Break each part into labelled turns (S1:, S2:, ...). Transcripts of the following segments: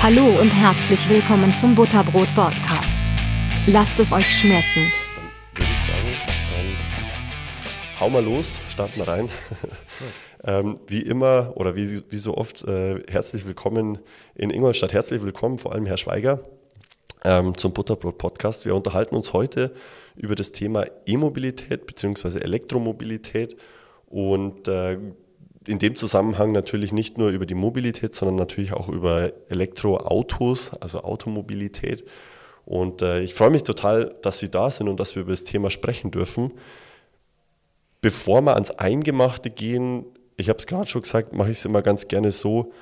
S1: Hallo und herzlich willkommen zum Butterbrot Podcast. Lasst es euch schmecken.
S2: Dann würde ich sagen, ähm, hau mal los, starten wir rein. ähm, wie immer oder wie, wie so oft, äh, herzlich willkommen in Ingolstadt. Herzlich willkommen, vor allem Herr Schweiger, ähm, zum Butterbrot Podcast. Wir unterhalten uns heute über das Thema E-Mobilität bzw. Elektromobilität und äh, in dem Zusammenhang natürlich nicht nur über die Mobilität, sondern natürlich auch über Elektroautos, also Automobilität. Und äh, ich freue mich total, dass Sie da sind und dass wir über das Thema sprechen dürfen. Bevor wir ans Eingemachte gehen, ich habe es gerade schon gesagt, mache ich es immer ganz gerne so,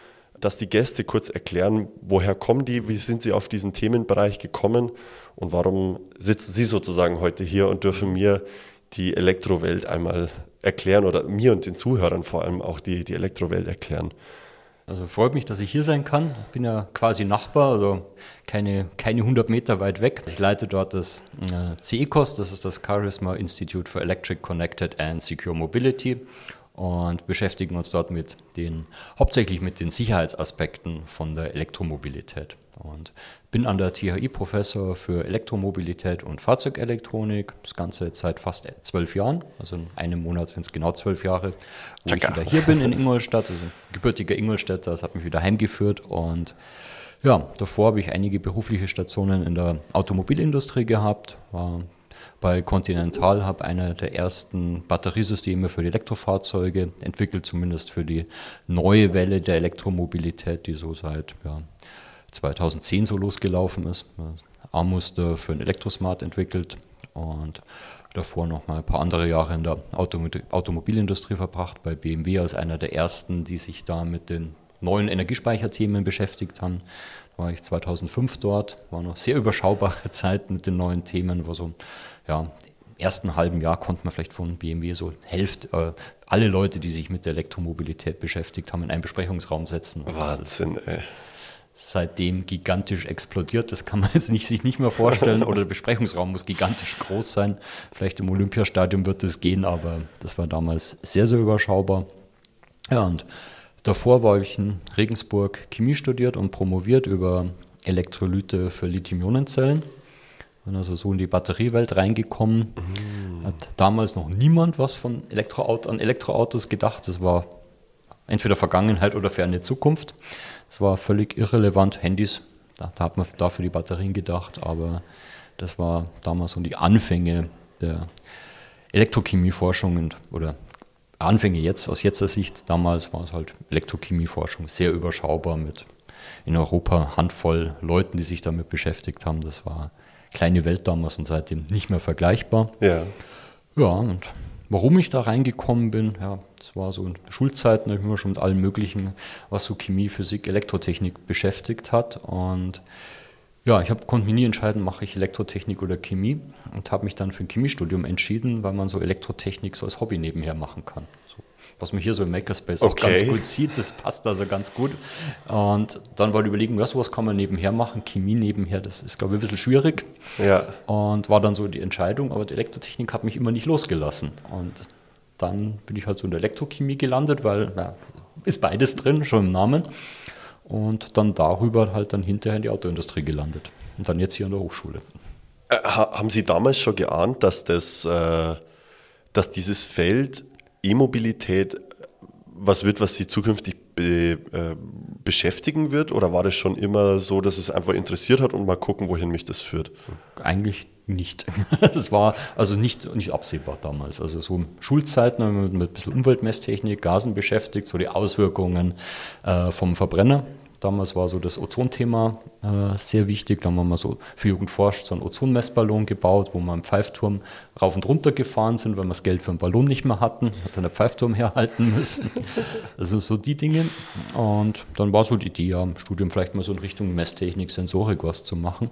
S2: dass die Gäste kurz erklären, woher kommen die, wie sind sie auf diesen Themenbereich gekommen und warum sitzen sie sozusagen heute hier und dürfen mir die Elektrowelt einmal erklären oder mir und den Zuhörern vor allem auch die, die Elektrowelt erklären.
S3: Also freut mich, dass ich hier sein kann. Ich bin ja quasi Nachbar, also keine, keine 100 Meter weit weg. Ich leite dort das äh, CECOS, das ist das Charisma Institute for Electric Connected and Secure Mobility und beschäftigen uns dort mit den, hauptsächlich mit den Sicherheitsaspekten von der Elektromobilität. Und bin an der THI Professor für Elektromobilität und Fahrzeugelektronik. Das Ganze jetzt seit fast zwölf Jahren. Also in einem Monat sind es genau zwölf Jahre, wo Chaka. ich wieder hier bin in Ingolstadt. Also gebürtiger Ingolstädter, das hat mich wieder heimgeführt. Und ja, davor habe ich einige berufliche Stationen in der Automobilindustrie gehabt. War bei Continental habe einer der ersten Batteriesysteme für die Elektrofahrzeuge entwickelt, zumindest für die neue Welle der Elektromobilität, die so seit ja, 2010 so losgelaufen ist. A-Muster für ein Elektrosmart entwickelt und davor noch mal ein paar andere Jahre in der Automobilindustrie verbracht, bei BMW als einer der ersten, die sich da mit den neuen Energiespeicherthemen beschäftigt haben. Da war ich 2005 dort, war noch sehr überschaubare Zeit mit den neuen Themen, war so, ja, im ersten halben Jahr konnte man vielleicht von BMW so Hälfte, äh, alle Leute, die sich mit der Elektromobilität beschäftigt haben, in einen Besprechungsraum setzen.
S2: Wahnsinn, ey
S3: seitdem gigantisch explodiert. Das kann man jetzt nicht, sich nicht mehr vorstellen. Oder der Besprechungsraum muss gigantisch groß sein. Vielleicht im Olympiastadion wird es gehen, aber das war damals sehr, sehr überschaubar. Ja, und davor war ich in Regensburg Chemie studiert und promoviert über Elektrolyte für Lithium-Ionen-Zellen. Bin also so in die Batteriewelt reingekommen. Mhm. Hat damals noch niemand was von Elektroauto, an Elektroautos gedacht. Das war entweder Vergangenheit oder ferne Zukunft. Es war völlig irrelevant. Handys, da, da, hat man dafür die Batterien gedacht, aber das war damals so die Anfänge der Elektrochemieforschung oder Anfänge jetzt aus jetziger Sicht. Damals war es halt Elektrochemieforschung sehr überschaubar mit in Europa Handvoll Leuten, die sich damit beschäftigt haben. Das war kleine Welt damals und seitdem nicht mehr vergleichbar.
S2: Ja.
S3: Ja, und warum ich da reingekommen bin, ja, das war so in Schulzeiten, da habe ich mich schon mit allem Möglichen, was so Chemie, Physik, Elektrotechnik beschäftigt hat. Und ja, ich hab, konnte mir nie entscheiden, mache ich Elektrotechnik oder Chemie und habe mich dann für ein Chemiestudium entschieden, weil man so Elektrotechnik so als Hobby nebenher machen kann. Was man hier so im Makerspace okay. auch ganz gut sieht, das passt also ganz gut. Und dann war die Überlegung, ja, sowas kann man nebenher machen, Chemie nebenher, das ist, glaube ich, ein bisschen schwierig.
S2: Ja.
S3: Und war dann so die Entscheidung, aber die Elektrotechnik hat mich immer nicht losgelassen. Und dann bin ich halt so in der Elektrochemie gelandet, weil ja, ist beides drin, schon im Namen. Und dann darüber halt dann hinterher in die Autoindustrie gelandet. Und dann jetzt hier an der Hochschule.
S2: Äh, haben Sie damals schon geahnt, dass, das, äh, dass dieses Feld E-Mobilität was wird, was Sie zukünftig be, äh, beschäftigen wird? Oder war das schon immer so, dass es einfach interessiert hat und mal gucken, wohin mich das führt?
S3: Eigentlich nicht. Das war also nicht, nicht absehbar damals. Also so Schulzeiten haben wir mit ein bisschen Umweltmesstechnik, Gasen beschäftigt, so die Auswirkungen äh, vom Verbrenner. Damals war so das Ozonthema äh, sehr wichtig. Da haben wir mal so für Jugend forscht so einen Ozonmessballon gebaut, wo wir im Pfeifturm rauf und runter gefahren sind, weil wir das Geld für einen Ballon nicht mehr hatten. Hat dann der Pfeifturm herhalten müssen. also so die Dinge. Und dann war so die Idee, ja, im Studium vielleicht mal so in Richtung Messtechnik, Sensorik was zu machen.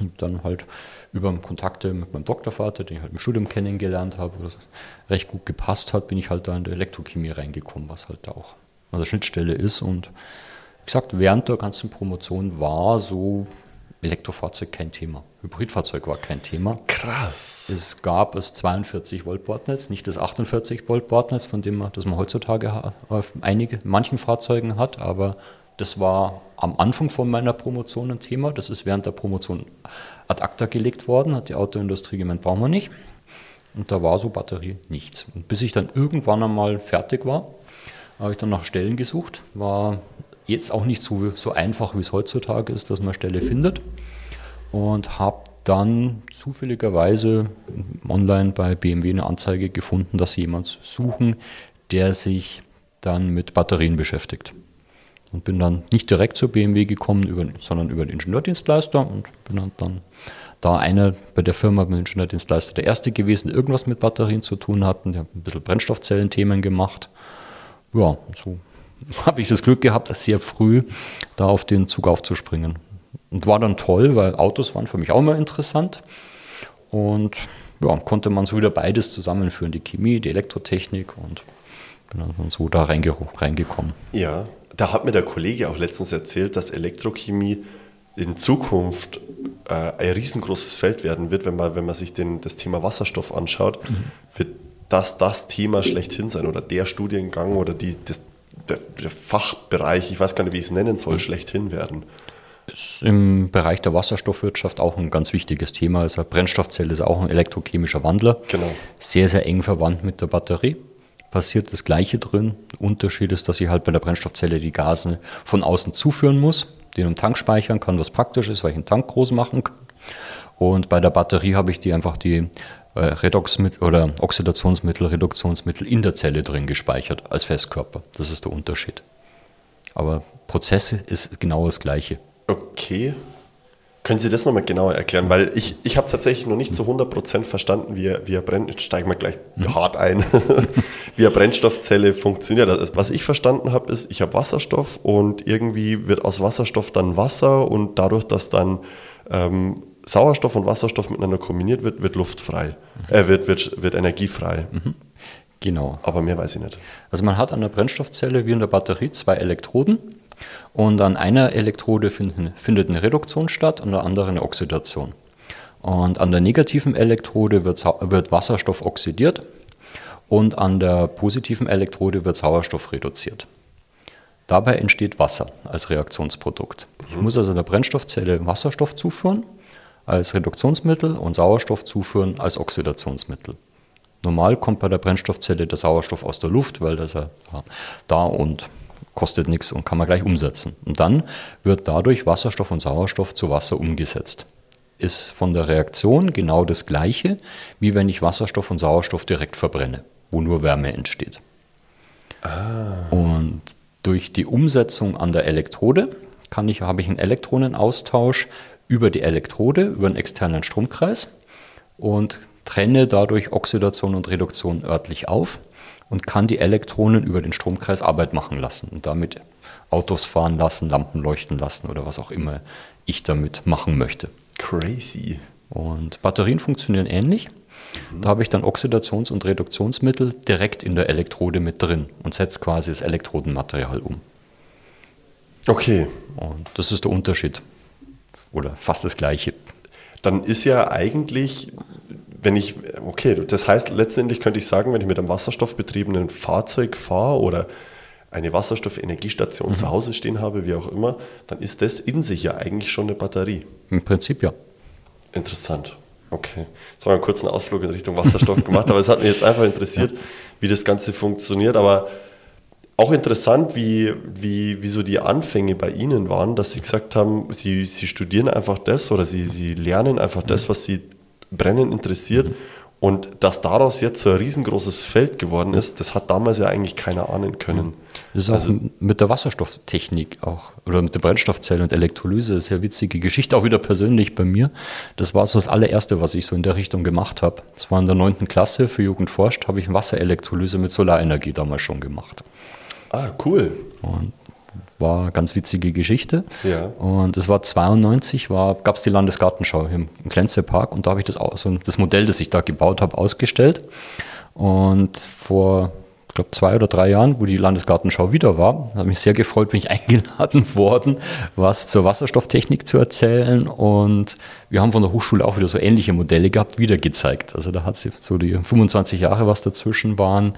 S3: Und dann halt über Kontakte mit meinem Doktorvater, den ich halt im Studium kennengelernt habe, wo das recht gut gepasst hat, bin ich halt da in der Elektrochemie reingekommen, was halt da auch an der Schnittstelle ist. Und gesagt, während der ganzen Promotion war so Elektrofahrzeug kein Thema. Hybridfahrzeug war kein Thema.
S2: Krass.
S3: Es gab das 42 Volt Bordnetz, nicht das 48 Volt Bordnetz, von dem man, das man heutzutage auf einige, manchen Fahrzeugen hat, aber das war am Anfang von meiner Promotion ein Thema. Das ist während der Promotion ad acta gelegt worden, hat die Autoindustrie gemeint, brauchen wir nicht. Und da war so Batterie nichts. Und bis ich dann irgendwann einmal fertig war, habe ich dann nach Stellen gesucht. War jetzt auch nicht so, so einfach, wie es heutzutage ist, dass man Stelle findet. Und habe dann zufälligerweise online bei BMW eine Anzeige gefunden, dass sie jemanden suchen, der sich dann mit Batterien beschäftigt. Und bin dann nicht direkt zur BMW gekommen, über, sondern über den Ingenieurdienstleister und bin dann, da einer bei der Firma, beim Ingenieurdienstleister, der erste gewesen, der irgendwas mit Batterien zu tun hatten. Der hat ein bisschen Brennstoffzellenthemen gemacht. Ja, so habe ich das Glück gehabt, sehr früh da auf den Zug aufzuspringen. Und war dann toll, weil Autos waren für mich auch immer interessant. Und ja, konnte man so wieder beides zusammenführen, die Chemie, die Elektrotechnik und bin dann so da reinge reingekommen.
S2: Ja, da hat mir der Kollege auch letztens erzählt, dass Elektrochemie in Zukunft äh, ein riesengroßes Feld werden wird, wenn man, wenn man sich den, das Thema Wasserstoff anschaut, mhm. wird das das Thema schlechthin sein oder der Studiengang oder die, das, der, der, Fachbereich, ich weiß gar nicht, wie ich es nennen soll, mhm. schlechthin werden.
S3: Ist im Bereich der Wasserstoffwirtschaft auch ein ganz wichtiges Thema. Also Brennstoffzelle ist auch ein elektrochemischer Wandler.
S2: Genau.
S3: Sehr, sehr eng verwandt mit der Batterie. Passiert das Gleiche drin. Unterschied ist, dass ich halt bei der Brennstoffzelle die Gase von außen zuführen muss, den im Tank speichern kann, was praktisch ist, weil ich einen Tank groß machen kann. Und bei der Batterie habe ich die einfach die Redoxmittel oder Oxidationsmittel, Reduktionsmittel in der Zelle drin gespeichert als Festkörper. Das ist der Unterschied. Aber Prozesse ist genau das Gleiche.
S2: Okay. Können Sie das nochmal genauer erklären? Weil ich, ich habe tatsächlich noch nicht zu 100% verstanden, wie, wie er brennt. Jetzt steigen wir gleich mhm. hart ein, wie eine Brennstoffzelle funktioniert. Also, was ich verstanden habe, ist, ich habe Wasserstoff und irgendwie wird aus Wasserstoff dann Wasser und dadurch, dass dann ähm, Sauerstoff und Wasserstoff miteinander kombiniert wird, wird Luft frei. Mhm. Äh, wird, wird, wird Energie frei. Mhm.
S3: Genau.
S2: Aber mehr weiß ich nicht.
S3: Also man hat an der Brennstoffzelle wie in der Batterie zwei Elektroden und an einer Elektrode finden, findet eine Reduktion statt, an der anderen eine Oxidation. Und an der negativen Elektrode wird, wird Wasserstoff oxidiert und an der positiven Elektrode wird Sauerstoff reduziert. Dabei entsteht Wasser als Reaktionsprodukt. Ich muss also der Brennstoffzelle Wasserstoff zuführen als Reduktionsmittel und Sauerstoff zuführen als Oxidationsmittel. Normal kommt bei der Brennstoffzelle der Sauerstoff aus der Luft, weil das ja da und kostet nichts und kann man gleich umsetzen. Und dann wird dadurch Wasserstoff und Sauerstoff zu Wasser umgesetzt. Ist von der Reaktion genau das gleiche, wie wenn ich Wasserstoff und Sauerstoff direkt verbrenne, wo nur Wärme entsteht. Ah. Und durch die Umsetzung an der Elektrode kann ich, habe ich einen Elektronenaustausch über die Elektrode, über einen externen Stromkreis und trenne dadurch Oxidation und Reduktion örtlich auf und kann die Elektronen über den Stromkreis Arbeit machen lassen und damit Autos fahren lassen, Lampen leuchten lassen oder was auch immer ich damit machen möchte.
S2: Crazy.
S3: Und Batterien funktionieren ähnlich. Mhm. Da habe ich dann Oxidations- und Reduktionsmittel direkt in der Elektrode mit drin und setze quasi das Elektrodenmaterial um.
S2: Okay.
S3: Und das ist der Unterschied. Oder fast das gleiche.
S2: Dann ist ja eigentlich, wenn ich, okay, das heißt letztendlich könnte ich sagen, wenn ich mit einem wasserstoffbetriebenen Fahrzeug fahre oder eine Wasserstoffenergiestation mhm. zu Hause stehen habe, wie auch immer, dann ist das in sich ja eigentlich schon eine Batterie.
S3: Im Prinzip ja.
S2: Interessant. Okay. Jetzt haben wir einen kurzen Ausflug in Richtung Wasserstoff gemacht, aber es hat mich jetzt einfach interessiert, ja. wie das Ganze funktioniert. Aber auch interessant, wie, wie, wie so die Anfänge bei Ihnen waren, dass Sie gesagt haben, Sie, Sie studieren einfach das oder Sie, Sie lernen einfach das, was Sie brennend interessiert. Mhm. Und dass daraus jetzt so ein riesengroßes Feld geworden ist, das hat damals ja eigentlich keiner ahnen können.
S3: Das ist also, mit der Wasserstofftechnik auch oder mit der Brennstoffzelle und Elektrolyse eine sehr witzige Geschichte, auch wieder persönlich bei mir. Das war so das allererste, was ich so in der Richtung gemacht habe. Das war in der neunten Klasse für Jugend forscht, habe ich Wasserelektrolyse mit Solarenergie damals schon gemacht.
S2: Ah, cool.
S3: Und war eine ganz witzige Geschichte.
S2: Ja.
S3: Und es war 92, gab es die Landesgartenschau im, im Glänzepark und da habe ich das, so das Modell, das ich da gebaut habe, ausgestellt. Und vor, ich glaube, zwei oder drei Jahren, wo die Landesgartenschau wieder war, habe mich sehr gefreut, bin ich eingeladen worden, was zur Wasserstofftechnik zu erzählen. Und wir haben von der Hochschule auch wieder so ähnliche Modelle gehabt, wieder gezeigt. Also da hat sie so die 25 Jahre, was dazwischen waren,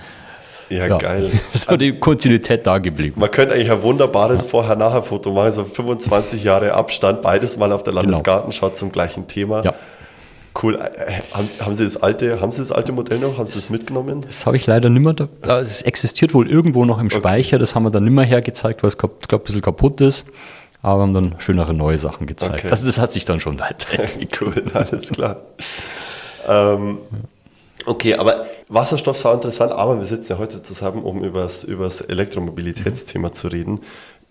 S2: Ja, ja. geil.
S3: ist also, die Kontinuität da geblieben.
S2: Man könnte eigentlich ein wunderbares. Vorher-Nachher-Foto machen, so 25 Jahre Abstand, beides mal auf der genau. Landesgartenschau zum gleichen Thema. Ja. Cool. Äh, haben, haben, Sie das alte, haben Sie das alte Modell noch? Haben Sie das mitgenommen?
S3: Das habe ich leider nicht mehr. Da, es existiert wohl irgendwo noch im Speicher. Okay. Das haben wir dann nicht mehr hergezeigt, weil es, glaube ich, ein bisschen kaputt ist. Aber wir haben dann schönere neue Sachen gezeigt. Okay. Also das hat sich dann schon weiterentwickelt.
S2: cool, alles klar. ähm, okay, aber Wasserstoff ist auch interessant, aber wir sitzen ja heute zusammen, um über das Elektromobilitätsthema zu reden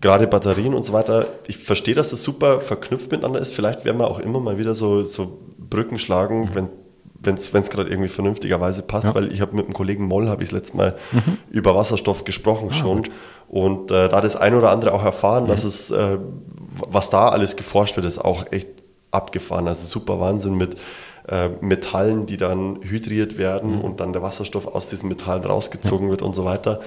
S2: gerade Batterien und so weiter, ich verstehe, dass das super verknüpft miteinander ist. Vielleicht werden wir auch immer mal wieder so, so Brücken schlagen, mhm. wenn wenn es gerade irgendwie vernünftigerweise passt, ja. weil ich habe mit dem Kollegen Moll, habe ich das letzte Mal mhm. über Wasserstoff gesprochen ah, schon gut. und äh, da das ein oder andere auch erfahren, mhm. dass es, äh, was da alles geforscht wird, ist auch echt abgefahren, also super Wahnsinn mit äh, Metallen, die dann hydriert werden mhm. und dann der Wasserstoff aus diesen Metallen rausgezogen ja. wird und so weiter.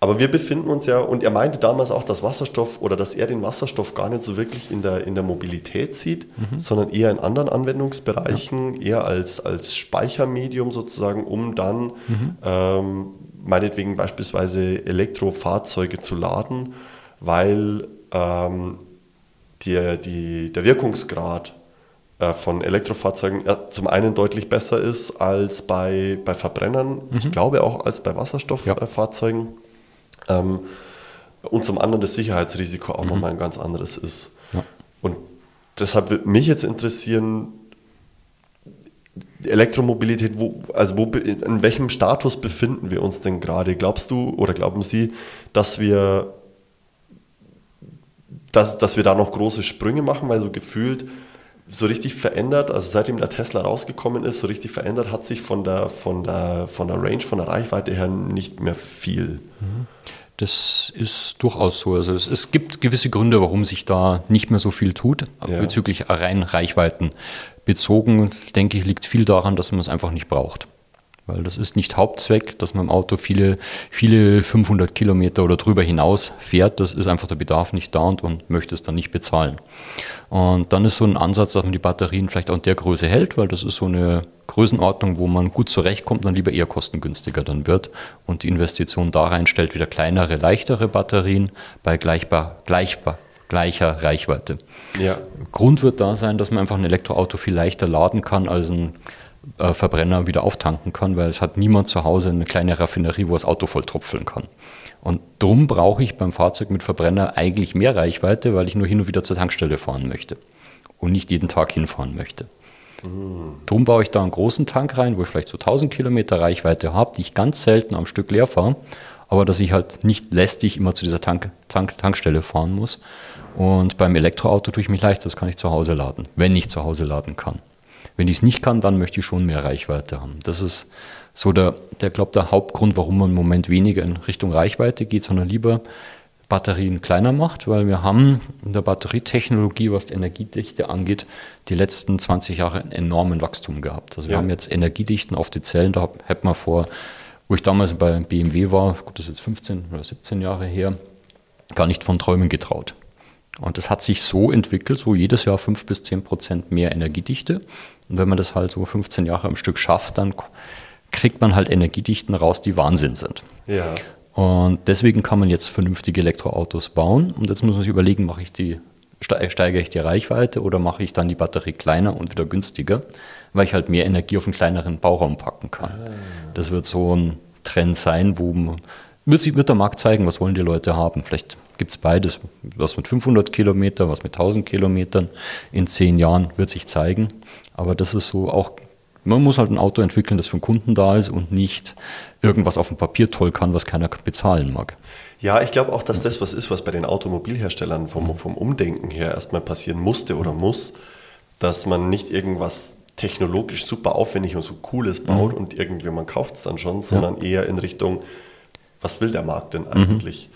S2: Aber wir befinden uns ja, und er meinte damals auch, dass Wasserstoff oder dass er den Wasserstoff gar nicht so wirklich in der, in der Mobilität sieht, mhm. sondern eher in anderen Anwendungsbereichen, ja. eher als, als Speichermedium sozusagen, um dann mhm. ähm, meinetwegen beispielsweise Elektrofahrzeuge zu laden, weil ähm, die, die, der Wirkungsgrad von Elektrofahrzeugen zum einen deutlich besser ist als bei, bei Verbrennern, mhm. ich glaube auch als bei Wasserstofffahrzeugen. Ja. Ähm, und zum anderen das Sicherheitsrisiko auch mhm. nochmal ein ganz anderes ist. Ja. Und deshalb würde mich jetzt interessieren, Elektromobilität, wo, also wo, in welchem Status befinden wir uns denn gerade? Glaubst du oder glauben Sie, dass wir, dass, dass wir da noch große Sprünge machen, weil so gefühlt so richtig verändert, also seitdem der Tesla rausgekommen ist, so richtig verändert hat sich von der, von der, von der Range, von der Reichweite her nicht mehr viel.
S3: Mhm. Das ist durchaus so. Also es, es, gibt gewisse Gründe, warum sich da nicht mehr so viel tut, ja. bezüglich rein Reichweiten bezogen, denke ich, liegt viel daran, dass man es einfach nicht braucht. Weil das ist nicht Hauptzweck, dass man im Auto viele, viele 500 Kilometer oder drüber hinaus fährt. Das ist einfach der Bedarf nicht da und man möchte es dann nicht bezahlen. Und dann ist so ein Ansatz, dass man die Batterien vielleicht auch in der Größe hält, weil das ist so eine Größenordnung, wo man gut zurechtkommt und dann lieber eher kostengünstiger dann wird und die Investition da reinstellt, wieder kleinere, leichtere Batterien bei gleichbar, gleichbar, gleicher Reichweite. Ja. Grund wird da sein, dass man einfach ein Elektroauto viel leichter laden kann als ein äh, Verbrenner wieder auftanken kann, weil es hat niemand zu Hause eine kleine Raffinerie, wo das Auto voll tropfeln kann. Und darum brauche ich beim Fahrzeug mit Verbrenner eigentlich mehr Reichweite, weil ich nur hin und wieder zur Tankstelle fahren möchte und nicht jeden Tag hinfahren möchte. Darum baue ich da einen großen Tank rein, wo ich vielleicht so 1000 Kilometer Reichweite habe, die ich ganz selten am Stück leer fahre, aber dass ich halt nicht lästig immer zu dieser Tank, Tank, Tankstelle fahren muss. Und beim Elektroauto tue ich mich leicht, das kann ich zu Hause laden, wenn ich zu Hause laden kann. Wenn ich es nicht kann, dann möchte ich schon mehr Reichweite haben. Das ist so der, der glaube der Hauptgrund, warum man im Moment weniger in Richtung Reichweite geht, sondern lieber Batterien kleiner macht, weil wir haben in der Batterietechnologie, was die Energiedichte angeht, die letzten 20 Jahre einen enormen Wachstum gehabt. Also wir ja. haben jetzt Energiedichten auf die Zellen, da hätte man vor, wo ich damals bei BMW war, gut, das ist jetzt 15 oder 17 Jahre her, gar nicht von Träumen getraut. Und das hat sich so entwickelt, so jedes Jahr 5 bis 10 Prozent mehr Energiedichte. Und wenn man das halt so 15 Jahre am Stück schafft, dann kriegt man halt Energiedichten raus, die Wahnsinn sind. Ja. Und deswegen kann man jetzt vernünftige Elektroautos bauen. Und jetzt muss man sich überlegen, mache ich die, steigere ich die Reichweite oder mache ich dann die Batterie kleiner und wieder günstiger, weil ich halt mehr Energie auf einen kleineren Bauraum packen kann. Ah. Das wird so ein Trend sein, wo man, wird, sich, wird der Markt zeigen, was wollen die Leute haben. Vielleicht gibt es beides, was mit 500 Kilometern, was mit 1000 Kilometern. In zehn Jahren wird sich zeigen. Aber das ist so auch, man muss halt ein Auto entwickeln, das für den Kunden da ist und nicht irgendwas auf dem Papier toll kann, was keiner bezahlen mag.
S2: Ja, ich glaube auch, dass das was ist, was bei den Automobilherstellern vom, vom Umdenken her erstmal passieren musste oder muss, dass man nicht irgendwas technologisch super aufwendig und so cooles baut mhm. und irgendjemand kauft es dann schon, sondern ja. eher in Richtung, was will der Markt denn eigentlich? Mhm.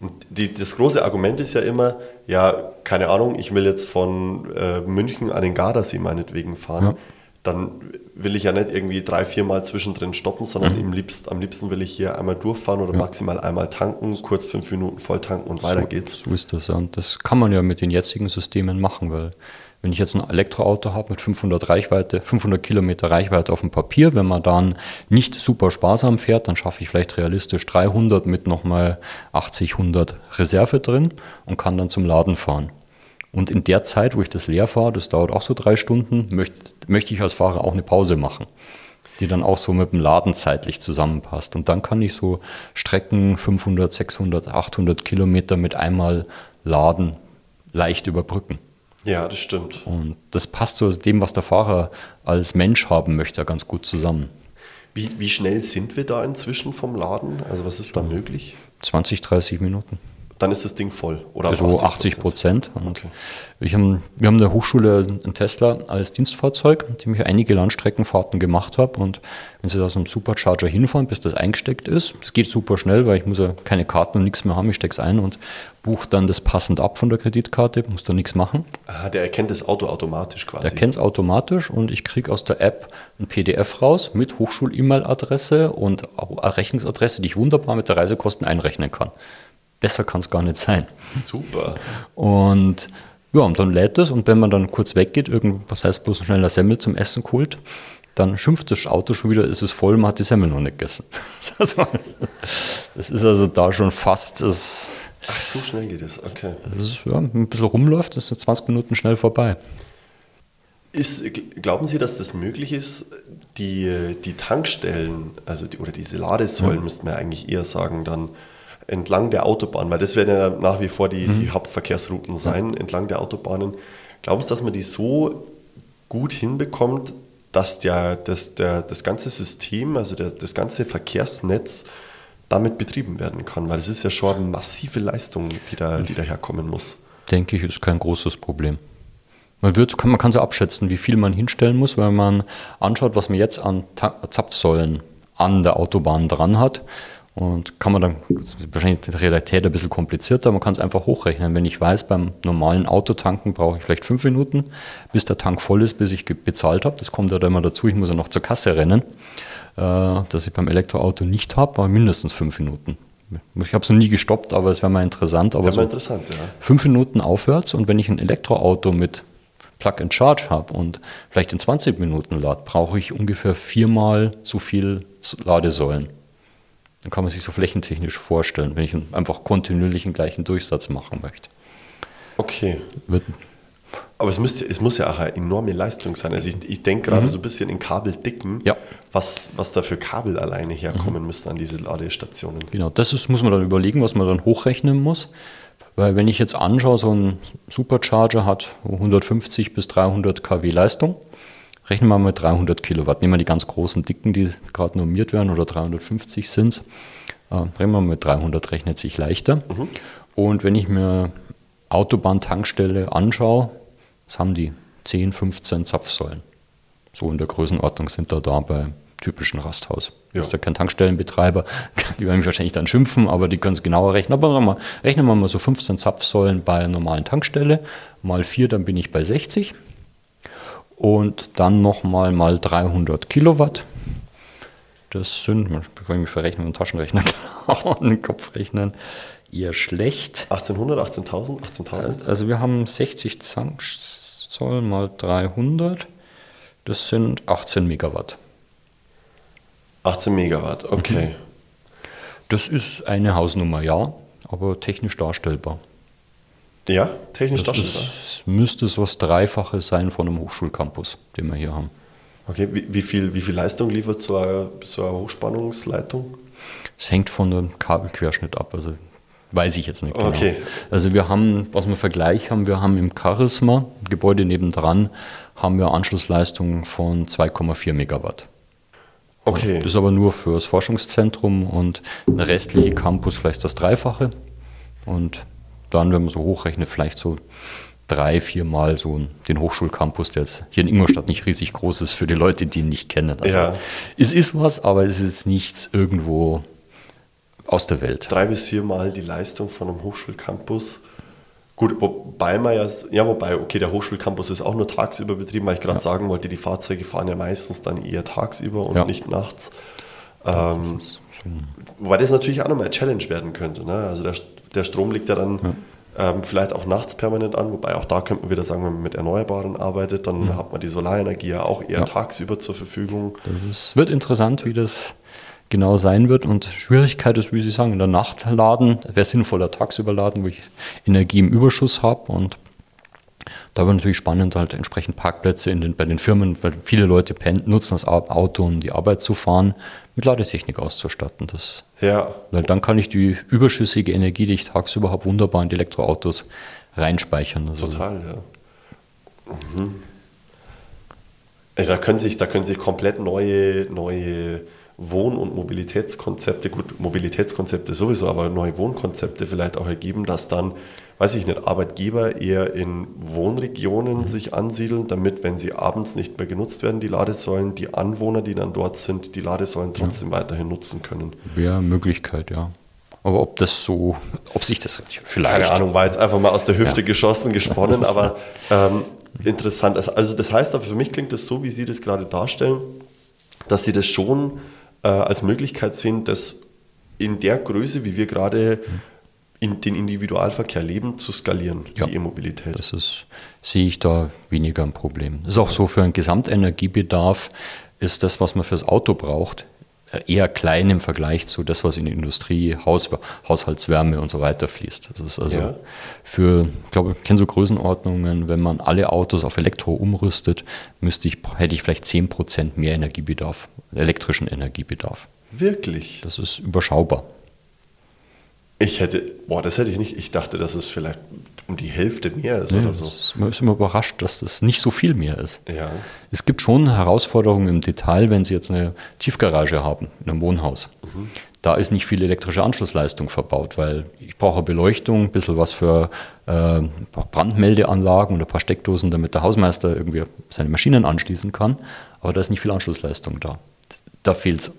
S2: Und die, das große Argument ist ja immer, ja, keine Ahnung, ich will jetzt von äh, München an den Gardasee meinetwegen fahren. Ja. Dann will ich ja nicht irgendwie drei, vier Mal zwischendrin stoppen, sondern mhm. liebst, am liebsten will ich hier einmal durchfahren oder ja. maximal einmal tanken, kurz fünf Minuten voll tanken und weiter
S3: so,
S2: geht's.
S3: So ist das. Und das kann man ja mit den jetzigen Systemen machen, weil Wenn ich jetzt ein Elektroauto habe mit 500 Reichweite, 500 Kilometer Reichweite auf dem Papier, wenn man dann nicht super sparsam fährt, dann schaffe ich vielleicht realistisch 300 mit nochmal 80, 100 Reserve drin und kann dann zum Laden fahren. Und in der Zeit, wo ich das leer fahre, das dauert auch so drei Stunden, möchte, möchte ich als Fahrer auch eine Pause machen, die dann auch so mit dem Laden zeitlich zusammenpasst. Und dann kann ich so Strecken 500, 600, 800 Kilometer mit einmal Laden leicht überbrücken.
S2: Ja, das stimmt.
S3: Und das passt so dem, was der Fahrer als Mensch haben möchte, ganz gut zusammen.
S2: Wie, wie schnell sind wir da inzwischen vom Laden? Also was ist da möglich?
S3: 20, 30 Minuten
S2: dann ist das Ding voll.
S3: Oder so 80 Prozent. Okay. Wir, haben, wir haben in der Hochschule einen Tesla als Dienstfahrzeug, mit dem ich einige Landstreckenfahrten gemacht habe. Und wenn Sie da so einem Supercharger hinfahren, bis das eingesteckt ist, es geht super schnell, weil ich muss ja keine Karten und nichts mehr haben. Ich stecke es ein und buche dann das passend ab von der Kreditkarte, muss da nichts machen.
S2: Ah, der erkennt das Auto automatisch quasi.
S3: Er erkennt es automatisch und ich kriege aus der App ein PDF raus mit Hochschul-E-Mail-Adresse und Rechnungsadresse, die ich wunderbar mit der Reisekosten einrechnen kann. Besser kann es gar nicht sein.
S2: Super.
S3: Und ja, und dann lädt es und wenn man dann kurz weggeht, irgendwas heißt bloß schnell eine Semmel zum Essen geholt, dann schimpft das Auto schon wieder, ist es voll, man hat die Semmel noch nicht gegessen. das ist also da schon fast das.
S2: Ach, so schnell geht es, okay.
S3: Das ist, ja, ein bisschen rumläuft, ist in 20 Minuten schnell vorbei.
S2: Ist, glauben Sie, dass das möglich ist, die, die Tankstellen, also die, oder diese Ladesäulen, ja. müsste man eigentlich eher sagen, dann entlang der Autobahn, weil das werden ja nach wie vor die, mhm. die Hauptverkehrsrouten sein, entlang der Autobahnen. Glauben Sie, dass man die so gut hinbekommt, dass der, das, der, das ganze System, also der, das ganze Verkehrsnetz damit betrieben werden kann? Weil es ist ja schon eine massive Leistung, die da, die da herkommen muss.
S3: Denke ich, ist kein großes Problem. Man, wird, man kann so abschätzen, wie viel man hinstellen muss, wenn man anschaut, was man jetzt an Zapfsäulen an der Autobahn dran hat. Und kann man dann, wahrscheinlich in der Realität ein bisschen komplizierter, man kann es einfach hochrechnen. Wenn ich weiß, beim normalen Autotanken brauche ich vielleicht fünf Minuten, bis der Tank voll ist, bis ich bezahlt habe. Das kommt ja dann immer dazu, ich muss ja noch zur Kasse rennen, äh, dass ich beim Elektroauto nicht habe, aber mindestens fünf Minuten. Ich habe es noch nie gestoppt, aber es wäre mal interessant. Aber
S2: so interessant, ja.
S3: Fünf Minuten aufwärts und wenn ich ein Elektroauto mit Plug and Charge habe und vielleicht in 20 Minuten lade, brauche ich ungefähr viermal so viel Ladesäulen. Dann kann man sich so flächentechnisch vorstellen, wenn ich einfach kontinuierlich den gleichen Durchsatz machen möchte.
S2: Okay. Wird aber es, müsste, es muss ja auch eine enorme Leistung sein. Also ich, ich denke gerade mhm. so ein bisschen in Kabeldicken,
S3: ja.
S2: was, was da für Kabel alleine herkommen mhm. müssen an diese Ladestationen.
S3: Genau, das ist, muss man dann überlegen, was man dann hochrechnen muss. Weil wenn ich jetzt anschaue, so ein Supercharger hat 150 bis 300 kW Leistung. Rechnen wir mal mit 300 Kilowatt. Nehmen wir die ganz großen Dicken, die gerade normiert werden, oder 350 sind es. Äh, rechnen wir mal mit 300, rechnet sich leichter. Mhm. Und wenn ich mir Autobahntankstelle anschaue, was haben die? 10, 15 Zapfsäulen. So in der Größenordnung sind da da bei typischen Rasthaus. Ja. Ist da kein Tankstellenbetreiber, die werden mich wahrscheinlich dann schimpfen, aber die können es genauer rechnen. Aber mal, rechnen wir mal so 15 Zapfsäulen bei einer normalen Tankstelle, mal 4, dann bin ich bei 60 und dann nochmal mal 300 Kilowatt. Das sind, ich mich verrechne mit dem Taschenrechner und den Kopf rechnen, eher schlecht.
S2: 1800, 18.000, 18.000?
S3: Also wir haben 60 Zoll mal 300, das sind 18 Megawatt.
S2: 18 Megawatt, okay. Mhm.
S3: Das ist eine Hausnummer, ja, aber technisch darstellbar.
S2: Ja, technisch
S3: das ist, müsste so das Dreifache sein von einem Hochschulcampus, den wir hier haben.
S2: Okay, wie, wie, viel, wie viel Leistung liefert so eine, so eine Hochspannungsleitung?
S3: Es hängt von dem Kabelquerschnitt ab, also weiß ich jetzt nicht
S2: genau. Okay.
S3: Also wir haben, was wir Vergleich haben, wir haben im Charisma, Gebäude nebendran, haben wir Anschlussleistungen von 2,4 Megawatt.
S2: Okay.
S3: Das ist aber nur für das Forschungszentrum und der restliche Campus vielleicht das Dreifache. Und dann, wenn man so hochrechnet, vielleicht so drei, vier Mal so den Hochschulcampus, der jetzt hier in Ingolstadt nicht riesig groß ist für die Leute, die ihn nicht kennen.
S2: Also ja.
S3: es ist was, aber es ist nichts irgendwo aus der Welt.
S2: Drei bis vier Mal die Leistung von einem Hochschulcampus. Gut, wobei man ja, ja, wobei, okay, der Hochschulcampus ist auch nur tagsüber betrieben, weil ich gerade ja. sagen wollte, die Fahrzeuge fahren ja meistens dann eher tagsüber und ja. nicht nachts. Ähm, wobei das natürlich auch nochmal eine Challenge werden könnte. Ne? Also der, der Strom liegt ja dann ja. ähm, vielleicht auch nachts permanent an, wobei auch da könnte man wieder sagen, wenn man mit Erneuerbaren arbeitet, dann mhm. hat man die Solarenergie ja auch eher ja. tagsüber zur Verfügung.
S3: Das ist, wird interessant, wie das genau sein wird. Und Schwierigkeit ist, wie Sie sagen, in der Nacht laden. Wäre sinnvoller tagsüber laden, wo ich Energie im Überschuss habe. Und da wird natürlich spannend, halt entsprechend Parkplätze in den, bei den Firmen, weil viele Leute nutzen das Auto, um die Arbeit zu fahren, mit Ladetechnik auszustatten. Das, ja. Weil dann kann ich die überschüssige Energie, die ich tagsüber habe, wunderbar in die Elektroautos reinspeichern.
S2: Also Total, ja. Mhm. Also da können sich, da können sich komplett neue, neue Wohn- und Mobilitätskonzepte, gut, Mobilitätskonzepte sowieso, aber neue Wohnkonzepte vielleicht auch ergeben, dass dann, weiß ich nicht, Arbeitgeber eher in Wohnregionen mhm. sich ansiedeln, damit, wenn sie abends nicht mehr genutzt werden, die Ladesäulen, die Anwohner, die dann dort sind, die Ladesäulen trotzdem ja. weiterhin nutzen können.
S3: Wäre Möglichkeit, ja. Aber ob das so, ob sich das
S2: vielleicht. Keine Ahnung, war jetzt einfach mal aus der Hüfte ja. geschossen, gesponnen, aber ähm, interessant. Also, das heißt, für mich klingt das so, wie Sie das gerade darstellen, dass Sie das schon äh, als Möglichkeit sehen, das in der Größe, wie wir gerade in den Individualverkehr leben, zu skalieren,
S3: ja, die E-Mobilität. Das ist, sehe ich da weniger ein Problem. Das ist auch so für einen Gesamtenergiebedarf, ist das, was man fürs Auto braucht, eher klein im Vergleich zu das, was in die Industrie, Haus, Haushaltswärme und so weiter fließt. Das ist also ja. für, ich glaube, ich kenne so Größenordnungen, wenn man alle Autos auf Elektro umrüstet, müsste ich, hätte ich vielleicht 10% mehr Energiebedarf elektrischen Energiebedarf.
S2: Wirklich?
S3: Das ist überschaubar.
S2: Ich hätte, boah, das hätte ich nicht. Ich dachte, dass es vielleicht um die Hälfte mehr ist nee, oder so.
S3: Man ist immer überrascht, dass das nicht so viel mehr ist.
S2: Ja.
S3: Es gibt schon Herausforderungen im Detail, wenn Sie jetzt eine Tiefgarage haben, in einem Wohnhaus. Mhm. Da ist nicht viel elektrische Anschlussleistung verbaut, weil ich brauche Beleuchtung, ein bisschen was für äh, Brandmeldeanlagen und ein paar Steckdosen, damit der Hausmeister irgendwie seine Maschinen anschließen kann. Aber da ist nicht viel Anschlussleistung da da fehlt es,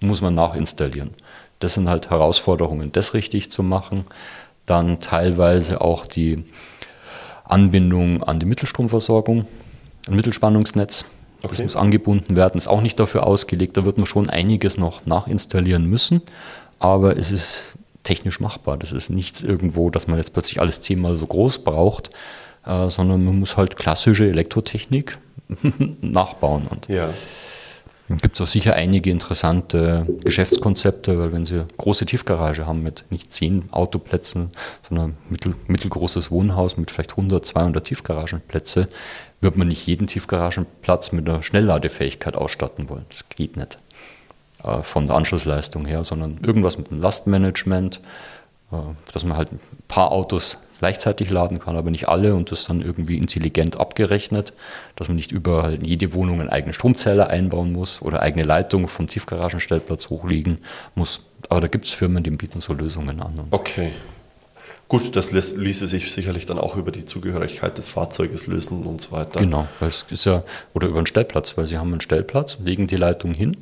S3: muss man nachinstallieren. Das sind halt Herausforderungen, das richtig zu machen. Dann teilweise auch die Anbindung an die Mittelstromversorgung, ein Mittelspannungsnetz. Okay. Das muss angebunden werden, ist auch nicht dafür ausgelegt. Da wird man schon einiges noch nachinstallieren müssen, aber es ist technisch machbar. Das ist nichts irgendwo, dass man jetzt plötzlich alles zehnmal so groß braucht, äh, sondern man muss halt klassische Elektrotechnik nachbauen. Und
S2: ja.
S3: Gibt es auch sicher einige interessante Geschäftskonzepte, weil wenn Sie große Tiefgarage haben mit nicht zehn Autoplätzen, sondern mittel, mittelgroßes Wohnhaus mit vielleicht 100, 200 Tiefgaragenplätze, wird man nicht jeden Tiefgaragenplatz mit einer Schnellladefähigkeit ausstatten wollen. Das geht nicht äh, von der Anschlussleistung her, sondern irgendwas mit dem Lastmanagement, äh, dass man halt ein paar Autos gleichzeitig laden kann, aber nicht alle und das dann irgendwie intelligent abgerechnet, dass man nicht überall in jede Wohnung einen eigenen Stromzähler einbauen muss oder eigene Leitungen vom Tiefgaragenstellplatz hochlegen muss. Aber da gibt es Firmen, die bieten so Lösungen an.
S2: Okay. Gut, das ließe sich sicherlich dann auch über die Zugehörigkeit des Fahrzeuges lösen und so weiter.
S3: Genau, es ist ja, oder über einen Stellplatz, weil sie haben einen Stellplatz, legen die Leitung hin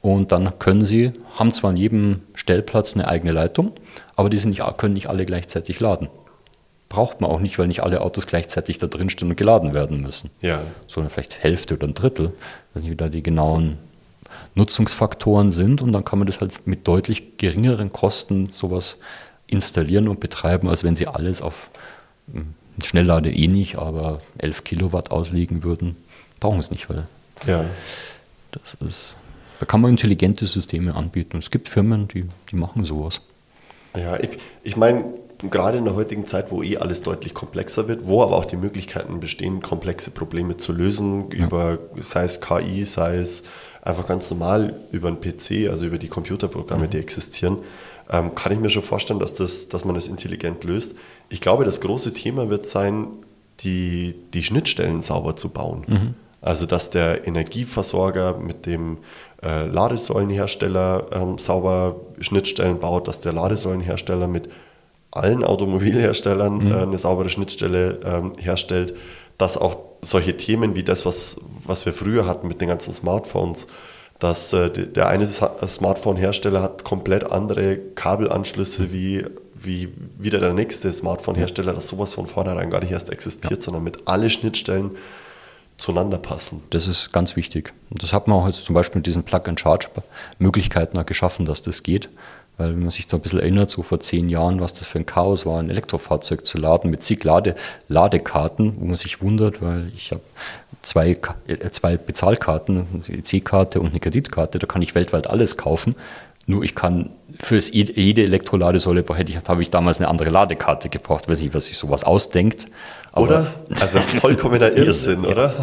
S3: und dann können sie, haben zwar an jedem Stellplatz eine eigene Leitung, aber die sind nicht, können nicht alle gleichzeitig laden braucht man auch nicht, weil nicht alle Autos gleichzeitig da drin stehen und geladen werden müssen.
S2: Ja.
S3: Sondern vielleicht Hälfte oder ein Drittel. Ich weiß nicht, wie da die genauen Nutzungsfaktoren sind und dann kann man das halt mit deutlich geringeren Kosten sowas installieren und betreiben, als wenn sie alles auf hm, Schnelllade eh nicht, aber 11 Kilowatt auslegen würden. Brauchen es nicht, weil
S2: ja.
S3: das ist, da kann man intelligente Systeme anbieten. Es gibt Firmen, die, die machen sowas.
S2: Ja, ich, ich meine, gerade in der heutigen Zeit, wo eh alles deutlich komplexer wird, wo aber auch die Möglichkeiten bestehen, komplexe Probleme zu lösen, ja. über sei es KI, sei es einfach ganz normal über einen PC, also über die Computerprogramme, mhm. die existieren, ähm, kann ich mir schon vorstellen, dass, das, dass man das intelligent löst. Ich glaube, das große Thema wird sein, die, die Schnittstellen sauber zu bauen. Mhm. Also, dass der Energieversorger mit dem äh, Ladesäulenhersteller ähm, sauber Schnittstellen baut, dass der Ladesäulenhersteller mit allen Automobilherstellern mhm. äh, eine saubere Schnittstelle ähm, herstellt, dass auch solche Themen wie das, was, was wir früher hatten mit den ganzen Smartphones, dass äh, der eine Smartphone-Hersteller hat komplett andere Kabelanschlüsse wie, wie wieder der nächste Smartphone-Hersteller, dass sowas von vornherein gar nicht erst existiert, ja. sondern mit alle Schnittstellen zueinander passen.
S3: Das ist ganz wichtig. Und das hat man auch jetzt zum Beispiel mit diesen Plug-and-Charge-Möglichkeiten geschaffen, dass das geht Weil wenn man sich da ein bisschen erinnert, so vor zehn Jahren, was das für ein Chaos war, ein Elektrofahrzeug zu laden mit zig Lade, Ladekarten, wo man sich wundert, weil ich habe zwei, äh, zwei Bezahlkarten, eine EC-Karte und eine Kreditkarte, da kann ich weltweit alles kaufen. Nur ich kann für jede Elektroladesäule hätte ich, habe ich damals eine andere Ladekarte gebraucht, weiß nicht, was sich sowas ausdenkt.
S2: Aber oder? Also das ist vollkommener Irrsinn, oder?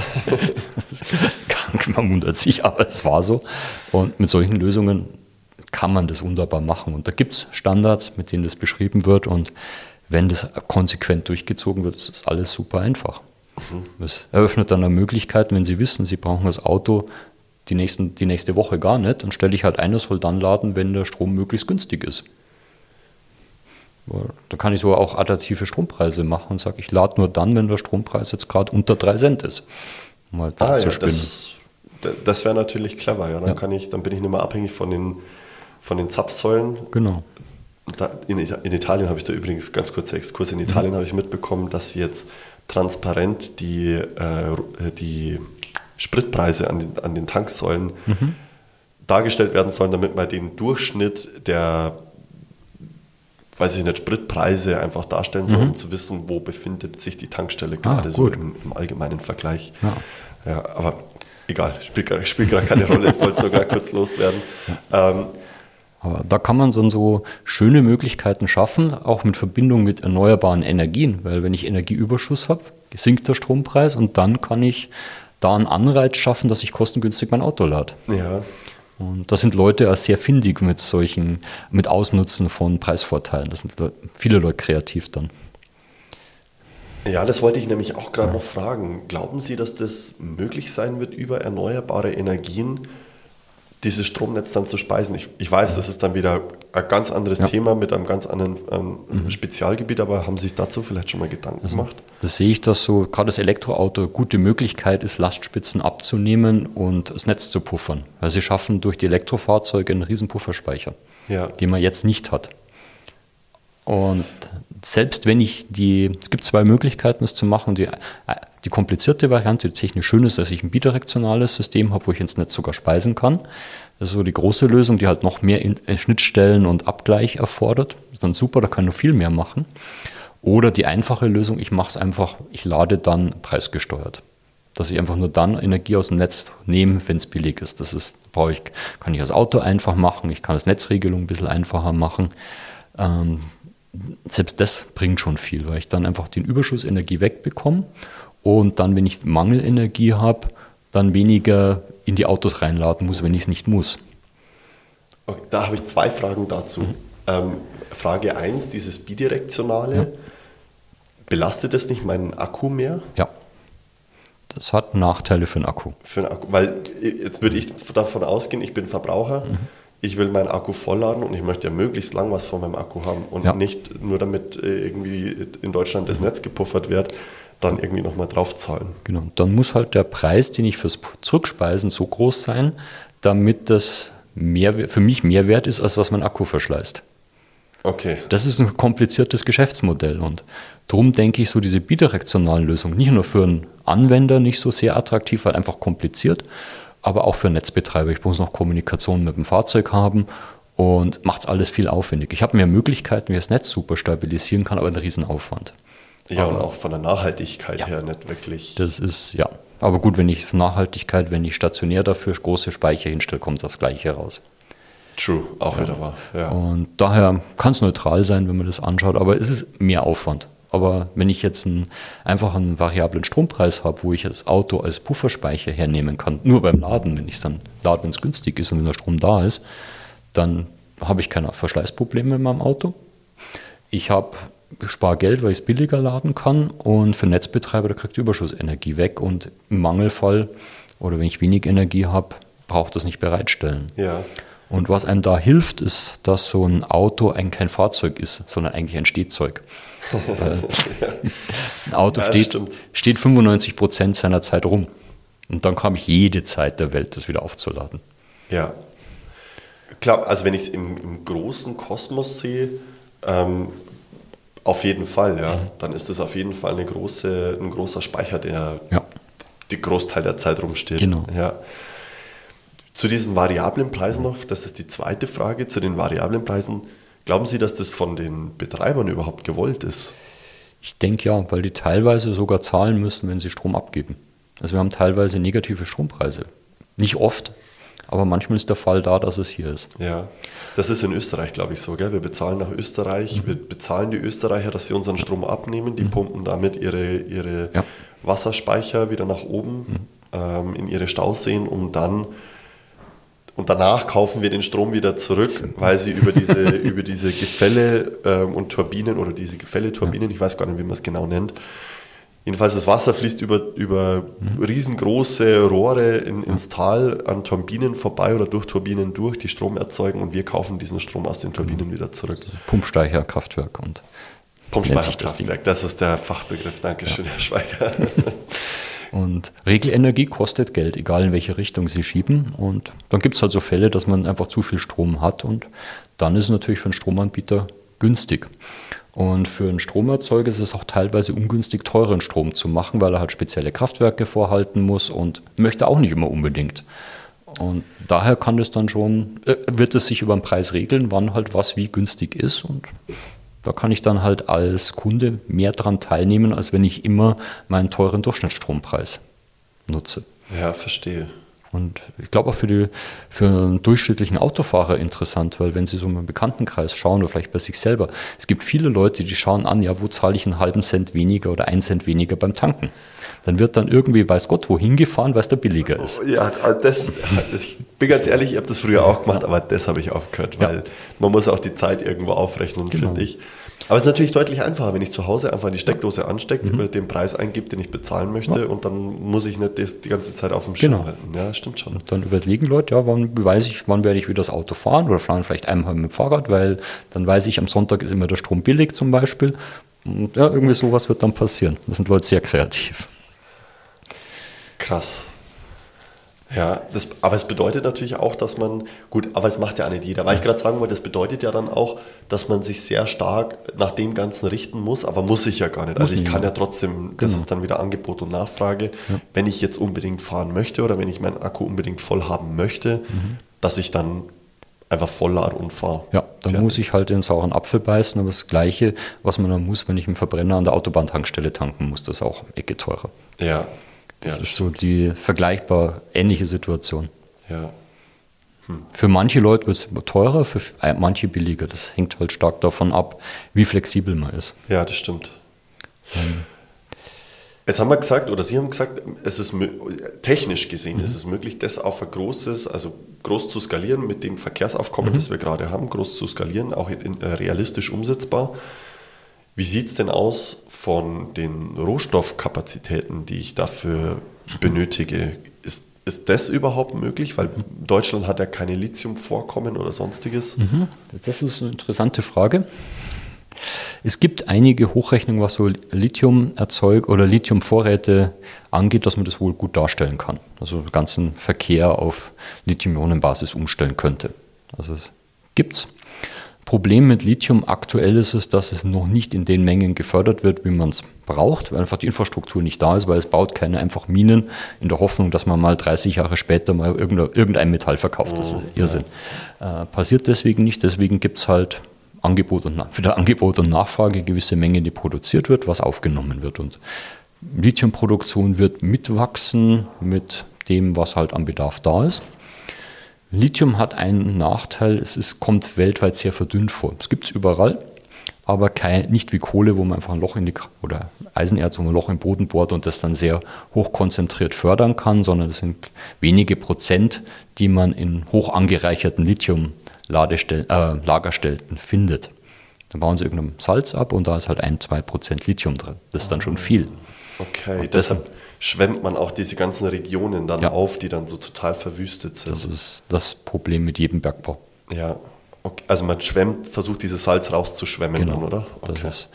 S3: man wundert sich, aber es war so. Und mit solchen Lösungen kann man das wunderbar machen. Und da gibt es Standards, mit denen das beschrieben wird. Und wenn das konsequent durchgezogen wird, ist das alles super einfach. Mhm. Es eröffnet dann eine Möglichkeit, wenn Sie wissen, Sie brauchen das Auto die, nächsten, die nächste Woche gar nicht, dann stelle ich halt ein, das soll dann laden, wenn der Strom möglichst günstig ist. Da kann ich so auch adaptive Strompreise machen und sage, ich lade nur dann, wenn der Strompreis jetzt gerade unter 3 Cent ist.
S2: Um halt ah, zu ja, spinnen. Das, das wäre natürlich clever, ja. Dann, ja. Kann ich, dann bin ich nicht mehr abhängig von den, von den Zapfsäulen.
S3: Genau.
S2: Da, in, in, Italien habe ich da übrigens, ganz kurzer Exkurs, in Italien mhm. habe ich mitbekommen, dass sie jetzt transparent die, äh, die Spritpreise an den, an den Tanksäulen mhm. dargestellt werden sollen, damit man den Durchschnitt der weiß ich nicht, Spritpreise einfach darstellen soll, mhm. um zu wissen, wo befindet sich die Tankstelle ah, gerade ah, so im, im, allgemeinen Vergleich. Ja. ja aber egal, spielt, spielt gerade keine Rolle, jetzt wollte es nur gerade kurz loswerden. Ähm,
S3: aber da kann man dann so schöne Möglichkeiten schaffen, auch mit Verbindung mit erneuerbaren Energien, weil wenn ich Energieüberschuss habe, sinkt der Strompreis und dann kann ich da einen Anreiz schaffen, dass ich kostengünstig mein Auto lade.
S2: Ja.
S3: Und da sind Leute auch sehr findig mit solchen, mit Ausnutzen von Preisvorteilen. Da sind viele Leute kreativ dann.
S2: Ja, das wollte ich nämlich auch gerade ja. noch fragen. Glauben Sie, dass das möglich sein wird, über erneuerbare Energien dieses Stromnetz dann zu speisen. Ich, ich weiß, das ist dann wieder ein ganz anderes ja. Thema mit einem ganz anderen ähm, mhm. Spezialgebiet, aber haben Sie sich dazu vielleicht schon mal Gedanken also, gemacht?
S3: Das sehe ich, dass so gerade das Elektroauto eine gute Möglichkeit ist, Lastspitzen abzunehmen und das Netz zu puffern. Weil sie schaffen durch die Elektrofahrzeuge einen riesen Pufferspeicher,
S2: ja.
S3: den man jetzt nicht hat. Und selbst wenn ich die, es gibt zwei Möglichkeiten, das zu machen. Die, die komplizierte Variante, die technisch schön ist, dass ich ein bidirektionales System habe, wo ich ins Netz sogar speisen kann. Das ist so die große Lösung, die halt noch mehr äh, Schnittstellen und Abgleich erfordert. Ist dann super, da kann ich noch viel mehr machen. Oder die einfache Lösung, ich mache es einfach, ich lade dann preisgesteuert. Dass ich einfach nur dann Energie aus dem Netz nehme, wenn es billig ist. Das ist, brauche ich, kann ich das Auto einfach machen, ich kann das Netzregelung ein bisschen einfacher machen. Ähm, selbst das bringt schon viel, weil ich dann einfach den Überschuss Energie wegbekomme und dann, wenn ich Mangelenergie habe, dann weniger in die Autos reinladen muss, wenn ich es nicht muss.
S2: Okay, da habe ich zwei Fragen dazu. Mhm. Ähm, Frage 1, dieses Bidirektionale. Ja. Belastet es nicht meinen Akku mehr?
S3: Ja. Das hat Nachteile für den Akku.
S2: Für den Akku, weil jetzt würde ich davon ausgehen, ich bin Verbraucher. Mhm ich will meinen Akku vollladen und ich möchte ja möglichst lang was von meinem Akku haben und ja. nicht nur damit äh, irgendwie in Deutschland das Netz gepuffert wird, dann irgendwie nochmal draufzahlen.
S3: Genau, dann muss halt der Preis, den ich fürs Zurückspeisen so groß sein, damit das mehr, für mich mehr wert ist, als was mein Akku verschleißt.
S2: Okay.
S3: Das ist ein kompliziertes Geschäftsmodell und darum denke ich so diese bidirektionalen Lösungen nicht nur für einen Anwender nicht so sehr attraktiv, weil einfach kompliziert, aber auch für Netzbetreiber. Ich muss noch Kommunikation mit dem Fahrzeug haben und macht es alles viel aufwendig. Ich habe mehr Möglichkeiten, wie ich das Netz super stabilisieren kann, aber ein Riesenaufwand.
S2: Ja, aber, und auch von der Nachhaltigkeit ja, her nicht wirklich.
S3: Das ist, ja. Aber gut, wenn ich Nachhaltigkeit, wenn ich stationär dafür große Speicher hinstelle, kommt es aufs Gleiche raus.
S2: True, auch ja. wieder wahr.
S3: Ja. Und daher kann es neutral sein, wenn man das anschaut, aber es ist mehr Aufwand. Aber wenn ich jetzt einen, einfach einen variablen Strompreis habe, wo ich das Auto als Pufferspeicher hernehmen kann, nur beim Laden, wenn ich es dann lade, wenn es günstig ist und wenn der Strom da ist, dann habe ich keine Verschleißprobleme in meinem Auto. Ich habe spare Geld, weil ich es billiger laden kann und für Netzbetreiber, da kriegt Überschussenergie weg und im Mangelfall oder wenn ich wenig Energie habe, braucht das nicht bereitstellen.
S2: Ja.
S3: Und was einem da hilft, ist, dass so ein Auto eigentlich kein Fahrzeug ist, sondern eigentlich ein Stehzeug. Ein Auto ja, steht, steht 95 Prozent seiner Zeit rum. Und dann kam ich jede Zeit der Welt, das wieder aufzuladen.
S2: Ja. Klar, also wenn ich es im, im, großen Kosmos sehe, ähm, auf jeden Fall, ja. Mhm. Dann ist das auf jeden Fall eine große, ein großer Speicher, der
S3: ja.
S2: die Großteil der Zeit rumsteht.
S3: Genau.
S2: Ja. Zu diesen variablen Preisen noch, das ist die zweite Frage, zu den variablen Preisen. Glauben Sie, dass das von den Betreibern überhaupt gewollt ist?
S3: Ich denke ja, weil die teilweise sogar zahlen müssen, wenn sie Strom abgeben. Also wir haben teilweise negative Strompreise. Nicht oft, aber manchmal ist der Fall da, dass es hier ist.
S2: Ja, das ist in Österreich, glaube ich, so. Gell? Wir bezahlen nach Österreich, mhm. wir bezahlen die Österreicher, dass sie unseren Strom abnehmen. Die mhm. pumpen damit ihre, ihre ja. Wasserspeicher wieder nach oben mhm. ähm, in ihre Stauseen, um dann und danach kaufen wir den Strom wieder zurück, weil sie über diese, über diese Gefälle ähm, und Turbinen oder diese Gefälle-Turbinen, ja. ich weiß gar nicht, wie man es genau nennt, Jedenfalls das Wasser fließt über, über mhm. riesengroße Rohre in, ins Tal an Turbinen vorbei oder durch Turbinen durch, die Strom erzeugen und wir kaufen diesen Strom aus den Turbinen mhm. wieder zurück.
S3: Pumpspeicherkraftwerk und
S2: Pumpspeicherkraftwerk, das, das ist der Fachbegriff. Dankeschön, ja. Herr Schweiger.
S3: Und Regelenergie kostet Geld, egal in welche Richtung Sie schieben. Und dann gibt es halt so Fälle, dass man einfach zu viel Strom hat und dann ist es natürlich für einen Stromanbieter günstig. Und für einen Stromerzeuger ist es auch teilweise ungünstig, teuren Strom zu machen, weil er halt spezielle Kraftwerke vorhalten muss und möchte auch nicht immer unbedingt. Und daher kann es dann schon, äh, wird es sich über den Preis regeln, wann halt was wie günstig ist. Und da kann ich dann halt als Kunde mehr daran teilnehmen, als wenn ich immer meinen teuren Durchschnittsstrompreis nutze.
S2: Ja, verstehe.
S3: Und ich glaube auch für, die, für einen durchschnittlichen Autofahrer interessant, weil wenn Sie so im Bekanntenkreis schauen oder vielleicht bei sich selber, es gibt viele Leute, die schauen an, ja, wo zahle ich einen halben Cent weniger oder einen Cent weniger beim Tanken? Dann wird dann irgendwie, weiß Gott, wohin gefahren, weil es da billiger ist.
S2: Ja, das, ich bin ganz ehrlich, ich habe das früher auch gemacht, aber das habe ich aufgehört, weil ja. man muss auch die Zeit irgendwo aufrechnen, genau. finde ich. Aber es ist natürlich deutlich einfacher, wenn ich zu Hause einfach die Steckdose anstecke, mhm. den Preis eingebe, den ich bezahlen möchte ja. und dann muss ich nicht das die ganze Zeit auf dem Schirm genau. halten. Ja, stimmt schon.
S3: Und dann überlegen Leute, ja, wann weiß ich, wann werde ich wieder das Auto fahren oder fahren vielleicht einmal mit dem Fahrrad, weil dann weiß ich, am Sonntag ist immer der Strom billig zum Beispiel. Und ja, irgendwie sowas wird dann passieren. Das sind Leute sehr kreativ.
S2: Krass. Ja, das, aber es bedeutet natürlich auch, dass man, gut, aber es macht ja auch nicht jeder, weil ich gerade sagen wollte, das bedeutet ja dann auch, dass man sich sehr stark nach dem Ganzen richten muss, aber muss ich ja gar nicht. Also ich kann ja trotzdem, das genau. ist dann wieder Angebot und Nachfrage, ja. wenn ich jetzt unbedingt fahren möchte oder wenn ich meinen Akku unbedingt voll haben möchte, mhm. dass ich dann einfach voll lade und fahre.
S3: Ja, dann Fertig. muss ich halt den sauren Apfel beißen, aber das Gleiche, was man dann muss, wenn ich einen Verbrenner an der Autobahntankstelle tanken muss, das ist auch Ecke teurer.
S2: Ja,
S3: das ja, ist so die vergleichbar ähnliche Situation.
S2: Ja.
S3: Hm. Für manche Leute wird es teurer, für manche billiger. Das hängt halt stark davon ab, wie flexibel man ist.
S2: Ja, das stimmt. Ähm. Jetzt haben wir gesagt, oder Sie haben gesagt, es ist technisch gesehen mhm. ist es möglich, das auf ein großes, also groß zu skalieren mit dem Verkehrsaufkommen, mhm. das wir gerade haben, groß zu skalieren, auch in, in, äh, realistisch umsetzbar. Wie sieht es denn aus von den Rohstoffkapazitäten, die ich dafür benötige? Ist, ist das überhaupt möglich? Weil Deutschland hat ja keine Lithiumvorkommen oder sonstiges.
S3: Mhm. Das ist eine interessante Frage. Es gibt einige Hochrechnungen, was so Lithiumerzeug oder Lithiumvorräte angeht, dass man das wohl gut darstellen kann. Also den ganzen Verkehr auf Lithium-Ionen-Basis umstellen könnte. Also es gibt's. Problem mit Lithium aktuell ist es, dass es noch nicht in den Mengen gefördert wird, wie man es braucht, weil einfach die Infrastruktur nicht da ist, weil es baut keine einfach Minen in der Hoffnung, dass man mal 30 Jahre später mal irgendein Metall verkauft. Das ist Irrsinn. Ja. Äh, passiert deswegen nicht, deswegen gibt es halt Angebot und, wieder Angebot und Nachfrage, gewisse Mengen, die produziert wird, was aufgenommen wird. Und Lithiumproduktion wird mitwachsen mit dem, was halt am Bedarf da ist. Lithium hat einen Nachteil, es ist, kommt weltweit sehr verdünnt vor. Es gibt es überall, aber kein, nicht wie Kohle, wo man einfach ein Loch in die, oder Eisenerz, wo man ein Loch im Boden bohrt und das dann sehr hoch konzentriert fördern kann, sondern es sind wenige Prozent, die man in hoch angereicherten Lithium-Lagerstätten äh, findet. Dann bauen sie irgendein Salz ab und da ist halt ein, zwei Prozent Lithium drin. Das ist dann schon viel.
S2: Okay, deshalb schwemmt man auch diese ganzen Regionen dann ja. auf, die dann so total verwüstet sind.
S3: Das ist das Problem mit jedem Bergbau.
S2: Ja, okay. also man schwemmt, versucht dieses Salz rauszuschwemmen,
S3: genau.
S2: dann, oder?
S3: Okay. Das ist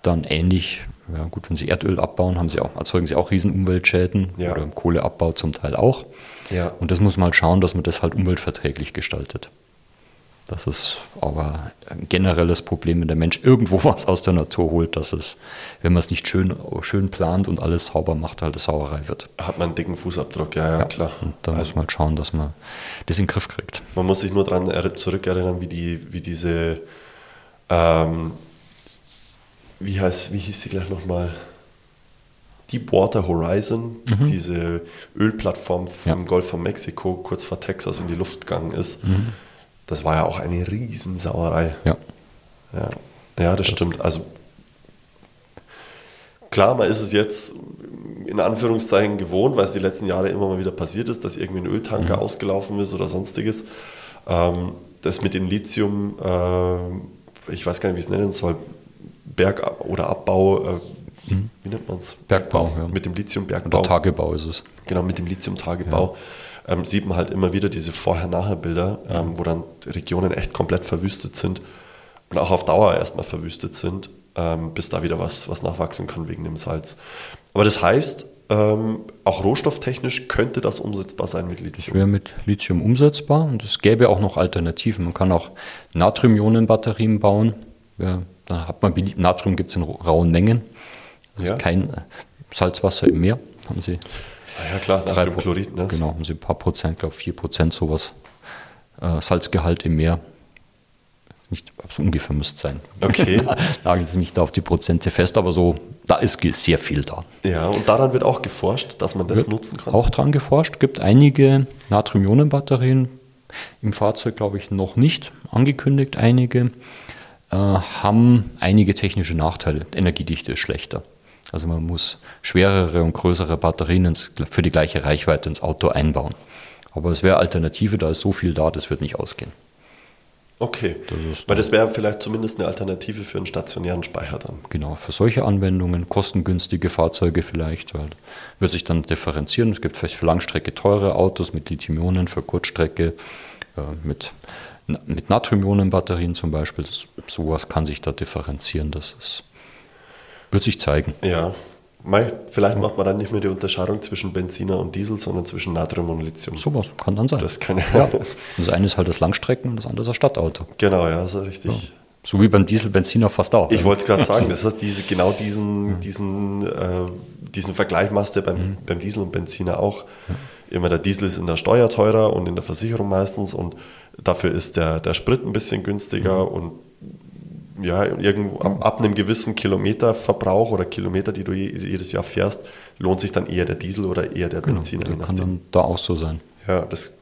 S3: dann ähnlich, ja gut, wenn sie Erdöl abbauen, haben sie auch, erzeugen sie auch riesen Umweltschäden ja. oder Kohleabbau zum Teil auch.
S2: Ja.
S3: Und das muss man halt schauen, dass man das halt umweltverträglich gestaltet. Das ist aber ein generelles Problem, wenn der Mensch irgendwo was aus der Natur holt, dass es, wenn man es nicht schön, schön plant und alles sauber macht, halt eine Sauerei wird.
S2: Hat man einen dicken Fußabdruck, ja, ja, ja klar.
S3: Und da also, muss man halt schauen, dass man das in den Griff kriegt.
S2: Man muss sich nur daran zurückerinnern, wie, die, wie diese, ähm, wie, heißt, wie hieß sie gleich nochmal? Deepwater Horizon, mhm. diese Ölplattform vom ja. Golf von Mexiko kurz vor Texas in die Luft gegangen ist. Mhm das war ja auch eine Riesensauerei.
S3: Ja.
S2: Ja, ja das stimmt. Also klar, man ist es jetzt in Anführungszeichen gewohnt, weil es die letzten Jahre immer mal wieder passiert ist, dass irgendwie ein Öltanker mhm. ausgelaufen ist oder sonstiges. Ähm, das mit dem Lithium, äh, ich weiß gar nicht, wie ich es nennen soll, Berg- oder Abbau, äh, mhm. wie nennt man es?
S3: Bergbau,
S2: ja. Mit dem Lithium-Bergbau.
S3: Oder Tagebau ist es.
S2: Genau, mit dem Lithium-Tagebau. Ja ähm, sieht man halt immer wieder diese Vorher-Nachher-Bilder, ähm, wo dann Regionen echt komplett verwüstet sind und auch auf Dauer erstmal verwüstet sind, ähm, bis da wieder was, was nachwachsen kann wegen dem Salz. Aber das heißt, ähm, auch rohstofftechnisch könnte das umsetzbar sein mit Lithium.
S3: Das wäre mit Lithium umsetzbar und es gäbe auch noch Alternativen. Man kann auch Natrium-Ionen-Batterien bauen. Ja, da hat man Natrium gibt es in rauen Mengen. Also ja. Kein Salzwasser im Meer haben sie
S2: ja klar,
S3: Natriumchlorid. Ne? Genau, haben sie ein paar Prozent, glaube vier Prozent sowas. Äh, Salzgehalt im Meer. Nicht, so ungefähr müsste sein.
S2: Okay.
S3: Lagen Sie mich da auf die Prozente fest, aber so, da ist sehr viel da.
S2: Ja, und daran wird auch geforscht, dass man das wird nutzen kann.
S3: Auch daran geforscht. Gibt einige Natrium-Ionen-Batterien im Fahrzeug, glaube ich, noch nicht angekündigt. Einige äh, haben einige technische Nachteile. Energiedichte ist schlechter. Also man muss schwerere und größere Batterien ins, für die gleiche Reichweite ins Auto einbauen. Aber es wäre Alternative, da ist so viel da, das wird nicht ausgehen.
S2: Okay, das weil das wäre vielleicht zumindest eine Alternative für einen stationären Speicher dann.
S3: Genau, für solche Anwendungen, kostengünstige Fahrzeuge vielleicht, weil wird sich dann differenzieren. Es gibt vielleicht für Langstrecke teure Autos mit Lithium-Ionen, für Kurzstrecke äh, mit, mit Natrium-Ionen-Batterien zum Beispiel. Das, sowas kann sich da differenzieren. Das ist wird sich zeigen.
S2: Ja. Mei, vielleicht macht man dann nicht mehr die Unterscheidung zwischen Benziner und Diesel, sondern zwischen Natrium und Lithium.
S3: Sowas kann dann sein.
S2: Das kann
S3: ja. Das eine ist halt das Langstrecken und das andere ist das Stadtauto.
S2: Genau, ja, so richtig. Ja.
S3: So wie beim Diesel, Benziner fast auch.
S2: Ich wollte es gerade sagen, das heißt, diese, genau diesen, diesen, äh, diesen Vergleich machst du beim, mhm. beim Diesel und Benziner auch. Ja. Immer der Diesel ist in der Steuer teurer und in der Versicherung meistens und dafür ist der, der Sprit ein bisschen günstiger mhm. und ja, irgendwo ab, ab, einem gewissen Kilometerverbrauch oder Kilometer, die du jedes Jahr fährst, lohnt sich dann eher der Diesel oder eher der
S3: genau,
S2: Benziner.
S3: Das kann dann da auch so sein.
S2: Ja, das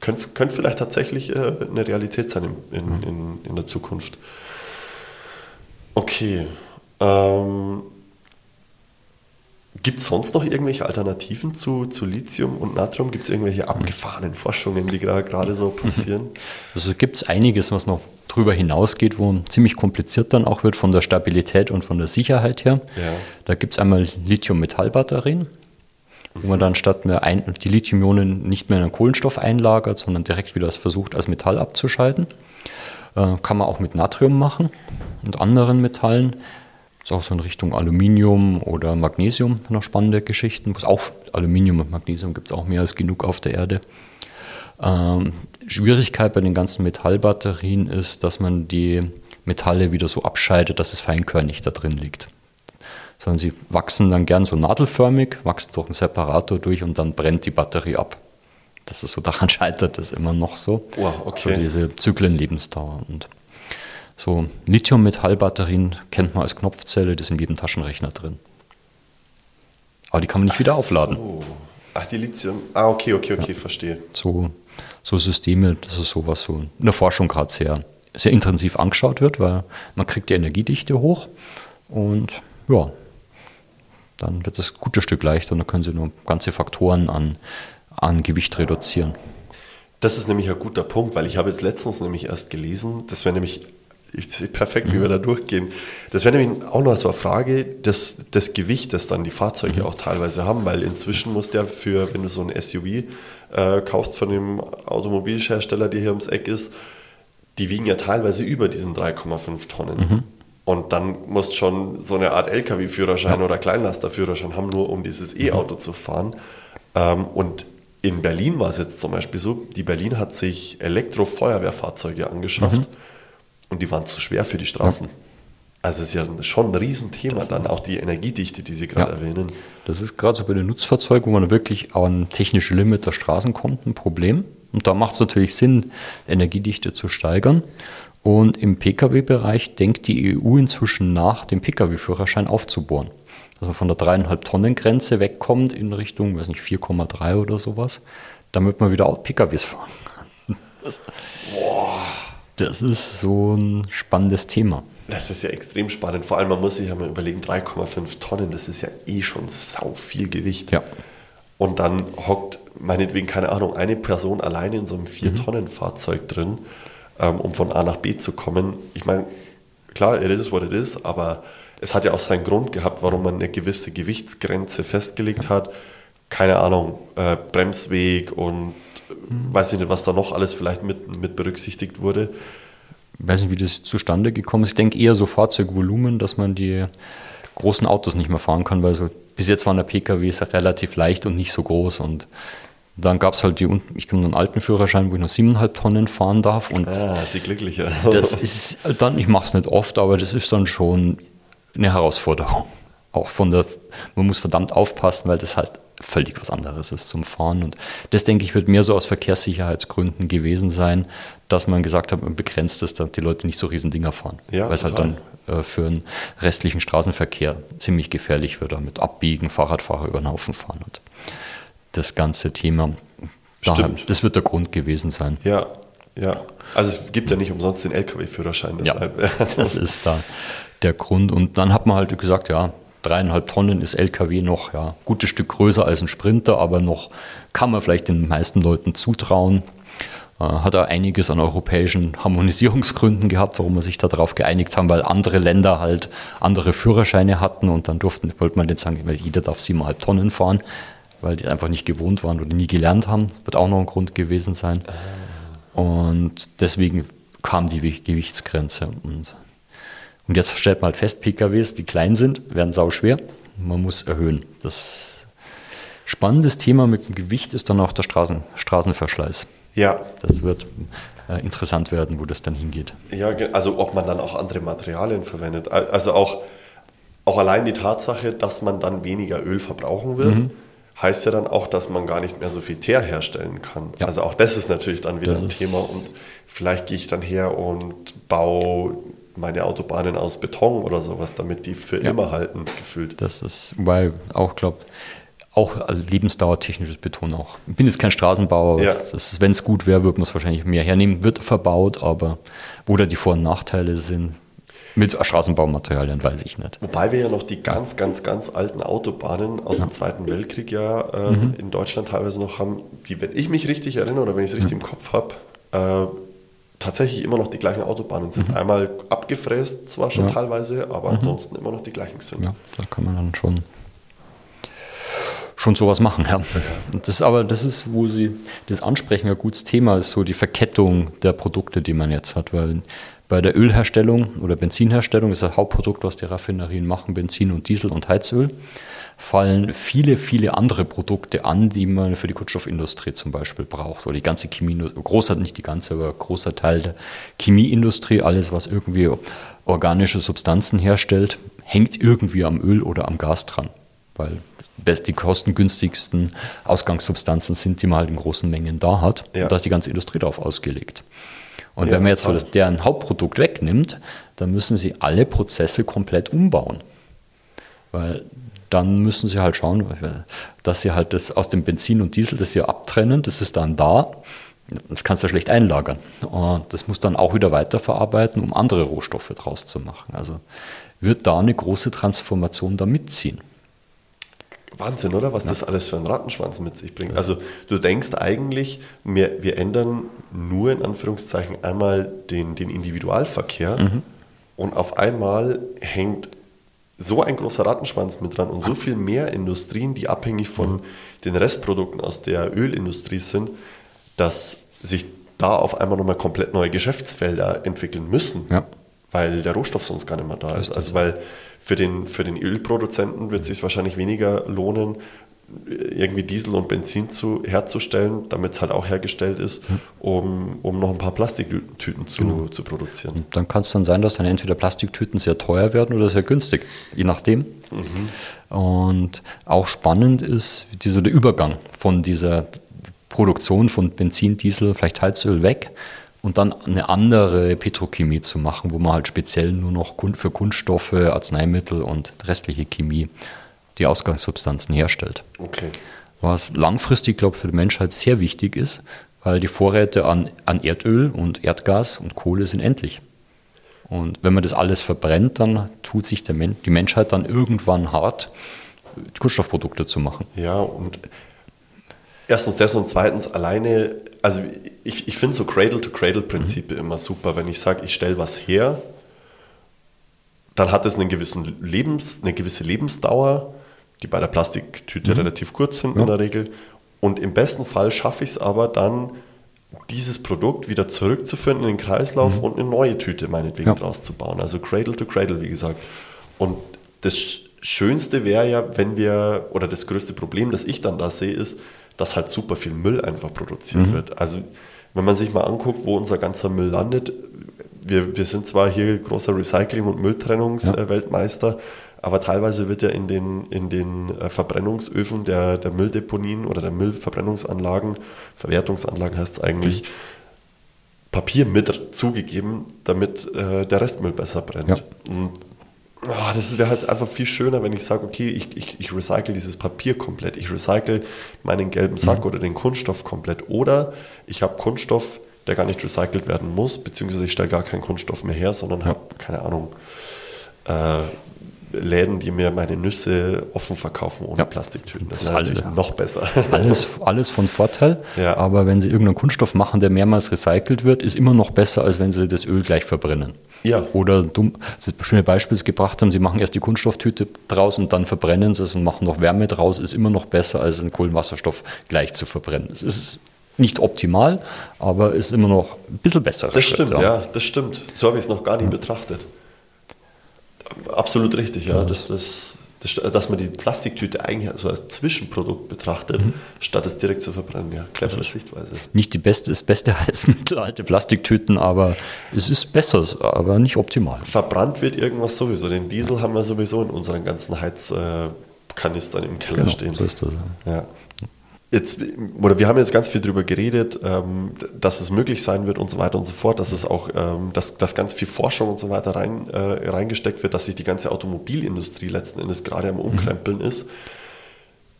S2: könnte, könnte vielleicht tatsächlich äh, eine Realität sein in, in, in, in der Zukunft. Okay. Ähm, Gibt es sonst noch irgendwelche Alternativen zu, zu Lithium und Natrium? Gibt es irgendwelche abgefahrenen Forschungen, die gerade so passieren?
S3: Also gibt es einiges, was noch drüber hinausgeht, wo ziemlich kompliziert dann auch wird von der Stabilität und von der Sicherheit her. Ja. Da gibt es einmal Lithium-Metall-Batterien, wo man dann statt mehr ein, die Lithium-Ionen nicht mehr in einen Kohlenstoff einlagert, sondern direkt wieder versucht, als Metall abzuschalten. Äh, kann man auch mit Natrium machen und anderen Metallen. Ist auch so in Richtung Aluminium oder Magnesium noch spannende Geschichten. Auch Aluminium und Magnesium gibt es auch mehr als genug auf der Erde. Ähm, Schwierigkeit bei den ganzen Metallbatterien ist, dass man die Metalle wieder so abscheidet, dass es feinkörnig da drin liegt. Sondern sie wachsen dann gern so nadelförmig, wachsen durch einen Separator durch und dann brennt die Batterie ab. Das ist so, daran scheitert es immer noch so.
S2: Wow, okay.
S3: So diese Zyklenlebensdauer. Und so Lithium-Metall-Batterien kennt man als Knopfzelle, die sind in jedem Taschenrechner drin. Aber die kann man nicht Ach wieder aufladen.
S2: So. Ach, die Lithium. Ah, okay, okay, okay, ja. verstehe.
S3: So, so Systeme, das ist sowas so in der Forschung gerade sehr, sehr intensiv angeschaut wird, weil man kriegt die Energiedichte hoch und ja, dann wird das ein gutes Stück leichter und dann können Sie nur ganze Faktoren an, an Gewicht reduzieren.
S2: Das ist nämlich ein guter Punkt, weil ich habe jetzt letztens nämlich erst gelesen, das wäre nämlich ich sehe perfekt, wie mhm. wir da durchgehen. Das wäre nämlich auch noch so eine Frage des, des Gewichtes dann die Fahrzeuge mhm. auch teilweise haben, weil inzwischen musst du ja für, wenn du so ein SUV äh, kaufst von dem Automobilhersteller, der hier ums Eck ist, die wiegen ja teilweise über diesen 3,5 Tonnen. Mhm. Und dann musst du schon so eine Art LKW-Führerschein ja. oder Kleinlasterführerschein haben, nur um dieses E-Auto mhm. zu fahren. Ähm, und in Berlin war es jetzt zum Beispiel so, die Berlin hat sich Elektrofeuerwehrfahrzeuge angeschafft
S3: Mhm.
S2: und die waren zu schwer für die Straßen. Also es ist ja schon ein Riesenthema dann, auch die Energiedichte, die Sie gerade
S3: Ja.
S2: erwähnen.
S3: Das ist gerade so bei den Nutzfahrzeugen, wo man wirklich an technische Limit der Straßen kommt, ein Problem. Und da macht es natürlich Sinn, Energiedichte zu steigern. Und im Pkw-Bereich denkt die EU inzwischen nach, den Pkw-Führerschein aufzubohren. Dass man von der dreieinhalb Tonnen Grenze wegkommt in Richtung, weiß nicht, 4,3 oder sowas, damit man wieder PKWs fahren kann. Das, das ist so ein spannendes Thema.
S2: Das ist ja extrem spannend. Vor allem, man muss sich ja mal überlegen, 3,5 Tonnen, das ist ja eh schon sau viel Gewicht.
S3: Ja.
S2: Und dann hockt meinetwegen, keine Ahnung, eine Person alleine in so einem 4-Tonnen-Fahrzeug drin, ähm, um von A nach B zu kommen. Ich meine, klar, it is what it is, aber es hat ja auch seinen Grund gehabt, warum man eine gewisse Gewichtsgrenze festgelegt hat. Keine Ahnung, äh, Bremsweg und äh, weiß ich nicht, was da noch alles vielleicht mit, mit berücksichtigt wurde.
S3: Ich weiß nicht, wie das zustande gekommen ist. Ich denke eher so Fahrzeugvolumen, dass man die großen Autos nicht mehr fahren kann, weil so bis jetzt waren der PKWs relativ leicht und nicht so groß. Und dann gab es halt die, ich habe einen alten Führerschein, wo ich nur 7,5 Tonnen fahren darf. Und
S2: Ah, sie glücklicher.
S3: das ist dann, ich mache es nicht oft, aber das ist dann schon eine Herausforderung. Auch von der, man muss verdammt aufpassen, weil das halt völlig was anderes ist zum Fahren. Und das, denke ich, wird mehr so aus Verkehrssicherheitsgründen gewesen sein, dass man gesagt hat, man begrenzt es, damit die Leute nicht so riesen Dinger fahren.
S2: Ja,
S3: weil es halt dann äh, für den restlichen Straßenverkehr ziemlich gefährlich wird, mit Abbiegen, Fahrradfahrer über den Haufen fahren und das ganze Thema. Daher,
S2: Stimmt.
S3: das wird der Grund gewesen sein.
S2: Ja, ja. Also es gibt ja nicht umsonst den LKW-Führerschein.
S3: Ja, das ist da der Grund. Und dann hat man halt gesagt, ja, dreieinhalb Tonnen ist LKW noch, ja, gutes Stück größer als ein Sprinter, aber noch kann man vielleicht den meisten Leuten zutrauen. Äh, Hat er einiges an europäischen Harmonisierungsgründen gehabt, warum wir sich darauf geeinigt haben, weil andere Länder halt andere Führerscheine hatten und dann durften, wollte man jetzt sagen, weil jeder darf siebeneinhalb Tonnen fahren, weil die einfach nicht gewohnt waren oder nie gelernt haben. Das wird auch noch ein Grund gewesen sein. Und deswegen kam die Gew- Gewichtsgrenze. Und, und jetzt stellt man halt fest, PKWs, die klein sind, werden sauschwer. Man muss erhöhen. Das spannendes Thema mit dem Gewicht ist dann auch der Straßen, Straßenverschleiß.
S2: Ja,
S3: Das wird äh, interessant werden, wo das dann hingeht.
S2: ja, also ob man dann auch andere Materialien verwendet. Al- Also auch, auch allein die Tatsache, dass man dann weniger Öl verbrauchen wird,
S3: Mhm.
S2: heißt ja dann auch, dass man gar nicht mehr so viel Teer herstellen kann.
S3: Ja.
S2: Also auch das ist natürlich dann wieder
S3: Das
S2: ein Thema. Und vielleicht gehe ich dann her und baue meine Autobahnen aus Beton oder sowas, damit die für
S3: Ja.
S2: immer halten, gefühlt.
S3: Das ist, weil auch glaubt, auch lebensdauertechnisches Beton auch. Ich bin jetzt kein Straßenbauer,
S2: Ja.
S3: wenn es gut wäre, würde man es wahrscheinlich mehr hernehmen, wird verbaut, aber wo da die Vor- und Nachteile sind, mit Straßenbaumaterialien weiß ich nicht.
S2: Wobei wir ja noch die ganz, ganz, ganz alten Autobahnen aus dem Zweiten Weltkrieg ja ähm, in Deutschland teilweise noch haben, die, wenn ich mich richtig erinnere oder wenn ich es richtig im Kopf habe, äh, tatsächlich immer noch die gleichen Autobahnen sind. Einmal abgefräst zwar schon
S3: Ja.
S2: teilweise, aber ansonsten immer noch die gleichen sind.
S3: Ja, da kann man dann schon, schon sowas machen. Ja. Das, aber das ist, wo Sie das ansprechen, ein gutes Thema ist so die Verkettung der Produkte, die man jetzt hat, weil bei der Ölherstellung oder Benzinherstellung ist das Hauptprodukt, was die Raffinerien machen, Benzin und Diesel und Heizöl, fallen viele, viele andere Produkte an, die man für die Kunststoffindustrie zum Beispiel braucht. Oder die ganze Chemie, großer, nicht die ganze, aber großer Teil der Chemieindustrie, alles, was irgendwie organische Substanzen herstellt, hängt irgendwie am Öl oder am Gas dran. Weil die kostengünstigsten Ausgangssubstanzen sind, die man halt in großen Mengen da hat.
S2: Ja.
S3: Und da ist die ganze Industrie darauf ausgelegt. Und
S2: Ja,
S3: wenn man jetzt so deren Hauptprodukt wegnimmt, dann müssen sie alle Prozesse komplett umbauen. Weil dann müssen sie halt schauen, dass sie halt das aus dem Benzin und Diesel, das sie abtrennen, das ist dann da. Das kannst du ja schlecht einlagern. Und das muss dann auch wieder weiterverarbeiten, um andere Rohstoffe draus zu machen. Also wird da eine große Transformation da mitziehen.
S2: Wahnsinn, oder? Was das alles für einen Rattenschwanz mit sich bringt. Also du denkst eigentlich, wir, wir ändern nur in Anführungszeichen einmal den, den Individualverkehr und auf einmal hängt so ein großer Rattenschwanz mit dran und so viel mehr Industrien, die abhängig von den Restprodukten aus der Ölindustrie sind, dass sich da auf einmal nochmal komplett neue Geschäftsfelder entwickeln müssen
S3: Ja.
S2: weil der Rohstoff sonst gar nicht mehr da ist. Also weil für den, für den Ölproduzenten wird es sich wahrscheinlich weniger lohnen, irgendwie Diesel und Benzin zu, herzustellen, damit es halt auch hergestellt ist, um, um noch ein paar Plastiktüten zu, genau. zu produzieren.
S3: Und dann kann es dann sein, dass dann entweder Plastiktüten sehr teuer werden oder sehr günstig, je nachdem. Mhm. Und auch spannend ist dieser der Übergang von dieser Produktion von Benzin, Diesel, vielleicht Heizöl weg und dann eine andere Petrochemie zu machen, wo man halt speziell nur noch für Kunststoffe, Arzneimittel und restliche Chemie die Ausgangssubstanzen herstellt.
S2: Okay.
S3: Was langfristig, glaube ich, für die Menschheit sehr wichtig ist, weil die Vorräte an, an Erdöl und Erdgas und Kohle sind endlich. Und wenn man das alles verbrennt, dann tut sich Men die Menschheit dann irgendwann hart, Kunststoffprodukte zu machen.
S2: Ja, und erstens das und zweitens alleine, also ich, ich finde so Cradle-to-Cradle-Prinzipe mhm. immer super, wenn ich sage, ich stelle was her, dann hat es einen gewissen Lebens, eine gewisse Lebensdauer die bei der Plastiktüte mhm. relativ kurz sind ja. in der Regel. Und im besten Fall schaffe ich es aber dann, dieses Produkt wieder zurückzuführen in den Kreislauf mhm. und eine neue Tüte meinetwegen ja. draus zu bauen. Also Cradle to Cradle, wie gesagt. Und das Schönste wäre ja, wenn wir, oder das größte Problem, das ich dann da sehe, ist, dass halt super viel Müll einfach produziert mhm. wird. Also wenn man sich mal anguckt, wo unser ganzer Müll landet, wir, wir sind zwar hier großer Recycling- und Mülltrennungsweltmeister, ja. Aber teilweise wird ja in den, in den äh, Verbrennungsöfen der, der Mülldeponien oder der Müllverbrennungsanlagen, Verwertungsanlagen heißt es eigentlich, mhm. Papier mit zugegeben, damit äh, der Restmüll besser brennt. Ja. Und, oh, das wäre halt einfach viel schöner, wenn ich sage, okay, ich, ich, ich recycle dieses Papier komplett, ich recycle meinen gelben Sack mhm. oder den Kunststoff komplett. Oder ich habe Kunststoff, der gar nicht recycelt werden muss, beziehungsweise ich stelle gar keinen Kunststoff mehr her, sondern habe, keine Ahnung, äh, Läden, die mir meine Nüsse offen verkaufen ohne ja, Plastiktüten. Das, das ist natürlich alle, noch besser.
S3: Alles, alles von Vorteil. Ja. Aber wenn Sie irgendeinen Kunststoff machen, der mehrmals recycelt wird, ist immer noch besser, als wenn Sie das Öl gleich verbrennen.
S2: Ja.
S3: Oder dumm, das schöne Beispiel gebracht haben, Sie machen erst die Kunststofftüte draus und dann verbrennen Sie es und machen noch Wärme draus, ist immer noch besser, als einen Kohlenwasserstoff gleich zu verbrennen. Es ist nicht optimal, aber ist immer noch ein bisschen besser.
S2: Das stimmt, ja. ja, das stimmt. So habe ich es noch gar nicht betrachtet. Absolut richtig, ja. Das, das, das, dass man die Plastiktüte eigentlich so als Zwischenprodukt betrachtet, mhm. statt es direkt zu verbrennen. Ja, clevere Sichtweise.
S3: Nicht die beste, das beste Heizmittel, alte Plastiktüten, aber es ist besser, aber nicht optimal.
S2: Verbrannt wird irgendwas sowieso. Den Diesel haben wir sowieso in unseren ganzen Heizkanistern im Keller
S3: genau,
S2: stehen.
S3: So ist das.
S2: Ja. Jetzt, oder wir haben jetzt ganz viel darüber geredet, ähm, dass es möglich sein wird und so weiter und so fort, dass es auch, ähm, dass, dass ganz viel Forschung und so weiter rein, äh, reingesteckt wird, dass sich die ganze Automobilindustrie letzten Endes gerade am Umkrempeln mhm. ist.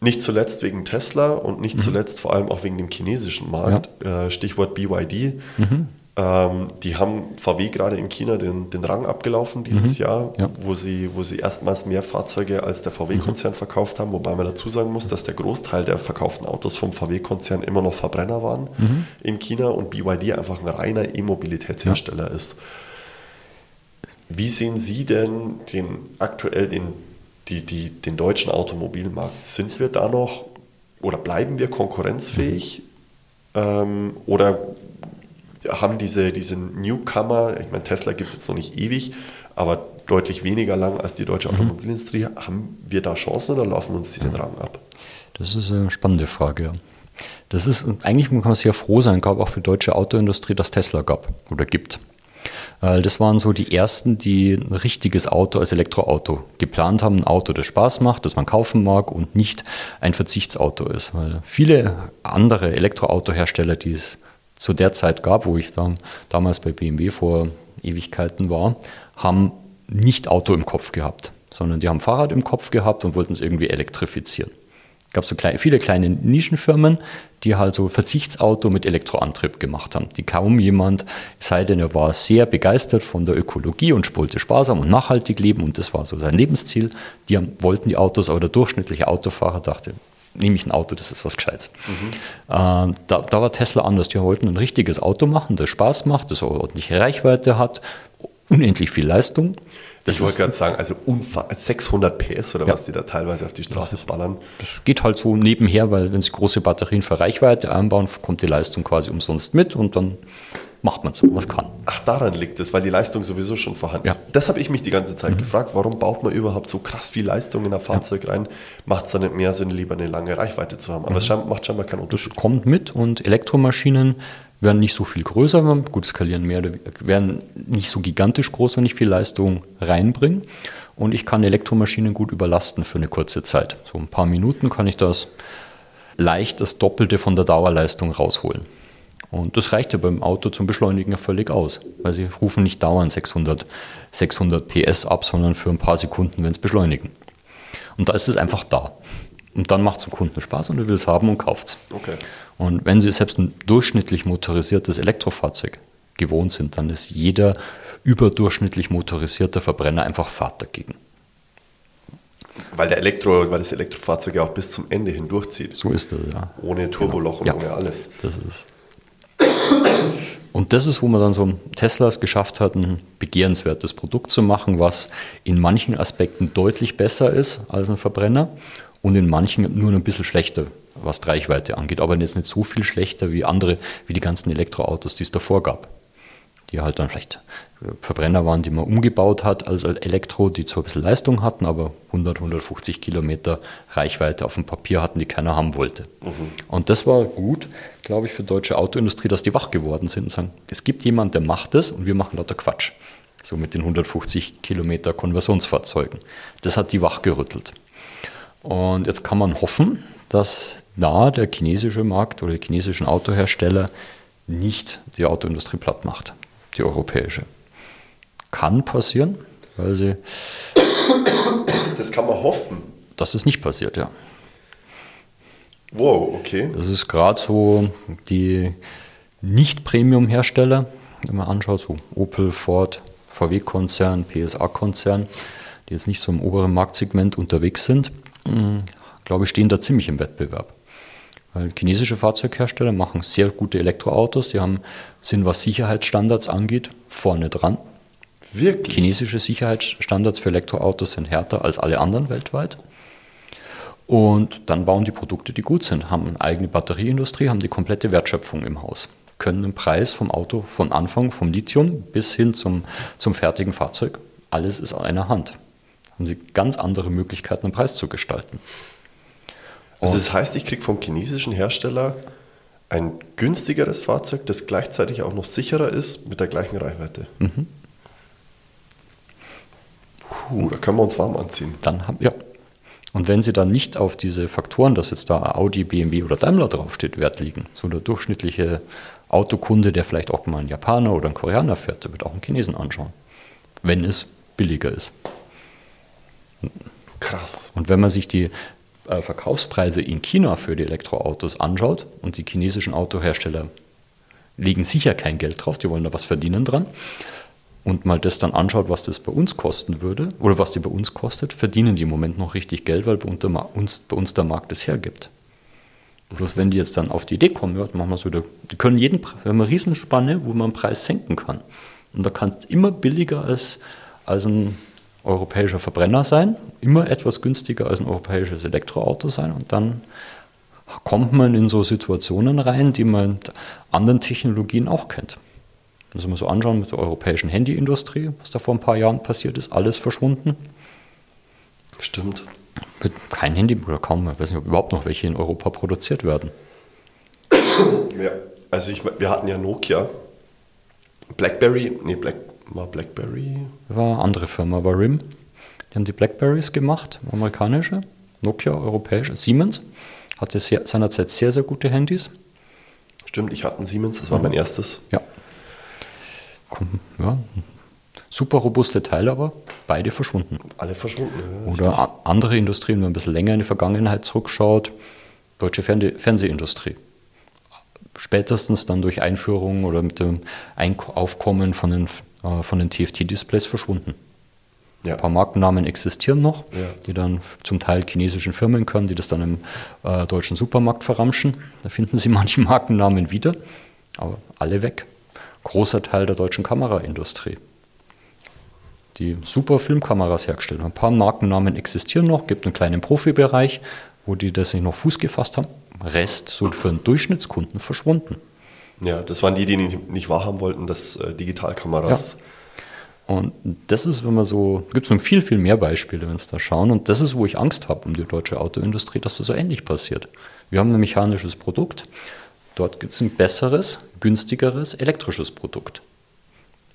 S2: Nicht zuletzt wegen Tesla und nicht mhm. zuletzt vor allem auch wegen dem chinesischen Markt. Ja. Äh, Stichwort BYD. Mhm. Ähm, die haben VW gerade in China den, den Rang abgelaufen dieses mhm. Jahr, ja. wo, sie, wo sie erstmals mehr Fahrzeuge als der VW-Konzern mhm. verkauft haben, wobei man dazu sagen muss, dass der Großteil der verkauften Autos vom VW-Konzern immer noch Verbrenner waren mhm. in China und BYD einfach ein reiner E-Mobilitätshersteller ja. ist. Wie sehen Sie denn den aktuell den, die, die, den deutschen Automobilmarkt? Sind wir da noch oder bleiben wir konkurrenzfähig? Mhm. Ähm, oder haben diese, diese Newcomer, ich meine, Tesla gibt es jetzt noch nicht ewig, aber deutlich weniger lang als die deutsche mhm. Automobilindustrie. Mhm. Haben wir da Chancen oder laufen uns die den Rang ab?
S3: Das ist eine spannende Frage, ja. Das ist, eigentlich kann man sehr froh sein, gab auch für die deutsche Autoindustrie, dass Tesla gab oder gibt. Das waren so die ersten, die ein richtiges Auto als Elektroauto geplant haben. Ein Auto, das Spaß macht, das man kaufen mag und nicht ein Verzichtsauto ist. Weil viele andere Elektroautohersteller, die es zu der Zeit gab, wo ich dann damals bei BMW vor Ewigkeiten war, haben nicht Auto im Kopf gehabt, sondern die haben Fahrrad im Kopf gehabt und wollten es irgendwie elektrifizieren. Es gab so kleine, viele kleine Nischenfirmen, die halt so Verzichtsauto mit Elektroantrieb gemacht haben, die kaum jemand, sei denn er war sehr begeistert von der Ökologie und wollte sparsam und nachhaltig leben und das war so sein Lebensziel. Die haben, wollten die Autos, aber der durchschnittliche Autofahrer dachte, nehme ich ein Auto, das ist was Gescheites. Mhm. Da, da, war Tesla anders. Die wollten ein richtiges Auto machen, das Spaß macht, das ordentliche Reichweite hat, unendlich viel Leistung.
S2: ich wollte gerade sagen, also 600 PS oder ja. was die da teilweise auf die Straße ballern.
S3: Das geht halt so nebenher, weil wenn sie große Batterien für Reichweite einbauen, kommt die Leistung quasi umsonst mit und dann macht man so, was kann.
S2: Ach, daran liegt es, weil die Leistung sowieso schon vorhanden ist. Das habe ich mich die ganze Zeit mhm. gefragt. Warum baut man überhaupt so krass viel Leistung in ein Fahrzeug ja. rein? Macht es dann nicht mehr Sinn, lieber eine lange Reichweite zu haben? Aber mhm. es macht scheinbar keinen Unterschied.
S3: Das kommt mit und Elektromaschinen werden nicht so viel größer, gut skalieren mehr, werden nicht so gigantisch groß, wenn ich viel Leistung reinbringe. Und ich kann Elektromaschinen gut überlasten für eine kurze Zeit. So ein paar Minuten kann ich das leicht das Doppelte von der Dauerleistung rausholen. Und das reicht ja beim Auto zum Beschleunigen ja völlig aus, weil sie rufen nicht dauernd 600, 600 PS ab, sondern für ein paar Sekunden, wenn es beschleunigen. Und da ist es einfach da. Und dann macht es dem Kunden Spaß und er will es haben und kauft es.
S2: Okay.
S3: Und wenn Sie selbst ein durchschnittlich motorisiertes Elektrofahrzeug gewohnt sind, dann ist jeder überdurchschnittlich motorisierte Verbrenner einfach Fahrt dagegen.
S2: Weil, der Elektro, weil das Elektrofahrzeug ja auch bis zum Ende hindurchzieht.
S3: So ist es, ja.
S2: Ohne Turboloch genau. und ja. ohne alles.
S3: Das ist. Und das ist, wo man dann so Tesla es geschafft hat, ein begehrenswertes Produkt zu machen, was in manchen Aspekten deutlich besser ist als ein Verbrenner und in manchen nur ein bisschen schlechter, was die Reichweite angeht, aber jetzt nicht so viel schlechter wie andere, wie die ganzen Elektroautos, die es davor gab. Die halt dann vielleicht Verbrenner waren, die man umgebaut hat als Elektro, die zwar ein bisschen Leistung hatten, aber 100, 150 Kilometer Reichweite auf dem Papier hatten, die keiner haben wollte. Mhm. Und das war gut, glaube ich, für die deutsche Autoindustrie, dass die wach geworden sind und sagen, es gibt jemanden, der macht das und wir machen lauter Quatsch. So mit den 150 Kilometer Konversionsfahrzeugen. Das hat die wachgerüttelt. Und jetzt kann man hoffen, dass da der chinesische Markt oder die chinesischen Autohersteller nicht die Autoindustrie platt macht, die europäische. Kann passieren, weil sie.
S2: Das kann man hoffen.
S3: Das ist nicht passiert, ja.
S2: Wow, okay.
S3: Das ist gerade so die Nicht-Premium-Hersteller, wenn man anschaut, so Opel, Ford, VW-Konzern, PSA-Konzern, die jetzt nicht so im oberen Marktsegment unterwegs sind, glaube ich, stehen da ziemlich im Wettbewerb. Weil chinesische Fahrzeughersteller machen sehr gute Elektroautos, die haben, sind, was Sicherheitsstandards angeht, vorne dran.
S2: Wirklich?
S3: Chinesische Sicherheitsstandards für Elektroautos sind härter als alle anderen weltweit. Und dann bauen die Produkte, die gut sind, haben eine eigene Batterieindustrie, haben die komplette Wertschöpfung im Haus, können den Preis vom Auto von Anfang, vom Lithium bis hin zum, zum fertigen Fahrzeug, alles ist an einer Hand haben sie ganz andere Möglichkeiten, den Preis zu gestalten.
S2: Also das heißt, ich kriege vom chinesischen Hersteller ein günstigeres Fahrzeug, das gleichzeitig auch noch sicherer ist mit der gleichen Reichweite. Mhm. Puh, da können wir uns warm anziehen.
S3: Dann haben, ja. Und wenn Sie dann nicht auf diese Faktoren, dass jetzt da Audi, BMW oder Daimler draufsteht, Wert liegen, so der durchschnittliche Autokunde, der vielleicht auch mal einen Japaner oder einen Koreaner fährt, der wird auch einen Chinesen anschauen, wenn es billiger ist.
S2: Krass.
S3: Und wenn man sich die äh, Verkaufspreise in China für die Elektroautos anschaut und die chinesischen Autohersteller legen sicher kein Geld drauf, die wollen da was verdienen dran. Und mal das dann anschaut, was das bei uns kosten würde oder was die bei uns kostet, verdienen die im Moment noch richtig Geld, weil bei uns, bei uns der Markt es hergibt. Bloß wenn die jetzt dann auf die Idee kommen, ja, machen wir so, die können jeden, wir haben eine Riesenspanne, wo man den Preis senken kann. Und da kannst du immer billiger als, als ein europäischer Verbrenner sein, immer etwas günstiger als ein europäisches Elektroauto sein und dann kommt man in so Situationen rein, die man mit anderen Technologien auch kennt. Muss man so anschauen mit der europäischen Handyindustrie, was da vor ein paar Jahren passiert ist, alles verschwunden.
S2: Stimmt.
S3: Mit kein Handy oder kaum, ich weiß nicht, ob überhaupt noch welche in Europa produziert werden.
S2: Ja, also ich, wir hatten ja Nokia, Blackberry, nee, Black, war BlackBerry?
S3: War eine andere Firma, war RIM. Die haben die Blackberries gemacht, amerikanische, Nokia, europäische, Siemens. Hatte sehr, seinerzeit sehr, sehr gute Handys.
S2: Stimmt, ich hatte einen Siemens, das war mein erstes.
S3: Ja. ja. Super robuste Teile, aber beide verschwunden.
S2: Alle verschwunden.
S3: Ja, Oder andere Industrien, wenn man ein bisschen länger in die Vergangenheit zurückschaut, deutsche Ferne Fernsehindustrie spätestens dann durch Einführung oder mit dem Aufkommen von den äh, von den TFT-Displays verschwunden. Ja. Ein paar Markennamen existieren noch, ja. die dann zum Teil chinesischen Firmen können, die das dann im äh, deutschen Supermarkt verramschen. Da finden Sie manche Markennamen wieder, aber alle weg. Großer Teil der deutschen Kameraindustrie. die super Filmkameras herstellen. Ein paar Markennamen existieren noch, gibt einen kleinen Profibereich, wo die das nicht noch Fuß gefasst haben. Rest so für einen Durchschnittskunden verschwunden.
S2: Ja, das waren die, die nicht, nicht wahrhaben wollten, dass äh, Digitalkameras.
S3: Ja. Und das ist, wenn man so, gibt es noch viel, viel mehr Beispiele, wenn es da schauen. Und das ist, wo ich Angst habe um die deutsche Autoindustrie, dass das so ähnlich passiert. Wir haben ein mechanisches Produkt, dort gibt es ein besseres, günstigeres elektrisches Produkt.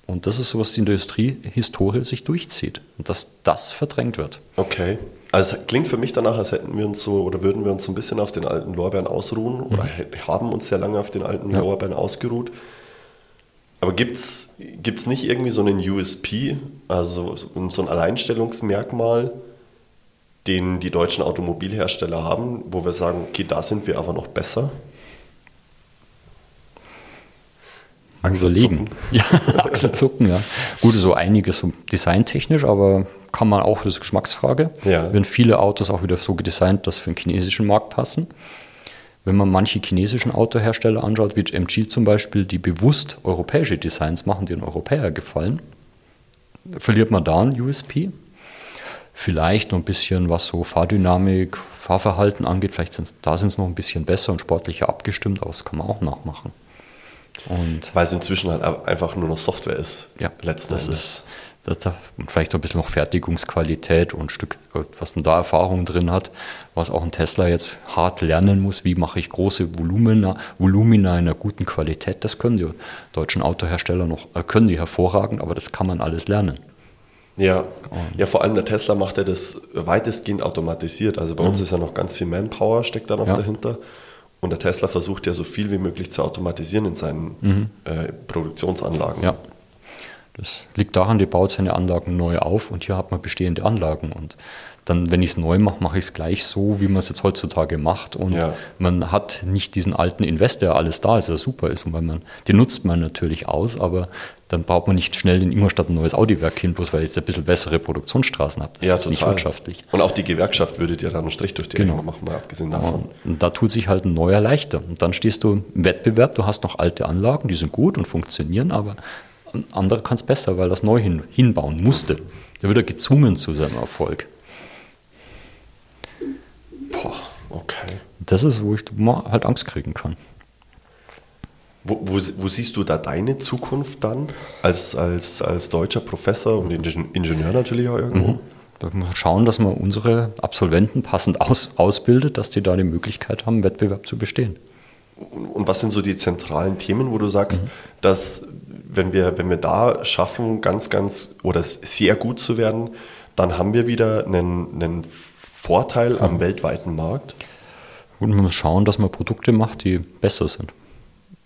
S3: Und das ist so, was die Industriehistorie sich durchzieht und dass das verdrängt wird.
S2: Okay. Also es klingt für mich danach, als hätten wir uns so oder würden wir uns so ein bisschen auf den alten Lorbeeren ausruhen mhm. oder haben uns sehr lange auf den alten ja. Lorbeeren ausgeruht. Aber gibt es nicht irgendwie so einen USP, also so ein Alleinstellungsmerkmal, den die deutschen Automobilhersteller haben, wo wir sagen, okay, da sind wir aber noch besser?
S3: Achselzucken. Ja, Achselzucken, ja. Gut, so einiges so designtechnisch, aber kann man auch, das ist Geschmacksfrage. Ja. Werden viele Autos auch wieder so gedesignt, dass für den chinesischen Markt passen. Wenn man manche chinesischen Autohersteller anschaut, wie MG zum Beispiel, die bewusst europäische Designs machen, die den Europäer gefallen, verliert man da ein USP. Vielleicht noch ein bisschen, was so Fahrdynamik, Fahrverhalten angeht, vielleicht sind, da sind es noch ein bisschen besser und sportlicher abgestimmt, aber das kann man auch nachmachen.
S2: Und Weil es inzwischen halt einfach nur noch Software ist.
S3: Ja, letzten das Endes. ist das da vielleicht noch ein bisschen noch Fertigungsqualität und ein Stück, was denn da Erfahrung drin hat, was auch ein Tesla jetzt hart lernen muss, wie mache ich große Volumina, Volumina in einer guten Qualität, das können die deutschen Autohersteller noch, äh, können die hervorragend, aber das kann man alles lernen.
S2: Ja, ja, vor allem der Tesla macht ja das weitestgehend automatisiert. Also bei mhm. uns ist ja noch ganz viel Manpower, steckt da noch ja. dahinter. Und der Tesla versucht ja so viel wie möglich zu automatisieren in seinen mhm. äh, Produktionsanlagen.
S3: Ja. Das liegt daran, die baut seine Anlagen neu auf und hier hat man bestehende Anlagen. Und dann, wenn ich es neu mache, mache ich es gleich so, wie man es jetzt heutzutage macht. Und ja. man hat nicht diesen alten Investor, der alles da ist, der super ist. Und weil man, den nutzt man natürlich aus, aber dann baut man nicht schnell in Ingolstadt ein neues Audi-Werk hin, bloß weil ich jetzt ein bisschen bessere Produktionsstraßen habe.
S2: Das ja, ist total. nicht wirtschaftlich. Und auch die Gewerkschaft würde dir dann einen Strich durch die genau. Rechnung machen, mal abgesehen davon.
S3: Und da tut sich halt ein neuer leichter. Und dann stehst du im Wettbewerb, du hast noch alte Anlagen, die sind gut und funktionieren, aber ein anderer kann es besser, weil er es neu hin, hinbauen musste. Da wird er gezwungen zu seinem Erfolg.
S2: Boah, okay.
S3: Das ist, wo ich halt Angst kriegen kann.
S2: Wo, wo, wo, siehst du da deine Zukunft dann als, als, als deutscher Professor und Ingenieur natürlich auch irgendwo? Mhm.
S3: Da muss man schauen, dass man unsere Absolventen passend aus, ausbildet, dass die da die Möglichkeit haben, Wettbewerb zu bestehen.
S2: Und was sind so die zentralen Themen, wo du sagst, mhm. dass wenn wir, wenn wir da schaffen, ganz, ganz oder sehr gut zu werden, dann haben wir wieder einen, einen Vorteil am weltweiten Markt?
S3: Und man muss schauen, dass man Produkte macht, die besser sind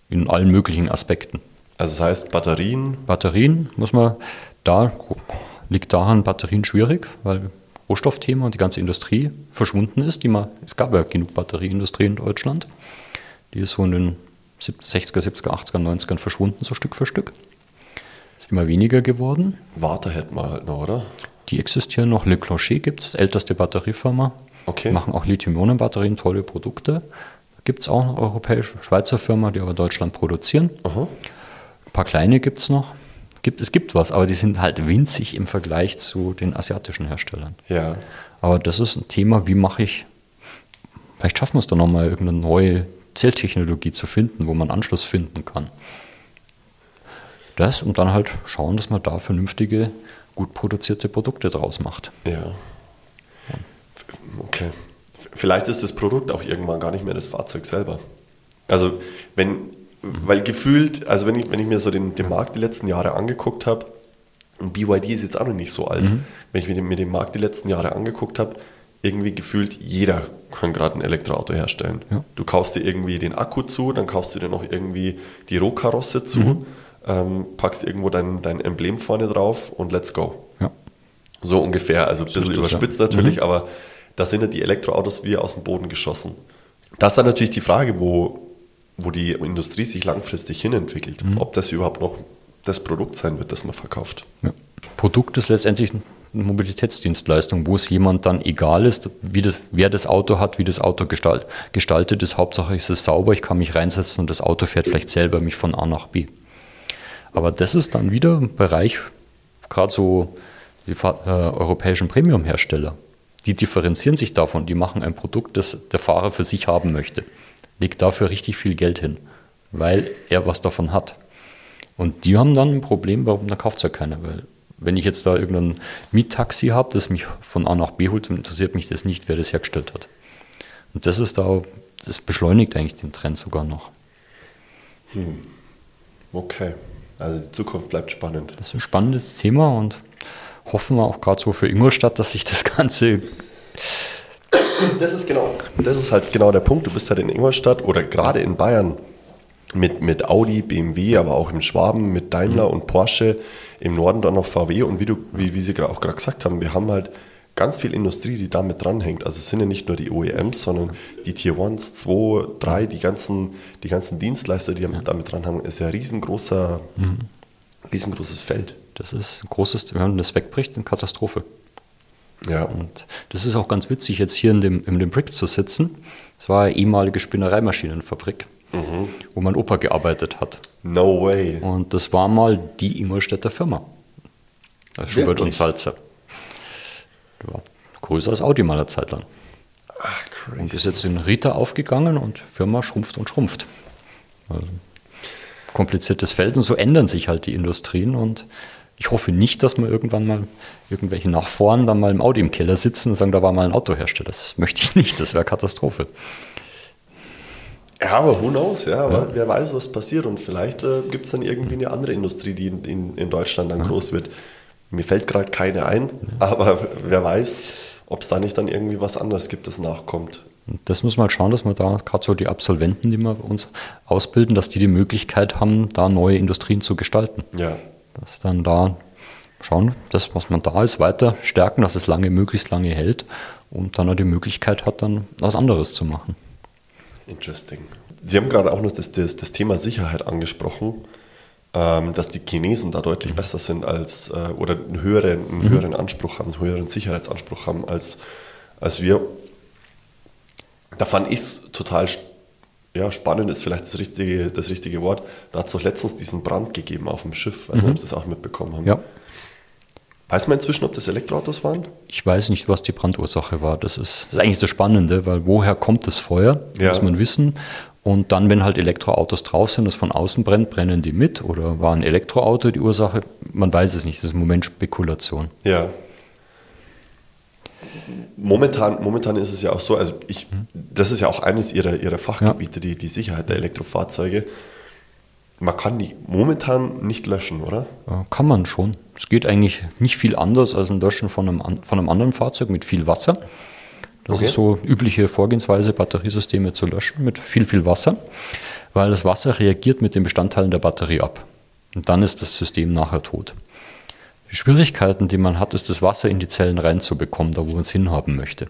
S3: in allen möglichen Aspekten.
S2: Also das heißt Batterien?
S3: Batterien muss man, da liegt daran Batterien schwierig, weil Rohstoffthema und die ganze Industrie verschwunden ist. Die man, es gab ja genug Batterieindustrie in Deutschland. Die ist so in den 60er, 70er, 80er, 90ern verschwunden, so Stück für Stück. Ist immer weniger geworden.
S2: Warte hätten wir halt noch, oder?
S3: Die existieren noch. Le Clocher gibt es, älteste Batteriefirma. Okay. Machen auch Lithium-Ionen-Batterien, tolle Produkte. Gibt es auch eine europäische, Schweizer Firma, die aber Deutschland produzieren. Aha. Ein paar kleine gibt es noch. Gibt, es gibt was, aber die sind halt winzig im Vergleich zu den asiatischen Herstellern.
S2: Ja.
S3: Aber das ist ein Thema, wie mache ich, vielleicht schaffen wir es doch nochmal, irgendeine neue Zelltechnologie zu finden, wo man Anschluss finden kann. Das und dann halt schauen, dass man da vernünftige, gut produzierte Produkte draus macht.
S2: Ja. Okay vielleicht ist das Produkt auch irgendwann gar nicht mehr das Fahrzeug selber. Also wenn, weil gefühlt, also wenn ich, wenn ich mir so den, den Markt die letzten Jahre angeguckt habe, und BYD ist jetzt auch noch nicht so alt, mhm. wenn ich mir den, mir den Markt die letzten Jahre angeguckt habe, irgendwie gefühlt jeder kann gerade ein Elektroauto herstellen. Ja. Du kaufst dir irgendwie den Akku zu, dann kaufst du dir noch irgendwie die Rohkarosse zu, mhm. ähm, packst irgendwo dein, dein Emblem vorne drauf und let's go. Ja. So ungefähr, also ein bisschen überspitzt ja. natürlich, mhm. aber da sind ja die Elektroautos wie aus dem Boden geschossen. Da ist dann natürlich die Frage, wo, wo die Industrie sich langfristig hinentwickelt. Mhm. Ob das überhaupt noch das Produkt sein wird, das man verkauft. Ja.
S3: Produkt ist letztendlich eine Mobilitätsdienstleistung, wo es jemand dann egal ist, wie das, wer das Auto hat, wie das Auto gestalt, gestaltet ist. Hauptsache ist es sauber, ich kann mich reinsetzen und das Auto fährt vielleicht selber mich von A nach B. Aber das ist dann wieder ein Bereich, gerade so die äh, europäischen Premium-Hersteller, die differenzieren sich davon, die machen ein Produkt, das der Fahrer für sich haben möchte, legt dafür richtig viel Geld hin, weil er was davon hat. Und die haben dann ein Problem, warum da kauft es ja keiner, weil wenn ich jetzt da irgendein Miettaxi habe, das mich von A nach B holt, dann interessiert mich das nicht, wer das hergestellt hat. Und das ist da, das beschleunigt eigentlich den Trend sogar noch.
S2: Hm. Okay, also die Zukunft bleibt spannend.
S3: Das ist ein spannendes Thema und hoffen wir auch gerade so für Ingolstadt, dass sich das Ganze.
S2: Das ist genau, das ist halt genau der Punkt. Du bist halt in Ingolstadt oder gerade in Bayern mit, mit Audi, BMW, aber auch im Schwaben mit Daimler mhm. und Porsche, im Norden dann noch VW und wie, du, wie, wie Sie auch gerade gesagt haben, wir haben halt ganz viel Industrie, die damit dranhängt. Also es sind ja nicht nur die OEMs, sondern die Tier 1, 2, 3, die ganzen, die ganzen Dienstleister, die ja. damit dranhängen, ist ja ein riesengroßer, mhm. Riesengroßes Feld.
S3: Das ist ein großes, wenn das wegbricht, eine Katastrophe. Ja. Und das ist auch ganz witzig, jetzt hier in dem, in dem Brick zu sitzen. Das war eine ehemalige Spinnereimaschinenfabrik, mhm. wo mein Opa gearbeitet hat.
S2: No way.
S3: Und das war mal die Ingolstädter Firma. Also Schubert und Salzer. Die war größer als Audi mal eine Zeit lang. Ach, crazy. Und ist jetzt in Rita aufgegangen und Firma schrumpft und schrumpft. Also kompliziertes Feld und so ändern sich halt die Industrien und ich hoffe nicht, dass wir irgendwann mal irgendwelche Nachfahren dann mal im Audi im Keller sitzen und sagen, da war mal ein Autohersteller. Das möchte ich nicht, das wäre Katastrophe.
S2: Ja, aber who knows, ja, aber ja. wer weiß, was passiert und vielleicht äh, gibt es dann irgendwie eine andere Industrie, die in, in, in Deutschland dann ja. groß wird. Mir fällt gerade keine ein, ja. aber wer weiß, ob es da nicht dann irgendwie was anderes gibt, das nachkommt.
S3: Das muss man halt schauen, dass wir da gerade so die Absolventen, die wir uns ausbilden, dass die die Möglichkeit haben, da neue Industrien zu gestalten. Ja dass dann da schauen, das, was man da ist, weiter stärken, dass es lange, möglichst lange hält und dann auch die Möglichkeit hat, dann was anderes zu machen.
S2: Interesting. Sie haben gerade auch noch das, das, das Thema Sicherheit angesprochen, ähm, dass die Chinesen da deutlich mhm. besser sind als äh, oder einen höheren, einen mhm. höheren Anspruch haben, einen höheren Sicherheitsanspruch haben als, als wir. Da fand ich es total spannend ja, spannend ist vielleicht das richtige, das richtige Wort. Da hat es doch letztens diesen Brand gegeben auf dem Schiff. Also, mhm. ob Sie das auch mitbekommen haben. Ja. Weiß man inzwischen, ob das Elektroautos waren?
S3: Ich weiß nicht, was die Brandursache war. Das ist, das ist eigentlich das Spannende, weil woher kommt das Feuer? Ja. Muss man wissen. Und dann, wenn halt Elektroautos drauf sind, das von außen brennt, brennen die mit? Oder war ein Elektroauto die Ursache? Man weiß es nicht. Das ist im Moment Spekulation.
S2: Ja momentan, momentan ist es ja auch so, also ich, das ist ja auch eines ihrer, ihrer Fachgebiete, die, die Sicherheit der Elektrofahrzeuge. Man kann die momentan nicht löschen, oder?
S3: Kann man schon. Es geht eigentlich nicht viel anders als ein Löschen von einem, von einem anderen Fahrzeug mit viel Wasser. Das okay. ist so übliche Vorgehensweise, Batteriesysteme zu löschen mit viel, viel Wasser, weil das Wasser reagiert mit den Bestandteilen der Batterie ab. Und dann ist das System nachher tot. Die Schwierigkeiten, die man hat, ist das Wasser in die Zellen reinzubekommen, da wo man es hinhaben möchte.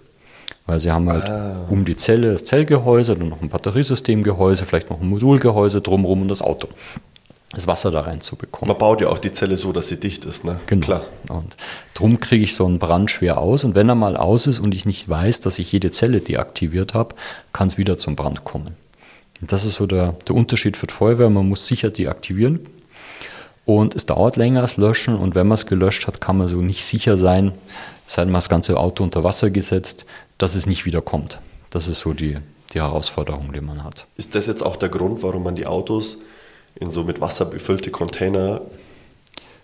S3: Weil sie haben halt ah. um die Zelle das Zellgehäuse, dann noch ein Batteriesystemgehäuse, vielleicht noch ein Modulgehäuse drumherum und das Auto. Das Wasser da reinzubekommen.
S2: Man baut ja auch die Zelle so, dass sie dicht ist, ne?
S3: Genau. Klar. Und drum kriege ich so einen Brand schwer aus. Und wenn er mal aus ist und ich nicht weiß, dass ich jede Zelle deaktiviert habe, kann es wieder zum Brand kommen. Und das ist so der, der Unterschied für die Feuerwehr. Man muss sicher deaktivieren und es dauert länger als Löschen und wenn man es gelöscht hat, kann man so nicht sicher sein, sei man das ganze Auto unter Wasser gesetzt, dass es nicht wiederkommt. Das ist so die, die Herausforderung, die man hat.
S2: Ist das jetzt auch der Grund, warum man die Autos in so mit Wasser befüllte Container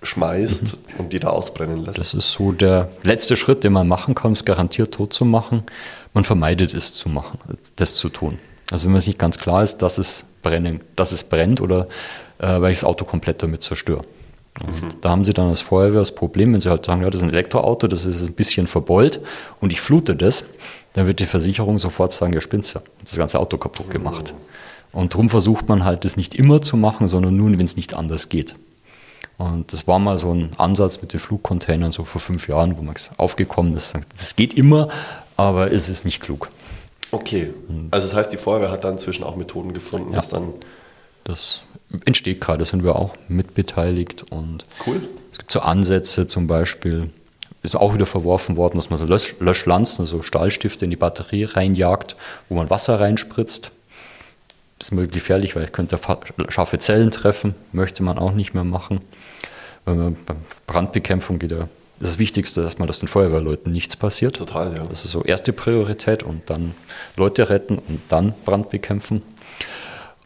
S2: schmeißt mhm. und die da ausbrennen lässt?
S3: Das ist so der letzte Schritt, den man machen kann, um es garantiert tot zu machen. Man vermeidet es zu machen, das zu tun. Also wenn man sich ganz klar ist, dass es brennen, dass es brennt oder äh, weil ich das Auto komplett damit zerstöre. Mhm. Da haben sie dann als Feuerwehr das Problem, wenn sie halt sagen, ja, das ist ein Elektroauto, das ist ein bisschen verbeult und ich flute das, dann wird die Versicherung sofort sagen, ja, spinnt's ja, das ganze Auto kaputt gemacht. Mhm. Und darum versucht man halt, das nicht immer zu machen, sondern nur, wenn es nicht anders geht. Und das war mal so ein Ansatz mit den Flugcontainern so vor fünf Jahren, wo man aufgekommen ist. Das geht immer, aber es ist nicht klug.
S2: Okay. Also das heißt, die Feuerwehr hat dann inzwischen auch Methoden gefunden, ja. was dann.
S3: Das entsteht gerade, sind wir auch mitbeteiligt. Und
S2: cool.
S3: Es gibt so Ansätze zum Beispiel, ist auch wieder verworfen worden, dass man so Lösch Löschlanzen, also Stahlstifte in die Batterie reinjagt, wo man Wasser reinspritzt. Das ist möglich gefährlich, weil ich könnte scharfe Zellen treffen, möchte man auch nicht mehr machen. Bei Brandbekämpfung geht ja ist das Wichtigste erstmal, dass den Feuerwehrleuten nichts passiert.
S2: Total, ja.
S3: Das ist so erste Priorität und dann Leute retten und dann Brand bekämpfen.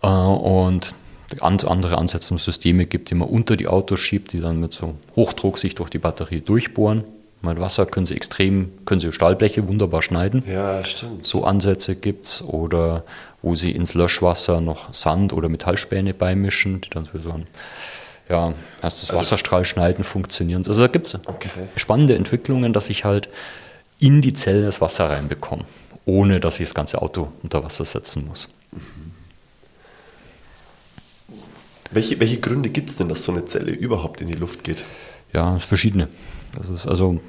S3: Äh, und andere Ansätze und Systeme gibt, die man unter die Autos schiebt, die dann mit so Hochdruck sich durch die Batterie durchbohren. Mit Wasser können sie extrem, können sie Stahlbleche wunderbar schneiden.
S2: Ja, stimmt.
S3: So Ansätze gibt es. Oder wo sie ins Löschwasser noch Sand oder Metallspäne beimischen, die dann für so ein ja, heißt das also, Wasserstrahlschneiden funktionieren. Also da gibt es okay. spannende Entwicklungen, dass ich halt in die Zellen das Wasser reinbekomme, ohne dass ich das ganze Auto unter Wasser setzen muss. Mhm.
S2: Welche, welche Gründe gibt es denn, dass so eine Zelle überhaupt in die Luft geht?
S3: Ja, verschiedene. Das ist also,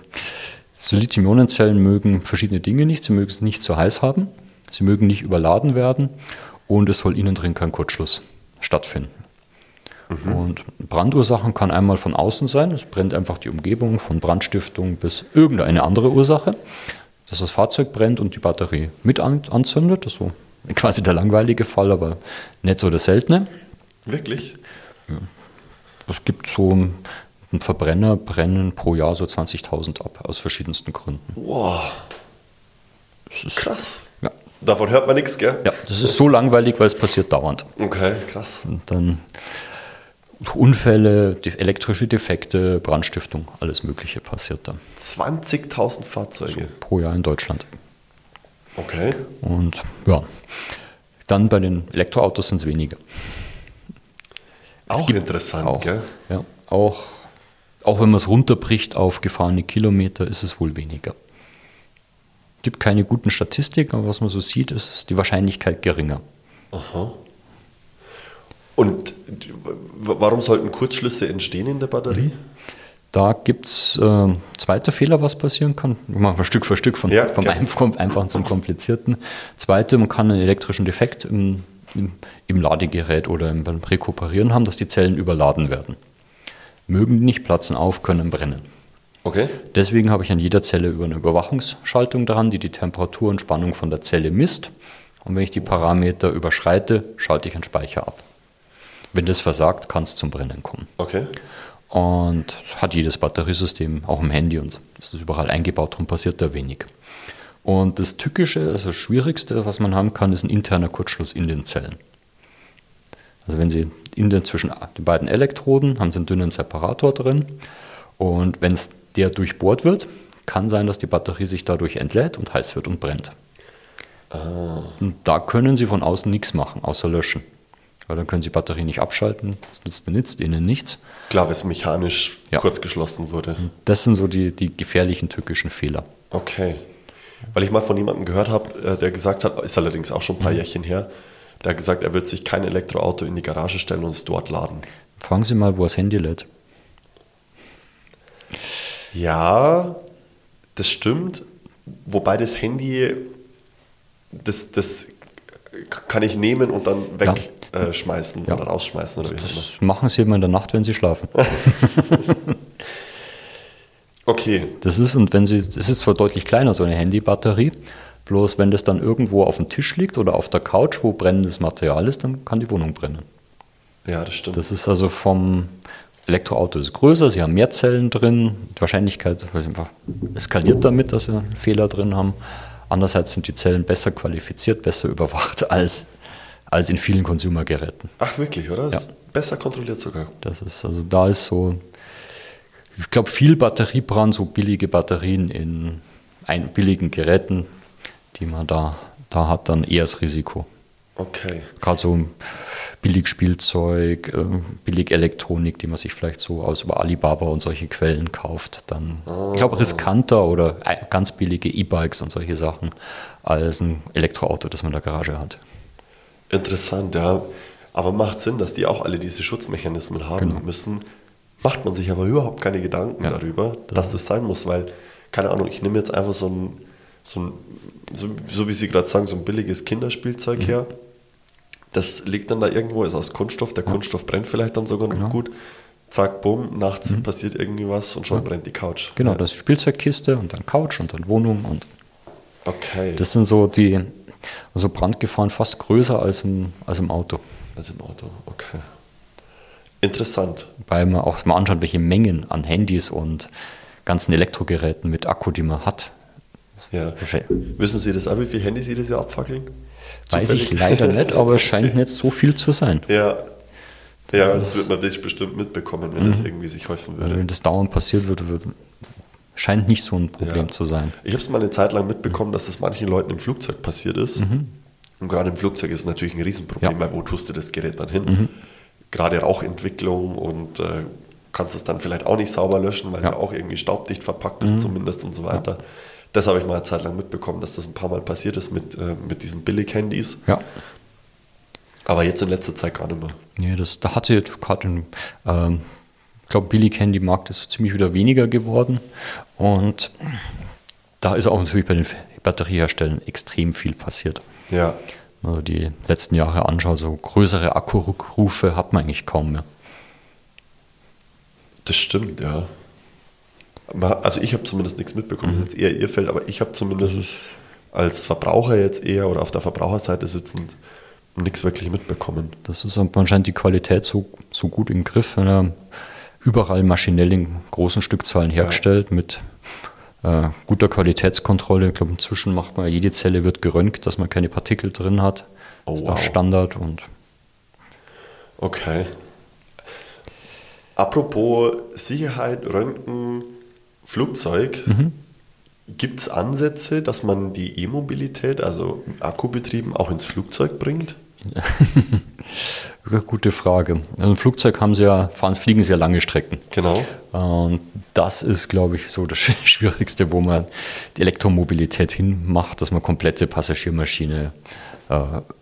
S3: so Lithium-Ionen-Zellen mögen verschiedene Dinge nicht. Sie mögen es nicht zu heiß haben, sie mögen nicht überladen werden und es soll innen drin kein Kurzschluss stattfinden. Mhm. Und Brandursachen kann einmal von außen sein, es brennt einfach die Umgebung von Brandstiftung bis irgendeine andere Ursache, dass das Fahrzeug brennt und die Batterie mit anzündet. Das ist so quasi der langweilige Fall, aber nicht so der seltene.
S2: Wirklich? Ja.
S3: Es gibt so ein Verbrenner brennen pro Jahr so 20.000 ab, aus verschiedensten Gründen.
S2: Wow. Das ist krass. Ja. Davon hört man nichts, gell?
S3: Ja, das ist so langweilig, weil es passiert dauernd.
S2: Okay, krass.
S3: Und dann Unfälle, elektrische Defekte, Brandstiftung, alles Mögliche passiert da.
S2: 20.000 Fahrzeuge? So,
S3: pro Jahr in Deutschland.
S2: Okay.
S3: Und ja, dann bei den Elektroautos sind es weniger.
S2: Auch interessant,
S3: auch,
S2: gell?
S3: Ja, auch, auch wenn man es runterbricht auf gefahrene Kilometer, ist es wohl weniger. Es gibt keine guten Statistiken, aber was man so sieht, ist die Wahrscheinlichkeit geringer.
S2: Aha. Und warum sollten Kurzschlüsse entstehen in der Batterie?
S3: Da gibt es äh, zweiter Fehler, was passieren kann. Machen wir Stück für Stück von, ja, vom Einfachen zum Komplizierten. Zweite, man kann einen elektrischen Defekt im im, Ladegerät oder beim Rekuperieren haben, dass die Zellen überladen werden. Mögen nicht platzen auf, können brennen.
S2: Okay.
S3: Deswegen habe ich an jeder Zelle über eine Überwachungsschaltung dran, die die Temperatur und Spannung von der Zelle misst. Und wenn ich die Parameter überschreite, schalte ich einen Speicher ab. Wenn das versagt, kann es zum Brennen kommen.
S2: Okay.
S3: Und hat jedes Batteriesystem, auch im Handy und so. Das ist überall eingebaut, darum passiert da wenig. Und das Tückische, also das Schwierigste, was man haben kann, ist ein interner Kurzschluss in den Zellen. Also wenn Sie in den, zwischen den beiden Elektroden haben Sie einen dünnen Separator drin und wenn der durchbohrt wird, kann sein, dass die Batterie sich dadurch entlädt und heiß wird und brennt. Ah. Und da können Sie von außen nichts machen, außer löschen. Weil dann können Sie die Batterie nicht abschalten, das nützt, nützt Ihnen nichts.
S2: Klar, weil es mechanisch ja. kurz geschlossen wurde.
S3: Das sind so die, die gefährlichen tückischen Fehler.
S2: Okay. Weil ich mal von jemandem gehört habe, äh, der gesagt hat, ist allerdings auch schon ein paar mhm. Jährchen her, der hat gesagt, er wird sich kein Elektroauto in die Garage stellen und es dort laden.
S3: Fragen Sie mal, wo das Handy lädt.
S2: Ja, das stimmt. Wobei das Handy, das, das kann ich nehmen und dann wegschmeißen ja. äh, ja. oder rausschmeißen. Oder
S3: das machen Sie immer in der Nacht, wenn Sie schlafen.
S2: Okay.
S3: Das ist, und wenn Sie, das ist zwar deutlich kleiner, so eine Handybatterie, bloß wenn das dann irgendwo auf dem Tisch liegt oder auf der Couch, wo brennendes Material ist, dann kann die Wohnung brennen.
S2: Ja, das stimmt.
S3: Das ist also vom Elektroauto ist größer, sie haben mehr Zellen drin, die Wahrscheinlichkeit einfach eskaliert damit, dass sie einen Fehler drin haben. Andererseits sind die Zellen besser qualifiziert, besser überwacht als, als in vielen Consumergeräten.
S2: Ach wirklich, oder? Ja. Besser kontrolliert sogar.
S3: Das ist, also da ist so ich glaube, viel Batteriebrand, so billige Batterien in ein, billigen Geräten, die man da, da hat, dann eher das Risiko.
S2: Okay.
S3: Gerade so billig Spielzeug, äh, billig Elektronik, die man sich vielleicht so aus über Alibaba und solche Quellen kauft, dann, oh. ich glaube, ah. riskanter oder ganz billige E-Bikes und solche Sachen als ein Elektroauto, das man in der Garage hat.
S2: Interessant, ja. Aber macht Sinn, dass die auch alle diese Schutzmechanismen haben genau. müssen, macht man sich aber überhaupt keine Gedanken ja. darüber, dass das sein muss, weil, keine Ahnung, ich nehme jetzt einfach so ein, so, ein, so, so wie Sie gerade sagen, so ein billiges Kinderspielzeug mhm. her. Das liegt dann da irgendwo, ist aus Kunststoff, der ja. Kunststoff brennt vielleicht dann sogar genau. noch gut. Zack, bumm, nachts mhm. passiert irgendwie was und schon ja. brennt die Couch.
S3: Genau, das ist Spielzeugkiste und dann Couch und dann Wohnung und.
S2: Okay.
S3: Das sind so die, also Brandgefahren fast größer als im, als im Auto.
S2: Als im Auto, Interessant.
S3: Weil man auch mal anschaut, welche Mengen an Handys und ganzen Elektrogeräten mit Akku, die man hat.
S2: Ja. Wissen Sie das auch, wie viele Handys Sie das Jahr abfackeln?
S3: Weiß ich leider nicht, aber es scheint nicht so viel zu sein.
S2: Ja. Ja, das wird man bestimmt mitbekommen, wenn mhm. das irgendwie sich häufen würde.
S3: Wenn das dauernd passiert würde, würde scheint nicht so ein Problem ja. zu sein.
S2: Ich habe es mal eine Zeit lang mitbekommen, dass das manchen Leuten im Flugzeug passiert ist. Mhm. Und gerade im Flugzeug ist es natürlich ein Riesenproblem, ja. weil wo tust du das Gerät dann hin? Mhm. Gerade Rauchentwicklung und äh, kannst es dann vielleicht auch nicht sauber löschen, weil ja. es ja auch irgendwie staubdicht verpackt ist, mhm. zumindest und so weiter. Ja. Das habe ich mal eine Zeit lang mitbekommen, dass das ein paar Mal passiert ist mit, äh, mit diesen Billig-Handys.
S3: Ja.
S2: Aber jetzt in letzter Zeit gar nicht mehr.
S3: Nee, das, da hat sie gerade ähm, ich glaube, Billig-Handy-Markt ist ziemlich wieder weniger geworden. Und da ist auch natürlich bei den Batterieherstellern extrem viel passiert.
S2: Ja.
S3: Also die letzten Jahre anschaut, so größere Akkurückrufe hat man eigentlich kaum mehr.
S2: Das stimmt, ja. Also ich habe zumindest nichts mitbekommen, das ist jetzt eher ihr Feld, aber ich habe zumindest als Verbraucher jetzt eher oder auf der Verbraucherseite sitzend nichts wirklich mitbekommen.
S3: Das ist anscheinend die Qualität so, so gut im Griff, wenn er überall maschinell in großen Stückzahlen hergestellt ja. mit äh, guter Qualitätskontrolle. Ich glaube, inzwischen macht man jede Zelle wird geröntgt, dass man keine Partikel drin hat. Oh, das ist wow. Standard und.
S2: Okay. Apropos Sicherheit, Röntgen, Flugzeug. Mhm. Gibt es Ansätze, dass man die E-Mobilität, also Akkubetrieben, auch ins Flugzeug bringt?
S3: Gute Frage. Im Flugzeug haben sie ja, fahren, fliegen sie ja lange Strecken.
S2: Genau.
S3: Und das ist, glaube ich, so das Schwierigste, wo man die Elektromobilität hinmacht, dass man komplette Passagiermaschine äh,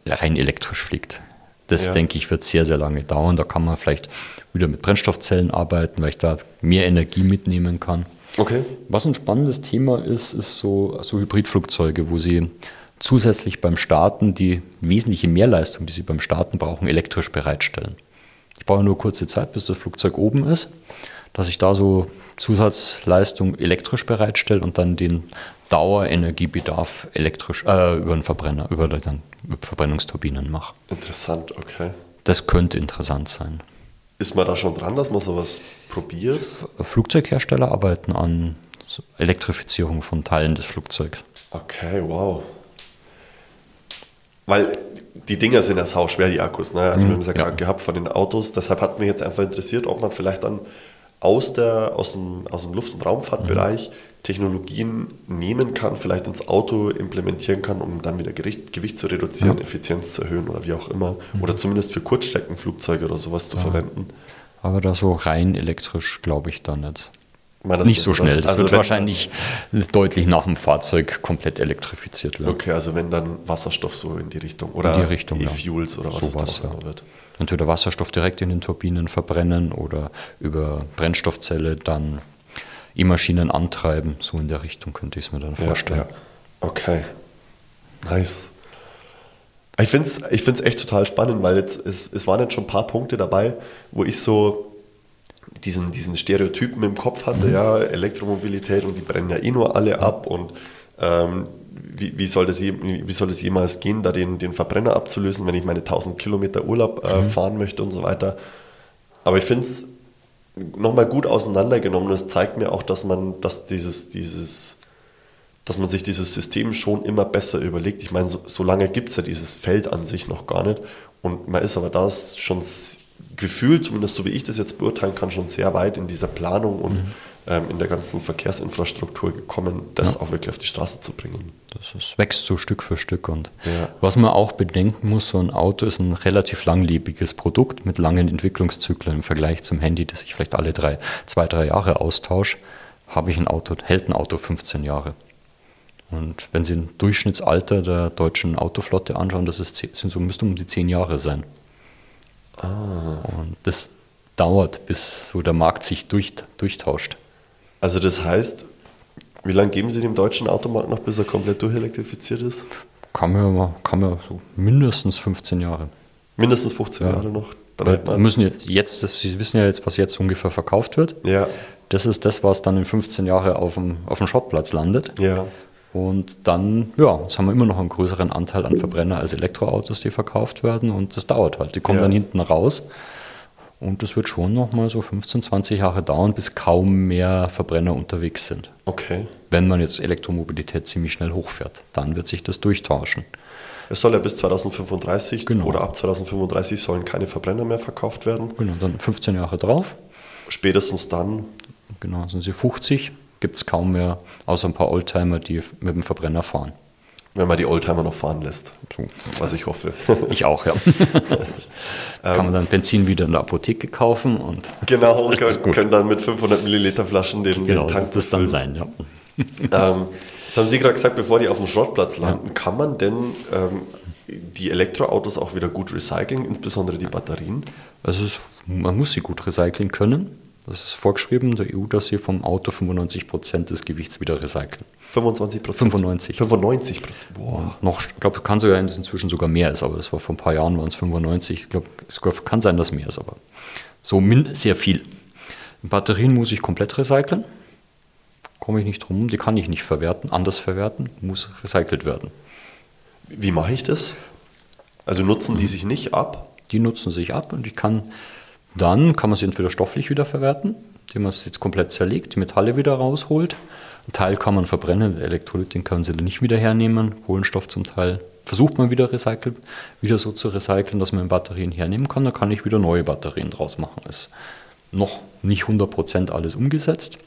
S3: rein elektrisch fliegt. Das, ja. denke ich, wird sehr, sehr lange dauern. Da kann man vielleicht wieder mit Brennstoffzellen arbeiten, weil ich da mehr Energie mitnehmen kann.
S2: Okay.
S3: Was ein spannendes Thema ist, ist so, so Hybridflugzeuge, wo sie zusätzlich beim Starten die wesentliche Mehrleistung, die Sie beim Starten brauchen, elektrisch bereitstellen. Ich brauche nur kurze Zeit, bis das Flugzeug oben ist, dass ich da so Zusatzleistung elektrisch bereitstelle und dann den Dauerenergiebedarf elektrisch äh, über einen Verbrenner, über, über Verbrennungsturbinen mache.
S2: Interessant, okay.
S3: Das könnte interessant sein.
S2: Ist man da schon dran, dass man sowas probiert?
S3: Flugzeughersteller arbeiten an Elektrifizierung von Teilen des Flugzeugs.
S2: Okay, wow. Weil die Dinger sind ja sau schwer, die Akkus. Ne? Also mhm, wir haben es ja, ja. gerade gehabt von den Autos. Deshalb hat mich jetzt einfach interessiert, ob man vielleicht dann aus, der, aus, dem, aus dem Luft- und Raumfahrtbereich mhm. Technologien nehmen kann, vielleicht ins Auto implementieren kann, um dann wieder Gewicht, Gewicht zu reduzieren, ja. Effizienz zu erhöhen oder wie auch immer. Mhm. Oder zumindest für Kurzstreckenflugzeuge oder sowas zu ja. verwenden.
S3: Aber da so rein elektrisch glaube ich da nicht nicht so schnell. Das also wird wahrscheinlich deutlich nach dem Fahrzeug komplett elektrifiziert
S2: werden. Okay, also wenn dann Wasserstoff so in die Richtung oder E-Fuels ja. oder was
S3: so es da ja. wird. Entweder Wasserstoff direkt in den Turbinen verbrennen oder über Brennstoffzelle dann E-Maschinen antreiben. So in der Richtung könnte ich es mir dann vorstellen. Ja,
S2: okay. Nice. Ich finde es ich find's echt total spannend, weil jetzt, es, es waren jetzt schon ein paar Punkte dabei, wo ich so diesen, diesen Stereotypen im Kopf hatte, mhm. ja, Elektromobilität und die brennen ja eh nur alle ab und ähm, wie, wie, soll das, wie soll das jemals gehen, da den, den Verbrenner abzulösen, wenn ich meine 1000 Kilometer Urlaub äh, mhm. fahren möchte und so weiter. Aber ich finde es nochmal gut auseinandergenommen und es zeigt mir auch, dass man, dass dieses, dieses, dass man sich dieses System schon immer besser überlegt. Ich meine, so, so lange gibt es ja dieses Feld an sich noch gar nicht. Und man ist aber da schon gefühlt, zumindest so wie ich das jetzt beurteilen kann, schon sehr weit in dieser Planung und mhm. ähm, in der ganzen Verkehrsinfrastruktur gekommen, das ja. auch wirklich auf die Straße zu bringen.
S3: Das ist, wächst so Stück für Stück. Und ja. was man auch bedenken muss, so ein Auto ist ein relativ langlebiges Produkt mit langen Entwicklungszyklen im Vergleich zum Handy, das ich vielleicht alle drei, zwei, drei Jahre austausche, habe ich ein Auto, hält ein Auto 15 Jahre. Und wenn Sie ein Durchschnittsalter der deutschen Autoflotte anschauen, das ist, sind so, müsste um die 10 Jahre sein. Ah. Und das dauert, bis so der Markt sich durch, durchtauscht.
S2: Also das heißt, wie lange geben Sie dem deutschen Automarkt noch, bis er komplett durchelektrifiziert ist?
S3: Kann man, kann man so mindestens 15 Jahre.
S2: Mindestens 15 ja. Jahre noch.
S3: Wir müssen jetzt, jetzt das, Sie wissen ja jetzt, was jetzt ungefähr verkauft wird.
S2: Ja.
S3: Das ist das, was dann in 15 Jahren auf dem, auf dem Schrottplatz landet.
S2: Ja.
S3: Und dann, ja, jetzt haben wir immer noch einen größeren Anteil an Verbrenner als Elektroautos, die verkauft werden und das dauert halt. Die kommen ja. dann hinten raus Und das wird schon noch mal so 15, 20 Jahre dauern, bis kaum mehr Verbrenner unterwegs sind.
S2: Okay.
S3: Wenn man jetzt Elektromobilität ziemlich schnell hochfährt, dann wird sich das durchtauschen.
S2: Es soll ja bis 2035
S3: Genau.
S2: oder ab 2035 sollen keine Verbrenner mehr verkauft werden.
S3: Genau, dann 15 Jahre drauf,
S2: Spätestens dann,
S3: genau, sind sie 50, gibt es kaum mehr, außer ein paar Oldtimer, die mit dem Verbrenner fahren.
S2: wenn man die Oldtimer noch fahren lässt. Was ich hoffe.
S3: Ich auch, ja. Kann man dann Benzin wieder in der Apotheke kaufen und
S2: genau, und können, können dann mit 500 Milliliter Flaschen den,
S3: genau,
S2: den Tank
S3: das dann
S2: befüllen.
S3: sein, ja.
S2: Ähm, jetzt haben Sie gerade gesagt, bevor die auf dem Schrottplatz landen, kann man denn ähm, die Elektroautos auch wieder gut recyceln, insbesondere die Batterien?
S3: Also es, man muss sie gut recyceln können. Das ist vorgeschrieben der EU, dass sie vom Auto 95% des Gewichts wieder recyceln.
S2: 25 Prozent?
S3: 95.
S2: 95 Prozent. Boah.
S3: Noch, ich glaube, kann sogar inzwischen sogar mehr ist, aber das war vor ein paar Jahren waren es 95. Ich glaube, es kann sein, dass mehr ist, aber so min sehr viel. Batterien muss ich komplett recyceln. Komme ich nicht drum, die kann ich nicht verwerten, anders verwerten, muss recycelt werden.
S2: Wie mache ich das? Also nutzen die sich nicht ab?
S3: Die nutzen sich ab und ich kann dann kann man sie entweder stofflich wieder verwerten, indem man es jetzt komplett zerlegt, die Metalle wieder rausholt. Ein Teil kann man verbrennen, der Elektrolyt, den kann man sie dann nicht wieder hernehmen, Kohlenstoff zum Teil. Versucht man wieder recyceln, wieder so zu recyceln, dass man Batterien hernehmen kann, dann kann ich wieder neue Batterien draus machen. Ist noch nicht 100% alles umgesetzt,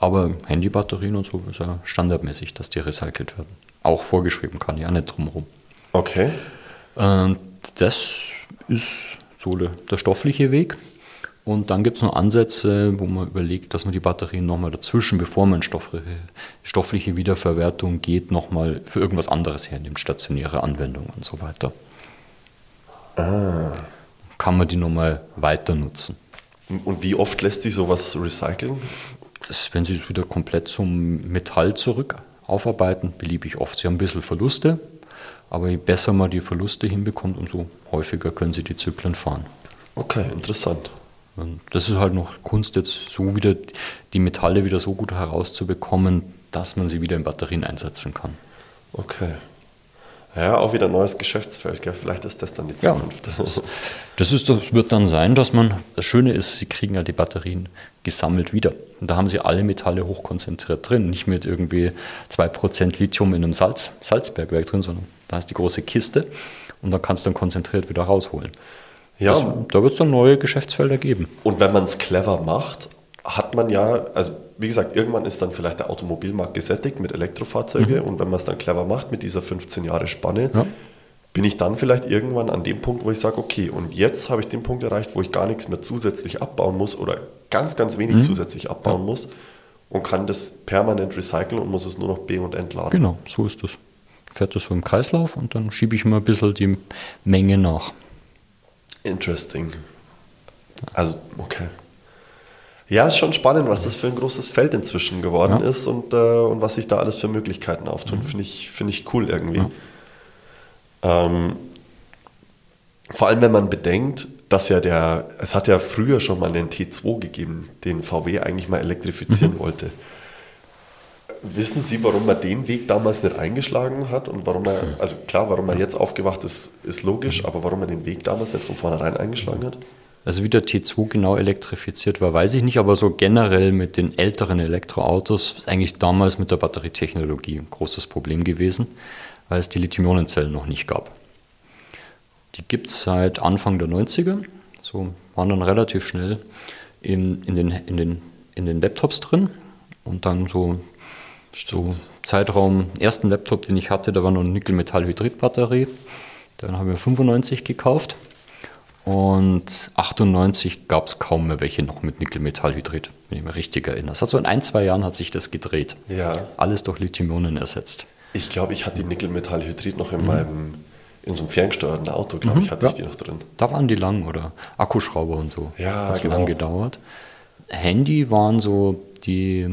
S3: aber Handybatterien und so ist ja standardmäßig, dass die recycelt werden. Auch vorgeschrieben, kann ich auch nicht drumherum.
S2: Okay.
S3: Und das ist so der, der stoffliche Weg. Und dann gibt es noch Ansätze, wo man überlegt, dass man die Batterien nochmal dazwischen, bevor man in stoffliche, stoffliche Wiederverwertung geht, nochmal für irgendwas anderes hernimmt, stationäre Anwendungen und so weiter. Kann man die nochmal weiter nutzen.
S2: Und wie oft lässt sich sowas recyceln?
S3: Das, wenn Sie es wieder komplett zum Metall zurück aufarbeiten, beliebig oft. Sie haben ein bisschen Verluste, aber je besser man die Verluste hinbekommt, umso häufiger können Sie die Zyklen fahren.
S2: Okay, interessant.
S3: Und das ist halt noch Kunst, jetzt so wieder die Metalle wieder so gut herauszubekommen, dass man sie wieder in Batterien einsetzen kann.
S2: Okay. Ja, auch wieder ein neues Geschäftsfeld. Gell? Vielleicht ist das dann die
S3: Ja.
S2: Zukunft.
S3: Das, ist, das wird dann sein, dass man, das Schöne ist, sie kriegen ja die Batterien gesammelt wieder. Und da haben sie alle Metalle hochkonzentriert drin, nicht mit irgendwie 2% Lithium in einem Salz, Salzbergwerk drin, sondern da ist die große Kiste und da kannst du dann konzentriert wieder rausholen.
S2: ja,
S3: Das, da wird es dann neue Geschäftsfelder geben.
S2: und wenn man es clever macht, hat man ja, also wie gesagt, irgendwann ist dann vielleicht der Automobilmarkt gesättigt mit Elektrofahrzeugen und wenn man es dann clever macht mit dieser 15 Jahre Spanne,
S3: Ja.
S2: bin ich dann vielleicht irgendwann an dem Punkt, wo ich sage, okay, und jetzt habe ich den Punkt erreicht, wo ich gar nichts mehr zusätzlich abbauen muss oder ganz, ganz wenig zusätzlich abbauen muss und kann das permanent recyceln und muss es nur noch be- und entladen.
S3: Genau, so ist es. Fährt das so im Kreislauf und dann schiebe ich immer ein bisschen die Menge nach.
S2: Interesting. Also, okay. Ja, ist schon spannend, was das für ein großes Feld inzwischen geworden
S3: Ja.
S2: ist und, äh, und was sich da alles für Möglichkeiten auftun. Finde ich, finde ich cool irgendwie. Ähm, vor allem, wenn man bedenkt, dass ja der, es hat ja früher schon mal den T2 gegeben, den VW eigentlich mal elektrifizieren wollte. Wissen Sie, warum er den Weg damals nicht eingeschlagen hat und warum er, also klar, warum er jetzt aufgewacht ist, ist logisch, aber warum er den Weg damals nicht von vornherein eingeschlagen hat?
S3: Also wie der T2 genau elektrifiziert war, weiß ich nicht, aber so generell mit den älteren Elektroautos ist eigentlich damals mit der Batterietechnologie ein großes Problem gewesen, weil es die Lithium-Ionen-Zellen noch nicht gab. Die gibt es seit Anfang der 90er, so waren dann relativ schnell in, in, den, in, den, in den Laptops drin und dann so, so Zeitraum, ersten Laptop, den ich hatte, da war noch eine Nickel-Metall-Hydrid-Batterie, dann haben wir 95 gekauft und 98 gab es kaum mehr welche noch mit Nickel-Metallhydrid, wenn ich mich richtig erinnere. Das hat so in ein, zwei Jahren hat sich das gedreht.
S2: Ja.
S3: Alles durch Lithium-Ionen ersetzt.
S2: Ich glaube, ich hatte die Nickelmetallhydrid noch in meinem, in so einem ferngesteuerten Auto, glaube ich, hatte ich
S3: Mhm. ja.
S2: die noch drin.
S3: Da waren die lang oder Akkuschrauber und so.
S2: Ja,
S3: Hat's
S2: genau.
S3: lang gedauert. Handy waren so die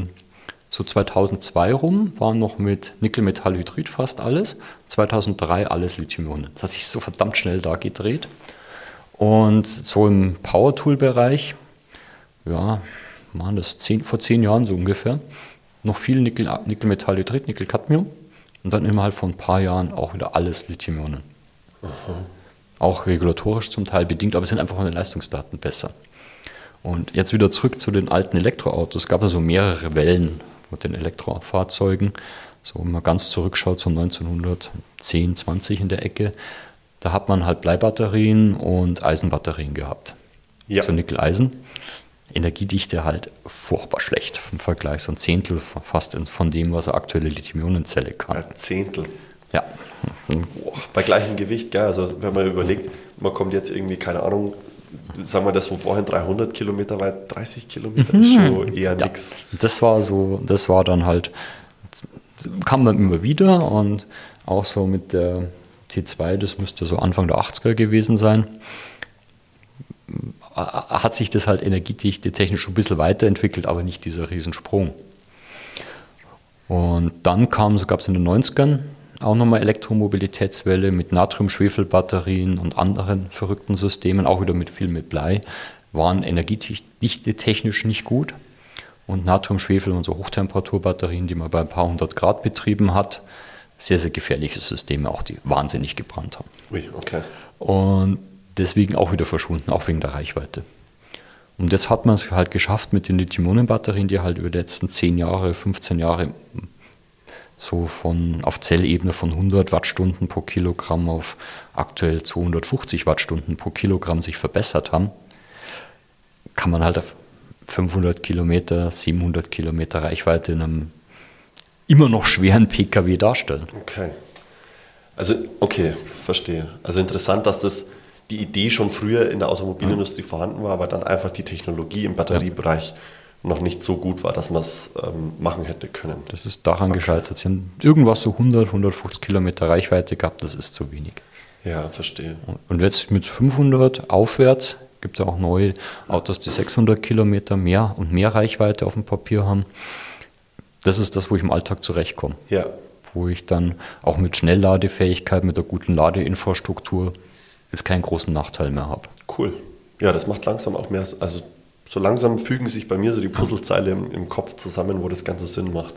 S3: so 2002 rum, waren noch mit Nickel-Metallhydrid fast alles. 2003 alles Lithium-Ionen. Das hat sich so verdammt schnell da gedreht. Und so im Power-Tool-Bereich, ja, waren das zehn, vor zehn Jahren so ungefähr, noch viel Nickel, Nickel-Metallhydrid, Nickel-Cadmium und dann innerhalb von ein paar Jahren auch wieder alles Lithium-Ionen. auch regulatorisch zum Teil bedingt, aber sind einfach von den Leistungsdaten besser. Und jetzt wieder zurück zu den alten Elektroautos. Es gab also mehrere Wellen mit den Elektrofahrzeugen. So, wenn man ganz zurückschaut, so 1910, 20 in der Ecke, da hat man halt Bleibatterien und Eisenbatterien gehabt. Ja. So Nickel-Eisen. Energiedichte halt furchtbar schlecht im Vergleich, so ein Zehntel fast von dem, was eine aktuelle Lithium-Ionen-Zelle kann.
S2: Ein Zehntel.
S3: Ja.
S2: Bei gleichem Gewicht, gell? also wenn man überlegt, man kommt jetzt irgendwie, keine Ahnung, sagen wir das von vorhin 300 Kilometer weit, 30 Kilometer ist schon eher ja, nichts.
S3: Das war so, das war dann halt, kam dann immer wieder und auch so mit der T2, das müsste so Anfang der 80er gewesen sein, hat sich das halt energiedichte technisch schon ein bisschen weiterentwickelt, aber nicht dieser Riesensprung. Und dann kam, so gab es in den 90ern auch nochmal Elektromobilitätswelle mit Natrium-Schwefel-Batterien und anderen verrückten Systemen, auch wieder mit viel mit Blei, waren energiedichte technisch nicht gut. Und Natrium-Schwefel und so Hochtemperaturbatterien, die man bei ein paar hundert Grad betrieben hat, sehr, sehr gefährliche Systeme, auch die wahnsinnig gebrannt haben.
S2: Ui, okay.
S3: Und deswegen auch wieder verschwunden, auch wegen der Reichweite. Und jetzt hat man es halt geschafft mit den Lithium-Ionen-Batterien, die halt über die letzten 10 Jahre, 15 Jahre so von auf Zellebene von 100 Wattstunden pro Kilogramm auf aktuell 250 Wattstunden pro Kilogramm sich verbessert haben, kann man halt auf 500 Kilometer, 700 Kilometer Reichweite in einem immer noch schweren Pkw darstellen.
S2: Okay. Also, okay, verstehe. Also interessant, dass das die Idee schon früher in der Automobilindustrie mhm. vorhanden war, aber dann einfach die Technologie im Batteriebereich ja noch nicht so gut war, dass man es ähm, machen hätte können.
S3: Das ist daran okay. gescheitert. Sie haben irgendwas so 100, 150 Kilometer Reichweite gehabt, das ist zu wenig.
S2: Ja, verstehe.
S3: Und jetzt mit 500 aufwärts gibt es auch neue Autos, die 600 Kilometer mehr und mehr Reichweite auf dem Papier haben. Das ist das, wo ich im Alltag zurechtkomme.
S2: Ja.
S3: Wo ich dann auch mit Schnellladefähigkeit, mit der guten Ladeinfrastruktur jetzt keinen großen Nachteil mehr habe.
S2: Cool. Ja, das macht langsam auch mehr, also so langsam fügen sich bei mir so die Puzzlezeile im, im, Kopf zusammen, wo das Ganze Sinn macht.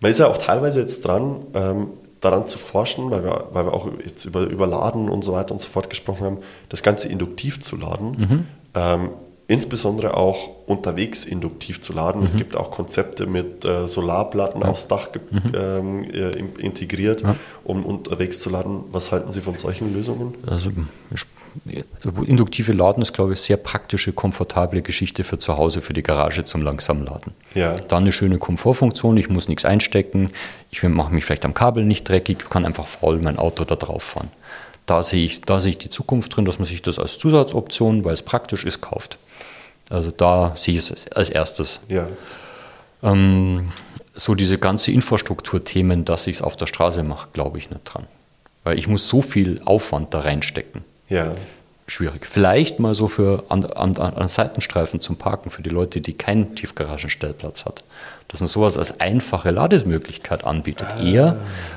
S2: Man ist ja auch teilweise jetzt dran, ähm, daran zu forschen, weil wir, weil wir auch jetzt über, über Laden und so weiter und so fort gesprochen haben, das Ganze induktiv zu laden. Mhm. Ähm, insbesondere auch unterwegs induktiv zu laden. Mhm. Es gibt auch Konzepte mit äh, Solarplatten ja. aufs Dach mhm. ähm, äh, integriert, ja. um unterwegs zu laden. Was halten Sie von solchen Lösungen?
S3: Also induktive Laden ist, glaube ich, sehr praktische, komfortable Geschichte für zu Hause, für die Garage zum Langsamladen.
S2: Ja.
S3: Dann eine schöne Komfortfunktion, ich muss nichts einstecken, ich mache mich vielleicht am Kabel nicht dreckig, kann einfach faul mein Auto da drauf fahren. Da sehe, ich, da sehe ich die Zukunft drin, dass man sich das als Zusatzoption, weil es praktisch ist, kauft. Also da sehe ich es als erstes.
S2: Ja.
S3: Ähm, so diese ganze Infrastrukturthemen, dass ich es auf der Straße mache, glaube ich nicht dran. Weil ich muss so viel Aufwand da reinstecken.
S2: Ja.
S3: Schwierig. Vielleicht mal so für an, an, an Seitenstreifen zum Parken für die Leute, die keinen Tiefgaragenstellplatz hat. Dass man sowas als einfache Lademöglichkeit anbietet. Ah. Eher,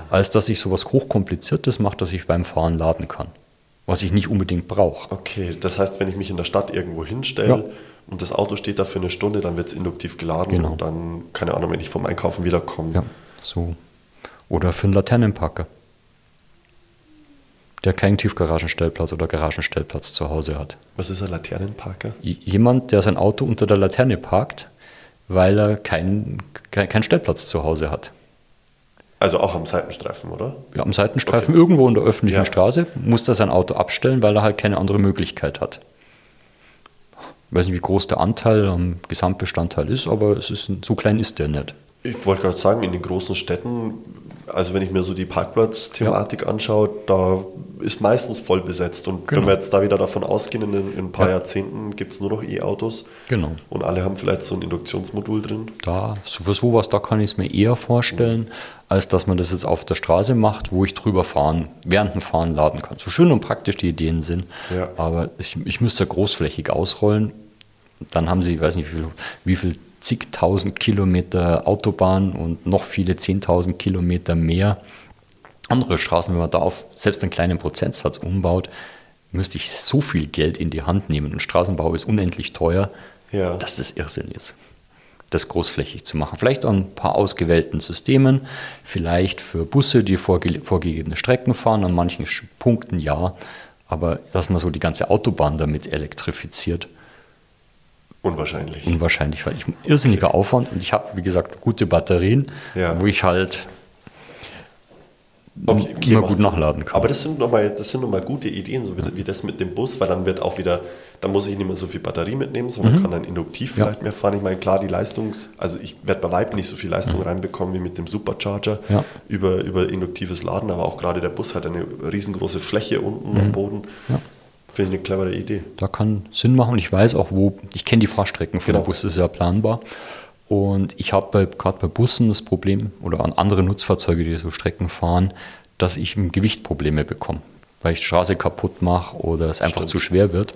S3: als dass ich sowas Hochkompliziertes mache, dass ich beim Fahren laden kann. Was ich nicht unbedingt brauche.
S2: Okay, das heißt, wenn ich mich in der Stadt irgendwo hinstelle, ja und das Auto steht da für eine Stunde, dann wird es induktiv geladen genau. und dann, keine Ahnung, wenn ich vom Einkaufen wiederkomme.
S3: Ja, so. Oder für einen Laternenparker, der keinen Tiefgaragenstellplatz oder Garagenstellplatz zu Hause hat.
S2: Was ist ein Laternenparker?
S3: Jemand, der sein Auto unter der Laterne parkt, weil er keinen kein Stellplatz zu Hause hat.
S2: Also auch am Seitenstreifen, oder?
S3: Ja, am Seitenstreifen okay. irgendwo in der öffentlichen ja. Straße muss er sein Auto abstellen, weil er halt keine andere Möglichkeit hat. Ich weiß nicht, wie groß der Anteil am Gesamtbestandteil ist, aber es ist, so klein ist der nicht.
S2: Ich wollte gerade sagen, in den großen Städten, also wenn ich mir so die Parkplatzthematik ja. anschaue, da ist meistens voll besetzt. Und genau. wenn wir jetzt da wieder davon ausgehen, in, in ein paar ja. Jahrzehnten gibt es nur noch E-Autos.
S3: Genau.
S2: Und alle haben vielleicht so ein Induktionsmodul drin.
S3: Da, für sowas, da kann ich es mir eher vorstellen, mhm. als dass man das jetzt auf der Straße macht, wo ich drüber fahren, während dem Fahren laden kann. So schön und praktisch die Ideen sind.
S2: Ja.
S3: Aber ich, ich müsste großflächig ausrollen. Dann haben sie, ich weiß nicht, wie viel, wie viel zigtausend Kilometer Autobahn und noch viele zehntausend Kilometer mehr andere Straßen, wenn man da auf selbst einen kleinen Prozentsatz umbaut, müsste ich so viel Geld in die Hand nehmen. Und Straßenbau ist unendlich teuer,
S2: ja.
S3: dass das Irrsinn ist, das großflächig zu machen. Vielleicht an ein paar ausgewählten Systemen, vielleicht für Busse, die vorge vorgegebene Strecken fahren, an manchen Punkten ja, Aber dass man so die ganze Autobahn damit elektrifiziert,
S2: Unwahrscheinlich.
S3: unwahrscheinlich, weil ich irrsinniger Aufwand und ich habe, wie gesagt, gute Batterien,
S2: Ja.
S3: wo ich halt
S2: Okay, okay,
S3: immer gut nachladen kann.
S2: Aber das sind nochmal noch gute Ideen, so wie, wie das mit dem Bus, weil dann wird auch wieder, da muss ich nicht mehr so viel Batterie mitnehmen, sondern kann dann induktiv
S3: Mhm. Ja.
S2: vielleicht mehr fahren. Ich meine, klar, die Leistungs-, also ich werde bei Weitem nicht so viel Leistung reinbekommen wie mit dem Supercharger
S3: Ja.
S2: über, über induktives Laden, aber auch gerade der Bus hat eine riesengroße Fläche unten am Boden.
S3: Mhm. Ja.
S2: Finde ich eine clevere Idee.
S3: Da kann Sinn machen. Ich weiß auch, wo, ich kenne die Fahrstrecken von
S2: Genau.
S3: der Bus, das ist ja planbar. Und ich habe gerade bei Bussen das Problem, oder an andere Nutzfahrzeuge, die so Strecken fahren, dass ich im Gewicht Probleme bekomme, weil ich die Straße kaputt mache oder es einfach
S2: Stimmt.
S3: zu schwer wird.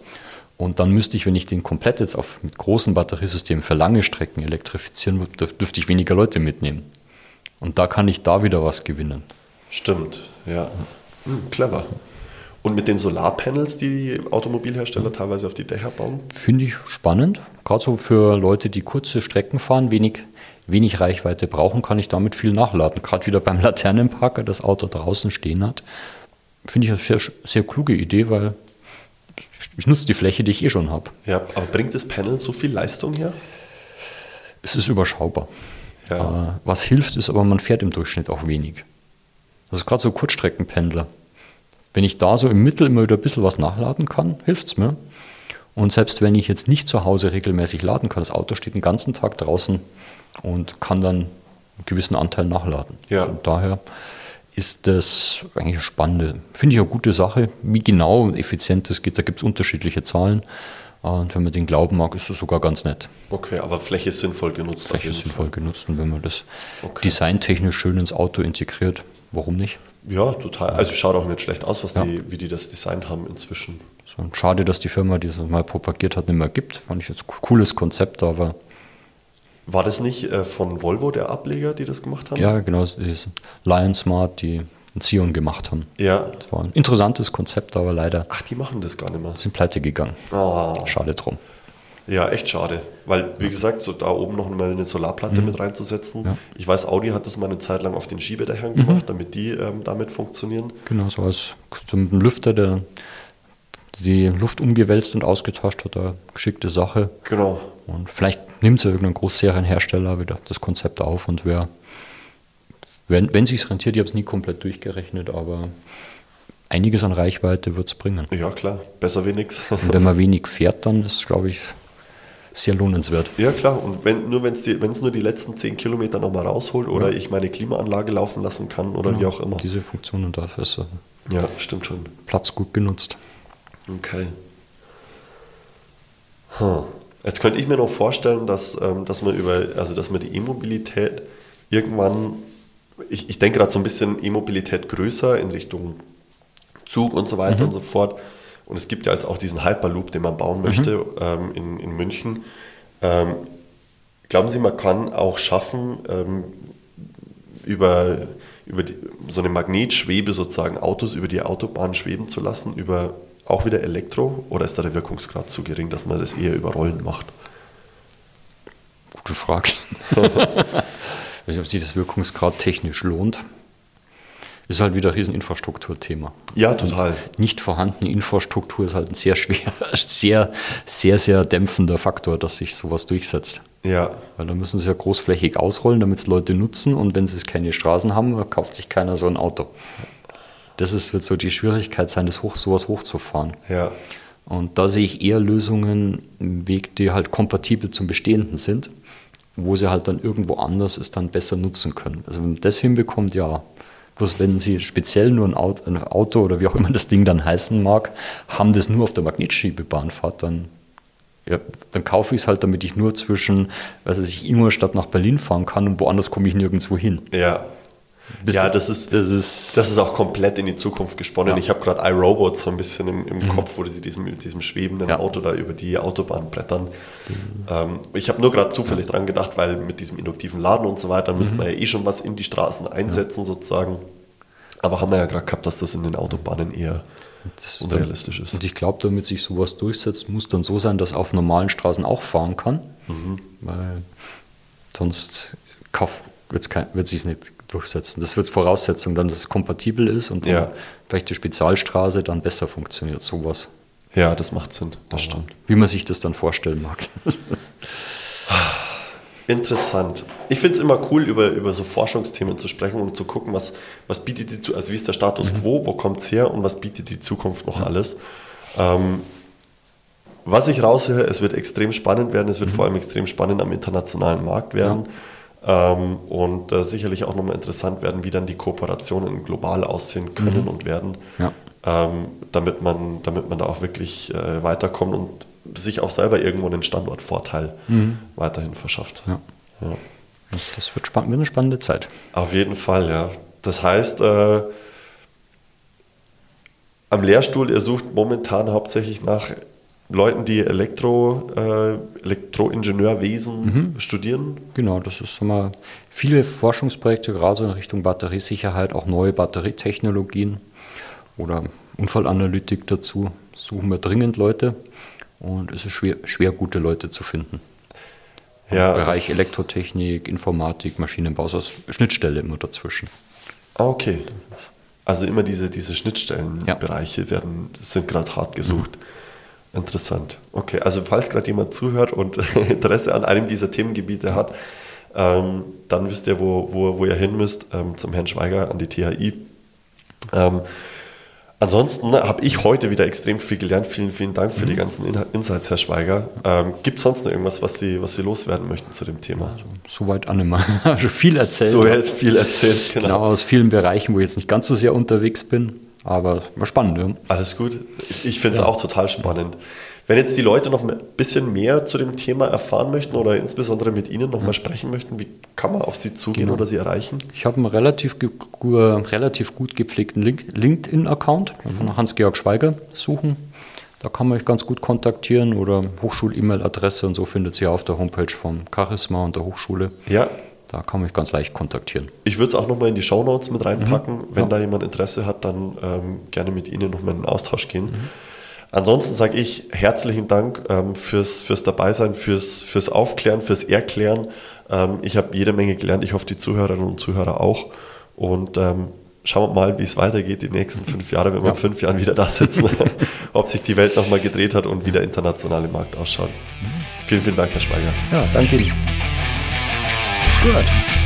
S3: Und dann müsste ich, wenn ich den komplett jetzt auf, mit großen Batteriesystemen für lange Strecken elektrifizieren würde, dürf- dürfte ich weniger Leute mitnehmen. Und da kann ich da wieder was gewinnen.
S2: Stimmt, ja. Hm, clever. Und mit den Solarpanels, die die Automobilhersteller teilweise auf die Dächer bauen?
S3: Finde ich spannend. Gerade so für Leute, die kurze Strecken fahren, wenig, wenig Reichweite brauchen, kann ich damit viel nachladen. Gerade wieder beim Laternenparker das Auto draußen stehen hat. Finde ich eine sehr, sehr kluge Idee, weil ich nutze die Fläche, die ich eh schon habe.
S2: Ja, aber bringt das Panel so viel Leistung her?
S3: Es ist überschaubar.
S2: Ja.
S3: Äh, Was hilft, ist aber, man fährt im Durchschnitt auch wenig. Also gerade so Kurzstreckenpendler. Wenn ich da so im Mittel immer wieder ein bisschen was nachladen kann, hilft es mir. Und selbst wenn ich jetzt nicht zu Hause regelmäßig laden kann, das Auto steht den ganzen Tag draußen und kann dann einen gewissen Anteil nachladen.
S2: Ja.
S3: Also daher ist das eigentlich eine spannende, finde ich eine gute Sache. Wie genau und effizient das geht, da gibt es unterschiedliche Zahlen. Und wenn man den glauben mag, ist das sogar ganz nett.
S2: Okay, aber Fläche ist sinnvoll genutzt.
S3: Fläche ist sinnvoll genutzt und wenn man das
S2: Okay.
S3: designtechnisch schön ins Auto integriert, warum nicht?
S2: Ja, total. Also schaut auch nicht schlecht aus, was
S3: Ja.
S2: die, wie die das designt haben inzwischen.
S3: So, schade, dass die Firma, die das mal propagiert hat, nicht mehr gibt. Fand ich jetzt ein cooles Konzept, aber
S2: War das nicht äh, von Volvo der Ableger, die das gemacht haben?
S3: ja, genau, Lion Smart, die einen Sion gemacht haben.
S2: Ja.
S3: Das war ein interessantes Konzept, aber leider
S2: Ach, die machen das gar nicht mehr.
S3: sind pleite gegangen.
S2: Ah,
S3: Schade drum.
S2: Ja, echt schade. Weil, wie gesagt, so da oben noch mal eine Solarplatte mit reinzusetzen.
S3: Mhm. Ja. Mhm.
S2: Ich weiß, Audi hat das mal eine Zeit lang auf den Schiebedächern gemacht, damit die ähm, damit funktionieren.
S3: Genau, so als so Lüfter, der die Luft umgewälzt und ausgetauscht hat, eine geschickte Sache.
S2: Genau.
S3: Und vielleicht nimmt es ja irgendein Großserienhersteller wieder das Konzept auf und wer, wenn, wenn sich rentiert, ich habe es nie komplett durchgerechnet, aber einiges an Reichweite wird es bringen.
S2: Ja, klar. Besser wie.
S3: Und wenn man wenig fährt, dann ist es, glaube ich, sehr lohnenswert.
S2: Ja, klar. Und wenn, nur wenn es nur die letzten 10 Kilometer nochmal rausholt oder ich meine Klimaanlage laufen lassen kann oder wie auch immer.
S3: Diese Funktionen dafür ist äh,
S2: Ja, stimmt schon.
S3: Platz gut genutzt.
S2: Okay. Hm. Jetzt könnte ich mir noch vorstellen, dass, ähm, dass man über, also dass man die E-Mobilität irgendwann, ich, ich denke gerade so ein bisschen E-Mobilität größer in Richtung Zug und so weiter und so fort. Und es gibt ja jetzt auch diesen Hyperloop, den man bauen möchte ähm, in, in München. Ähm, glauben Sie, man kann auch schaffen, ähm, über, über die, so eine Magnetschwebe sozusagen Autos über die Autobahn schweben zu lassen, über auch wieder Elektro? Oder ist da der Wirkungsgrad zu gering, dass man das eher über Rollen macht?
S3: Gute Frage. ich weiß nicht, ob sich das Wirkungsgrad technisch lohnt. Ist halt wieder ein Rieseninfrastrukturthema.
S2: Ja, total.
S3: Nicht vorhandene Infrastruktur ist halt ein sehr schwer, sehr, sehr, sehr dämpfender Faktor, dass sich sowas durchsetzt.
S2: Ja,
S3: Weil da müssen sie ja großflächig ausrollen, damit es Leute nutzen und wenn sie es keine Straßen haben, kauft sich keiner so ein Auto. Das ist, wird so die Schwierigkeit sein, das hoch, sowas hochzufahren.
S2: ja,
S3: Und da sehe ich eher Lösungen im Weg, die halt kompatibel zum Bestehenden sind, wo sie halt dann irgendwo anders es dann besser nutzen können. Also wenn man das hinbekommt, ja. Bloß wenn sie speziell nur ein Auto, ein Auto oder wie auch immer das Ding dann heißen mag, haben das nur auf der Magnetschiebebahn fahrt, dann, ja, dann kaufe ich es halt, damit ich nur zwischen, was weiß ich, Ingolstadt nach Berlin fahren kann und woanders komme ich nirgendwo hin.
S2: ja.
S3: Bis
S2: ja,
S3: da-
S2: das ist,
S3: das ist,
S2: das ist auch komplett in die Zukunft gesponnen.
S3: Ja. Mhm.
S2: Ich habe gerade iRobot so ein bisschen im, im Kopf, wo sie diesem, mit diesem schwebenden
S3: Ja.
S2: Auto da über die Autobahn brettern. Ähm, ich habe nur gerade zufällig dran gedacht, weil mit diesem induktiven Laden und so weiter müssen
S3: Mhm.
S2: wir ja eh schon was in die Straßen einsetzen sozusagen. Aber haben wir ja gerade gehabt, dass das in den Autobahnen eher
S3: Das-
S2: unrealistisch ist.
S3: Und ich glaube, damit sich sowas durchsetzt, muss dann so sein, dass er auf normalen Straßen auch fahren kann.
S2: Mhm.
S3: Weil sonst wird sich nicht durchsetzen. Das wird Voraussetzung dann, dass es kompatibel ist und
S2: Ja.
S3: vielleicht die Spezialstraße dann besser funktioniert. Sowas.
S2: Ja, das macht Sinn, das
S3: Aber
S2: stimmt.
S3: Wie man sich das dann vorstellen mag.
S2: Interessant. Ich finde es immer cool, über, über so Forschungsthemen zu sprechen und zu gucken, was, was bietet die zu, also wie ist der Status quo, wo kommt es her und was bietet die Zukunft noch alles. Ähm, was ich raushöre, es wird extrem spannend werden, es wird vor allem extrem spannend am internationalen Markt werden. Ähm, und äh, sicherlich auch nochmal interessant werden, wie dann die Kooperationen global aussehen können und werden,
S3: Ja.
S2: ähm, damit, man, damit man da auch wirklich äh, weiterkommt und sich auch selber irgendwo einen Standortvorteil weiterhin verschafft.
S3: Ja.
S2: Ja.
S3: Das, das wird, spann wird eine spannende Zeit.
S2: Auf jeden Fall, ja. Das heißt, äh, am Lehrstuhl, ihr sucht momentan hauptsächlich nach Leuten, die Elektro, äh, Elektroingenieurwesen studieren.
S3: Genau, das ist wir, viele Forschungsprojekte, gerade so in Richtung Batteriesicherheit, auch neue Batterietechnologien oder Unfallanalytik dazu. Suchen wir dringend Leute und es ist schwer, schwer gute Leute zu finden.
S2: Ja,
S3: Bereich Elektrotechnik, Informatik, Maschinenbau, so Schnittstelle immer dazwischen.
S2: Ah, okay. Also immer diese, diese Schnittstellenbereiche werden, sind gerade hart gesucht. Interessant. Okay, also falls gerade jemand zuhört und Interesse an einem dieser Themengebiete hat, ähm, dann wisst ihr, wo, wo, wo ihr hin müsst, ähm, zum Herrn Schweiger an die THI. Ähm, ansonsten habe ich heute wieder extrem viel gelernt. Vielen, vielen Dank für die ganzen Inha- Insights, Herr Schweiger. Ähm, Gibt es sonst noch irgendwas, was Sie, was Sie loswerden möchten zu dem Thema?
S3: Soweit Annemann. Also viel erzählt.
S2: So viel erzählt,
S3: genau.
S2: genau.
S3: aus vielen Bereichen, wo ich jetzt nicht ganz so sehr unterwegs bin. Aber war spannend. Ja.
S2: Alles gut. Ich, ich finde es auch total spannend. Wenn jetzt die Leute noch ein bisschen mehr zu dem Thema erfahren möchten oder insbesondere mit Ihnen noch mal sprechen möchten, wie kann man auf Sie zugehen
S3: Genau.
S2: oder Sie erreichen?
S3: Ich habe einen relativ, relativ gut gepflegten Link LinkedIn-Account von Hans-Georg Schweiger suchen. Da kann man mich ganz gut kontaktieren oder Hochschul-E-Mail-Adresse und so findet sie auf der Homepage vom Charisma und der Hochschule.
S2: Ja,
S3: Da kann man mich ganz leicht kontaktieren.
S2: ich würde es auch noch mal in die Shownotes mit reinpacken. Wenn
S3: Ja.
S2: da jemand Interesse hat, dann ähm, gerne mit Ihnen noch mal in den Austausch gehen. Ansonsten sage ich herzlichen Dank ähm, fürs, fürs Dabeisein, fürs, fürs Aufklären, fürs Erklären. Ähm, ich habe jede Menge gelernt. Ich hoffe, die Zuhörerinnen und Zuhörer auch. Und ähm, schauen wir mal, wie es weitergeht die nächsten fünf Jahre, wenn wir
S3: Ja.
S2: in fünf Jahren wieder da sitzen. Ob sich die Welt nochmal gedreht hat und wie der internationale Markt ausschaut. Vielen, vielen Dank, Herr Schweiger.
S3: Ja, danke Ihnen. Gut.